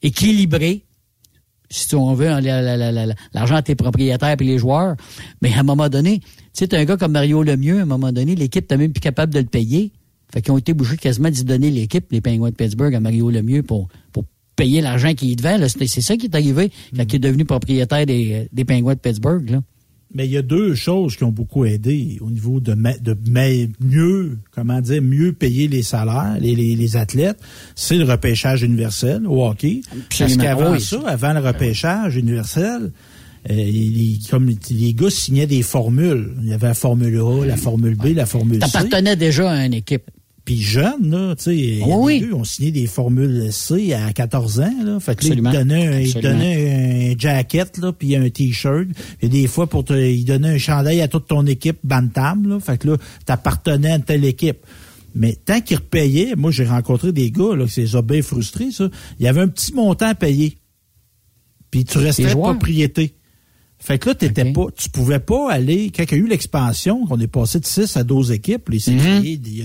équilibrer si on veut, hein, la- la- la- la- l'argent des propriétaires et les joueurs. Mais à un moment donné, tu sais, un gars comme Mario Lemieux, à un moment donné, l'équipe t'es même plus capable de le payer. Fait qu'ils ont été obligés quasiment d'y donner l'équipe, les Penguins de Pittsburgh, à Mario Lemieux pour, pour payer l'argent qu'il devait. C'est ça qui est arrivé quand il est devenu propriétaire des, des Penguins de Pittsburgh. Là. Mais il y a deux choses qui ont beaucoup aidé au niveau de, de mieux, comment dire, mieux payer les salaires, les, les, les athlètes. C'est le repêchage universel au hockey. Parce qu'avant Oui. ça, avant le repêchage universel, euh, les, comme les gars signaient des formules. Il y avait la Formule A, la Formule B, la Formule C. T'appartenais déjà à une équipe. Puis jeune, là, tu sais, Oui, des gars, on signait des formules C à 14 ans, là. Fait que là, ils donnaient, ils donnaient un jacket, là, puis un t-shirt. Et des fois, pour te, ils donnaient un chandail à toute ton équipe Bantam, là. Fait que là, t'appartenais à une telle équipe. Mais tant qu'ils repayaient, moi, j'ai rencontré des gars, là, que c'est bien frustré, ça. Il y avait un petit montant à payer. Puis tu restais propriété. Fait que là, t'étais pas, tu pouvais pas aller, quand il y a eu l'expansion, qu'on est passé de 6 à 12 équipes,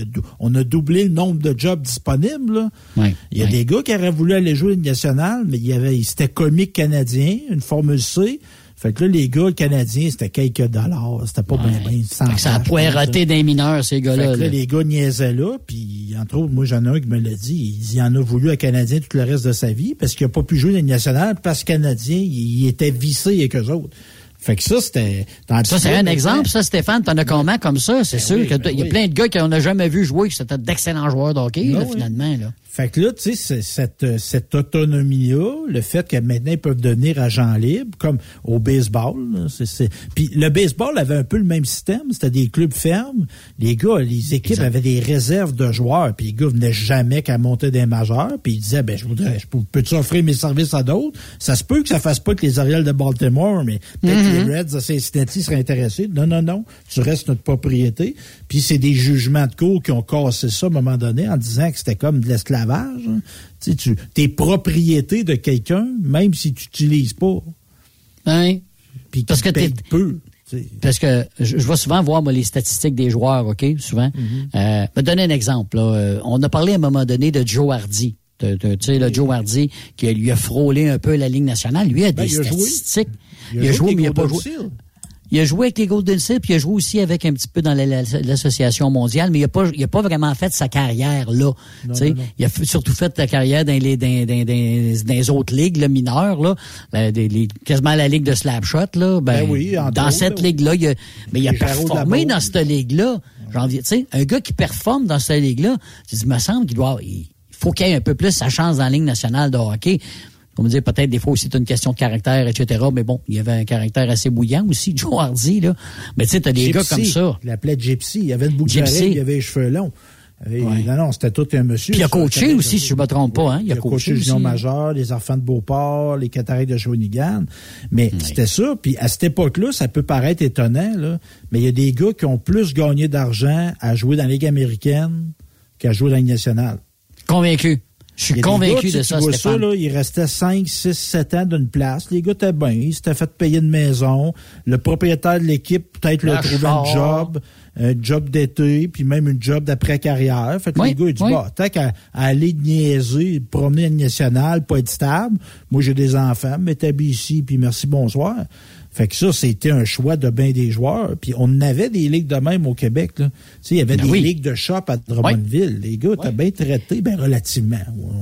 a dou- on a doublé le nombre de jobs disponibles, là. Ouais, Il y a des gars qui auraient voulu aller jouer une nationale, mais il y avait, c'était comique canadien, une formule C. Fait que là, les gars canadiens, c'était quelques dollars. C'était pas bien, bien, Fait que ça a poireauté des mineurs, ces fait gars-là. que là, là. les gars niaisaient là, puis entre autres, moi j'en ai un qui me l'a dit, il il en a voulu à Canadien tout le reste de sa vie, parce qu'il a pas pu jouer dans les nationales, parce que Canadien, il, il était vissé avec eux autres. Fait que ça, c'était... Ça, c'est un exemple, ça, Stéphane. T'en as combien comme ça? C'est sûr oui, que ben il y a oui. plein de gars qu'on n'a jamais vu jouer, que c'était d'excellents joueurs de hockey, Ben là, oui. finalement. Là. Fait que là, tu sais, cette, euh, cette autonomie-là, le fait que maintenant ils peuvent devenir agents libres, comme au baseball. c'est- c'est- Puis le baseball avait un peu le même système, c'était des clubs fermes. Les gars, les équipes avaient des réserves de joueurs, puis les gars venaient jamais qu'à monter des majeurs, puis ils disaient, ben je voudrais, je peux, peux-tu offrir mes services à d'autres? Ça se peut que ça fasse pas que les Orioles de Baltimore, mais peut-être que les Reds de Cincinnati seraient intéressés. Non, non, non, tu restes notre propriété. Puis c'est des jugements de cour qui ont cassé ça à un moment donné en disant que c'était comme de l'esclavage. Hein. Tu es propriété de quelqu'un, même si tu n'utilises pas. Hein? Puis Parce que peu. tu sais. Parce que je, je vais souvent voir moi, les statistiques des joueurs, OK, souvent. Euh, me donner un exemple. là. Euh, on a parlé à un moment donné de Joe Hardy. Tu sais, le Joe Hardy, qui lui a frôlé un peu la Ligue nationale. Lui a Ben, des il a joué. statistiques. Il a joué mais il n'a pas joué. Il a joué avec les Golden State, puis il a joué aussi avec un petit peu dans la- la- l'association mondiale, mais il a pas, il a pas vraiment fait sa carrière là. Tu sais, il a surtout fait sa carrière dans les, dans, dans- dans- dans les autres ligues là, mineures là, la- les- quasiment la ligue de Slapshot là. Ben, Ben oui, entre dans autres, cette là, oui. ligue là, il a, mais il a performé dans cette ligue là. Janvier, tu sais, un gars qui performe dans cette ligue là, il me semble qu'il doit, il faut qu'il ait un peu plus sa chance dans la ligue nationale de hockey. On me dire peut-être des fois aussi c'est une question de caractère, etc. Mais bon, il y avait un caractère assez bouillant aussi, Joe Hardy, là. Mais tu sais, t'as des gars comme ça. Il l'appelait Gypsy. Il avait une boucle d'oreille, il avait les cheveux longs. Et- Non, non, c'était tout un monsieur. Puis il a ça. coaché aussi, si je me trompe pas, hein. Il a coaché le aussi. junior majeur, les enfants de Beauport, les cataractes de Shawinigan. Mais c'était ça. Puis à cette époque-là, ça peut paraître étonnant, là, mais il y a des gars qui ont plus gagné d'argent à jouer dans la Ligue américaine qu'à jouer dans la Ligue nationale. Convaincu. Je suis convaincu gars, de ça, vois Stéphane. ça, là, il restait 5, 6, 7 ans d'une place. Les gars étaient bien. Ils s'étaient fait payer une maison. Le propriétaire de l'équipe, peut-être, leur char. un job, un job d'été, puis même une job d'après-carrière. Fait que Oui, les gars, ils disent, oui. bah, tant qu'à aller niaiser, promener à une nationale, pas être stable. Moi, j'ai des enfants, m'établis ici, puis merci, bonsoir. Fait que ça, c'était un choix de bien des joueurs. Puis on avait des ligues de même au Québec. Là. Tu sais, il y avait Ben des oui. ligues de shop à Drummondville. Les gars étaient bien traités, bien relativement.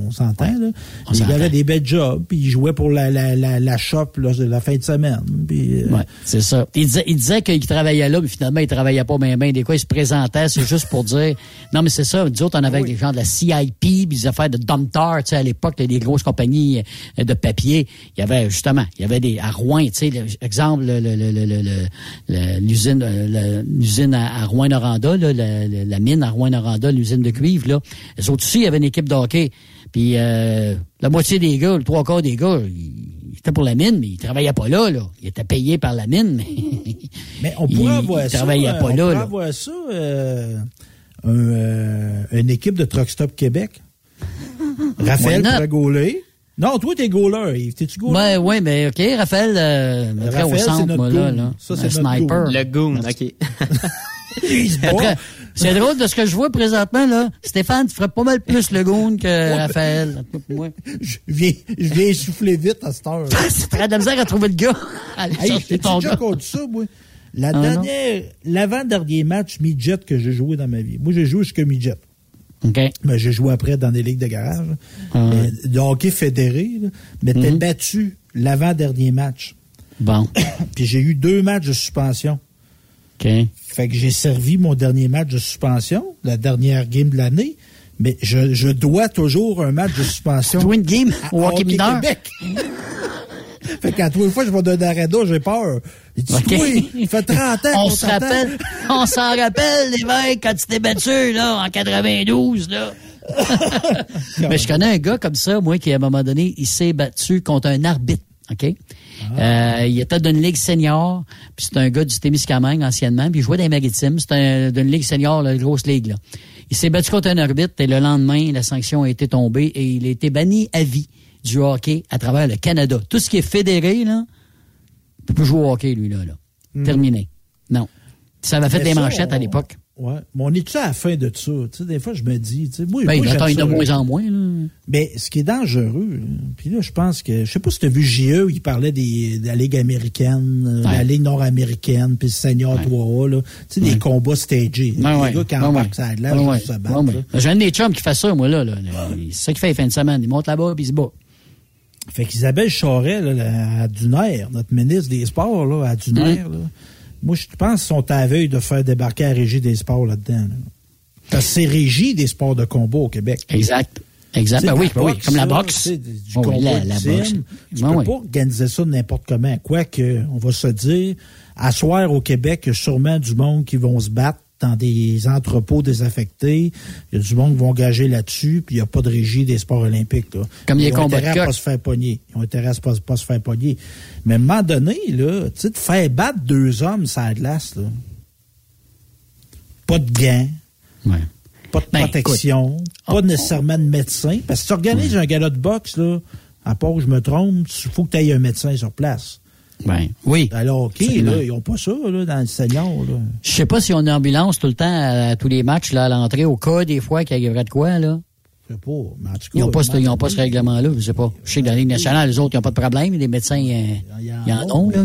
On s'entend, là. On Ils avaient des belles jobs, puis ils jouaient pour la, la, la, la shop là, de la fin de semaine. Puis, euh, Ouais, c'est ça. Il disait, il disait qu'il travaillait là, mais finalement, il travaillait pas bien, bien. Des fois, il se présentait, c'est juste pour dire. Non, mais c'est ça. Nous autres, on avait des gens de la CIP, des affaires de Domtar, tu sais, à l'époque, là, des grosses compagnies euh, de papier. Il y avait, justement, il y avait des, à Rouen, tu sais, exemple, l'usine, à, à Rouen-Noranda, la, mine à Rouen-Noranda, l'usine de cuivre, là. Les autres aussi, il y avait une équipe de hockey. Puis, euh, la moitié des gars, le trois quarts des gars, ils étaient pour la mine, mais ils travaillaient pas là, là. Ils étaient payés par la mine, mais. Mais on pourrait avoir ils ça. travaillaient pas on là, pourrait là. avoir ça. euh, un, euh, une équipe de Truck Stop Québec. Raphaël pourrait gauler. Non, toi, t'es goaler, Yves. T'es-tu goaler? Ouais, ouais, mais OK, Raphaël, euh, après, au Raphaël, c'est centre, notre moi, là, goon. là. Ça, c'est notre sniper. goon. Le goon, OK. Il se bat. Après, c'est drôle de ce que je vois présentement, là. Stéphane, tu ferais pas mal plus le goon que Raphaël. moi. Je viens, je viens souffler vite à cette heure. C'est très de la misère à trouver le gars. Allez, Hey, j'ai ton déjà gars. contre ça, moi? La Ah, dernière, l'avant-dernier match midget que j'ai joué dans ma vie. Moi, j'ai joué jusqu'à midget. OK. Mais j'ai joué après dans des ligues de garage. Ah. Mais de hockey fédéré, là. mais t'es Mhm. battu l'avant-dernier match. Bon. Puis j'ai eu deux matchs de suspension. OK. Fait que j'ai servi mon dernier match de suspension, la dernière game de l'année. Mais je, je dois toujours un match de suspension. Tu dois une game à- au hockey mineur? Québec. fait qu'à tous les fois, je vais donner d'eau, j'ai peur. Il dit, oui, il fait 30 ans On se rappelle, on s'en rappelle, les mecs, quand tu t'es battu, là, en 92, là. Mais je connais un gars comme ça, moi, qui, à un moment donné, il s'est battu contre un arbitre, OK? Euh, il était d'une ligue senior, puis c'est un gars du Témiscamingue anciennement, puis il jouait dans les maritimes. C'était d'une ligue senior, la grosse ligue, là. Il s'est battu contre un arbitre, et le lendemain, la sanction a été tombée, et il a été banni à vie du hockey à travers le Canada. Tout ce qui est fédéré, là, il peut plus jouer au hockey, lui, là. là. Terminé. Non. Ça avait fait Mais des ça, manchettes à l'époque. Ouais. Mais on est-tu à la fin de ça? Des fois, je me dis, tu sais, moi, Ben, moi, il de moins en moins, là. Mais ce qui est dangereux, puis là, je pense que, je sais pas si tu as vu JE, il parlait des, de la Ligue américaine, euh, Ouais. la Ligue nord-américaine, puis le Senior 3A, là. Tu sais, des combats stagés. Ouais, ouais. gars qui Ouais, embarquent ouais. ça de Ouais, ouais. se battre, Ouais, ouais. J'ai un des chums qui fait ça, moi, là. là. C'est ça qu'il fait les fins de semaine. Il monte là-bas, puis il se bat. Fait qu'Isabelle Charret, là, la- à Dunaire, notre ministre des Sports, là, à Dunaire, Mm. là, moi, je pense qu'ils sont à veille de faire débarquer la Régie des Sports là-dedans. là. Parce que c'est Régie des sports de combat au Québec. Exact. Exact. Ben oui, ben oui, boxe, comme la ça, boxe. sais, du Oh, oui, la- boxe. Tu Ben peux oui. pas organiser ça n'importe comment. Quoique, on va se dire, à soir au Québec, il y a sûrement du monde qui vont se battre dans des entrepôts désaffectés. Il y a du monde qui vont engager là-dessus, puis il n'y a pas de régie des sports olympiques. Là. Comme les Ils ont intérêt à pas se faire pogner. Ils ont intérêt à pas, pas se faire pogner. Mais à un moment donné, là, tu sais, de faire battre deux hommes sur la glace, là, pas de gants, Ouais. pas de Ben, protection, écoute, pas nécessairement de médecin. Parce que si tu organises un gala de boxe, là, à part que je me trompe, il faut que tu aies un médecin sur place. Ben, oui. Alors, OK, Absolument. là, ils n'ont pas ça là, dans le senior. Je sais pas si on a ambulance tout le temps à, à tous les matchs, là, à l'entrée, au cas, des fois, qu'il y aurait de quoi, là. Je sais pas. Mais en tout cas, Ils n'ont pas, ce- ils ont pas ce règlement-là, je sais pas. Je sais que dans la Ligue nationale, les autres, ils n'ont pas de problème. Les médecins, euh, ils en ont, là.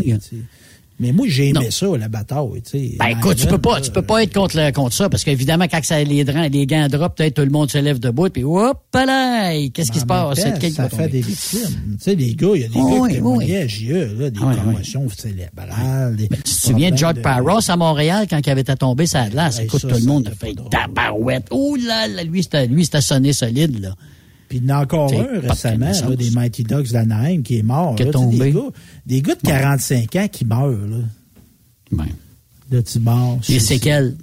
Mais, moi, j'ai aimé ça, la bataille, tu sais. Ben écoute, tu peux pas, tu peux pas être contre, le- contre ça, parce qu'évidemment, quand ça, les, les gants drop, peut-être tout le monde se lève debout, puis hop là, qu'est-ce qui se En même passe? qui ça fait des victimes. Tu sais, les gars, il y a des Oh, gars oui, qui témoignaient là, des Ah, oui, commotions cérébrales. des Tu te souviens de George Parros à Montréal quand il avait été tombé sa glace? Hey, Écoute, ça, tout le monde a fait tabarouette. Oh là là, lui, c'était sonné solide, là. Puis il y en a encore un de récemment, là, des Mighty Ducks d'Anaheim qui est mort. Qui est là, tombé. Des gars, des gars de 45 ans qui meurent. Là. Ouais. Là, tu mords. Les séquelles.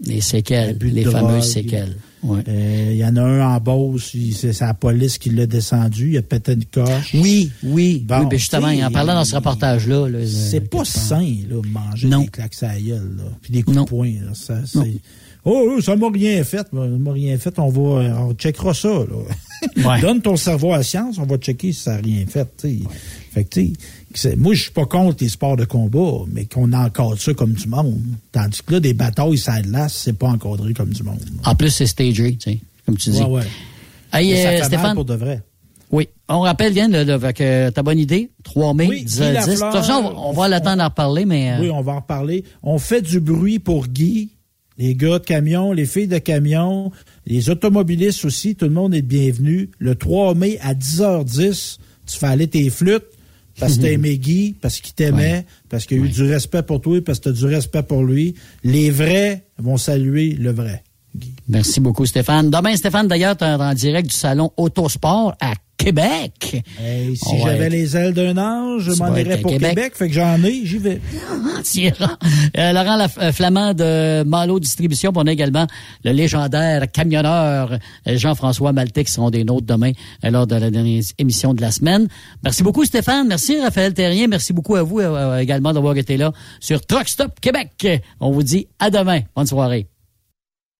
Les séquelles. Les drogue. fameuses séquelles. Ouais. Euh, Il y en a un en Beauce, il- c'est la police qui l'a descendu, il a pété une coche. Oui, oui. Bon, oui, ben justement, il en parlait dans ce reportage-là. là, C'est euh, pas sain, là, manger Non. des claques à la gueule, là, puis des coups Non. de poing. Là, ça, c'est-. Oh, oh, ça m'a rien fait. Ça m'a rien fait. On va, on checkera ça. Là. Ouais. Donne ton cerveau à la science, on va checker si ça n'a rien fait. tu sais. Fait que, tu sais, c'est- moi, je suis pas contre les sports de combat, mais qu'on encadre ça comme du monde. Tandis que là, des batailles, ça glace, c'est pas encadré comme du monde. En plus, c'est stagé, comme tu dis. Ouais, ouais. Hey, ça euh, mal Stéphane. pour de vrai. Oui. On rappelle, Yann, là, euh, ta bonne idée, 3 mai, Oui, 10 Guy à 10. De toute façon, on va- l'attendre d'en reparler, mais... euh, Oui, on va en reparler. On fait du bruit pour Guy, les gars de camion, les filles de camion, les automobilistes aussi. Tout le monde est bienvenu. Le 3 mai à 10h10, tu fais aller tes flûtes parce que t'aimais Guy, parce qu'il t'aimait, parce qu'il y a eu du respect pour toi, parce que t'as du respect pour lui. Les vrais vont saluer le vrai. Merci beaucoup, Stéphane. Demain, Stéphane, d'ailleurs, tu en direct du salon Autosport à Québec. Hey, si j'avais les ailes d'un ange, je m'en irais pour Québec. Québec. fait que j'en ai, j'y vais. Euh, Laurent Laf- euh, Flamand de Malo Distribution. Puis on a également le légendaire camionneur euh, Jean-François Maltais qui seront des nôtres demain euh, lors de la dernière émission de la semaine. Merci beaucoup Stéphane. Merci Raphaël Terrien. Merci beaucoup à vous euh, également d'avoir été là sur Truck Stop Québec. On vous dit à demain. Bonne soirée.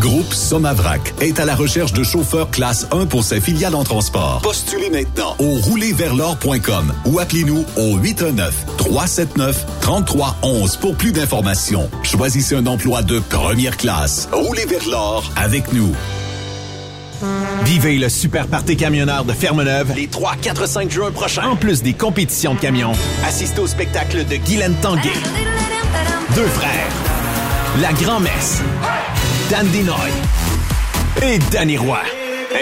Groupe Somavrac est à la recherche de chauffeurs classe 1 pour ses filiales en transport. Postulez maintenant au roulerversl'or.com ou appelez-nous au 819-379-3311 pour plus d'informations. Choisissez un emploi de première classe. Roulez vers l'or avec nous. Vivez le super party camionneur de Fermeneuve les 3, 4, 5 juin prochains. En plus des compétitions de camions, assistez au spectacle de Guylaine Tanguay. Deux frères. La Grand-Messe. Dan Dinoy. Et Danny Roy.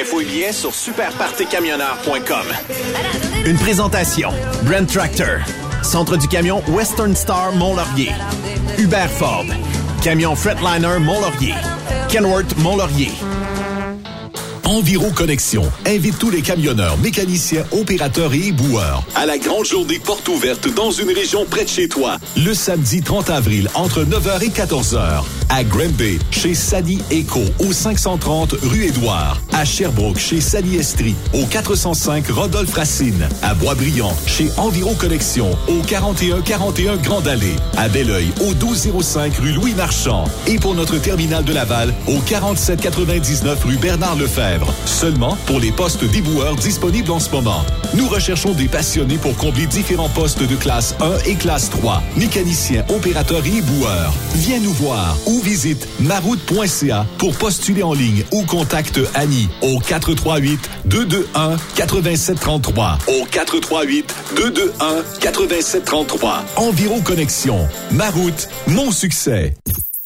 Info et billets sur superpartycamionneur.com. Une présentation. Brand Tractor. Centre du camion Western Star Mont-Laurier. Hubert Ford. Camion Fretliner Mont-Laurier. Kenworth Mont-Laurier. Enviro Connexion invite tous les camionneurs, mécaniciens, opérateurs et éboueurs à la grande journée porte ouverte dans une région près de chez toi. Le samedi 30 avril entre 9h et 14h à Granby chez Sani Eco au 530 rue Édouard, à Sherbrooke chez Sani Estrie au 405 Rodolphe Racine, à Boisbriand chez Enviro Connexion au 4141 Grande Allée, à Belleuil au 1205 rue Louis Marchand et pour notre terminal de Laval au 4799 rue Bernard Lefebvre. Seulement pour les postes d'éboueurs disponibles en ce moment. Nous recherchons des passionnés pour combler différents postes de classe 1 et classe 3, mécaniciens, opérateurs et éboueurs. Viens nous voir ou visite maroute.ca pour postuler en ligne ou contacte Annie au 438 221 8733 au 438 221 8733. Environ Connexion. Maroute, mon succès.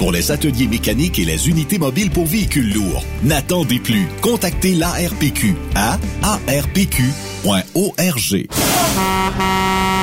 pour les ateliers mécaniques et les unités mobiles pour véhicules lourds. N'attendez plus. Contactez l'ARPQ à arpq.org.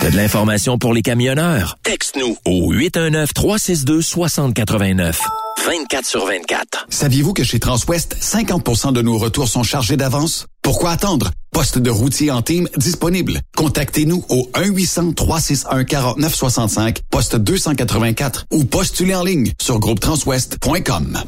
T'as de l'information pour les camionneurs? Texte-nous au 819-362-6089. 24 sur 24. Saviez-vous que chez Transwest, 50% de nos retours sont chargés d'avance? Pourquoi attendre? Poste de routier en team disponible. Contactez-nous au 1-800-361-4965, poste 284 ou postulez en ligne sur groupetranswest.com.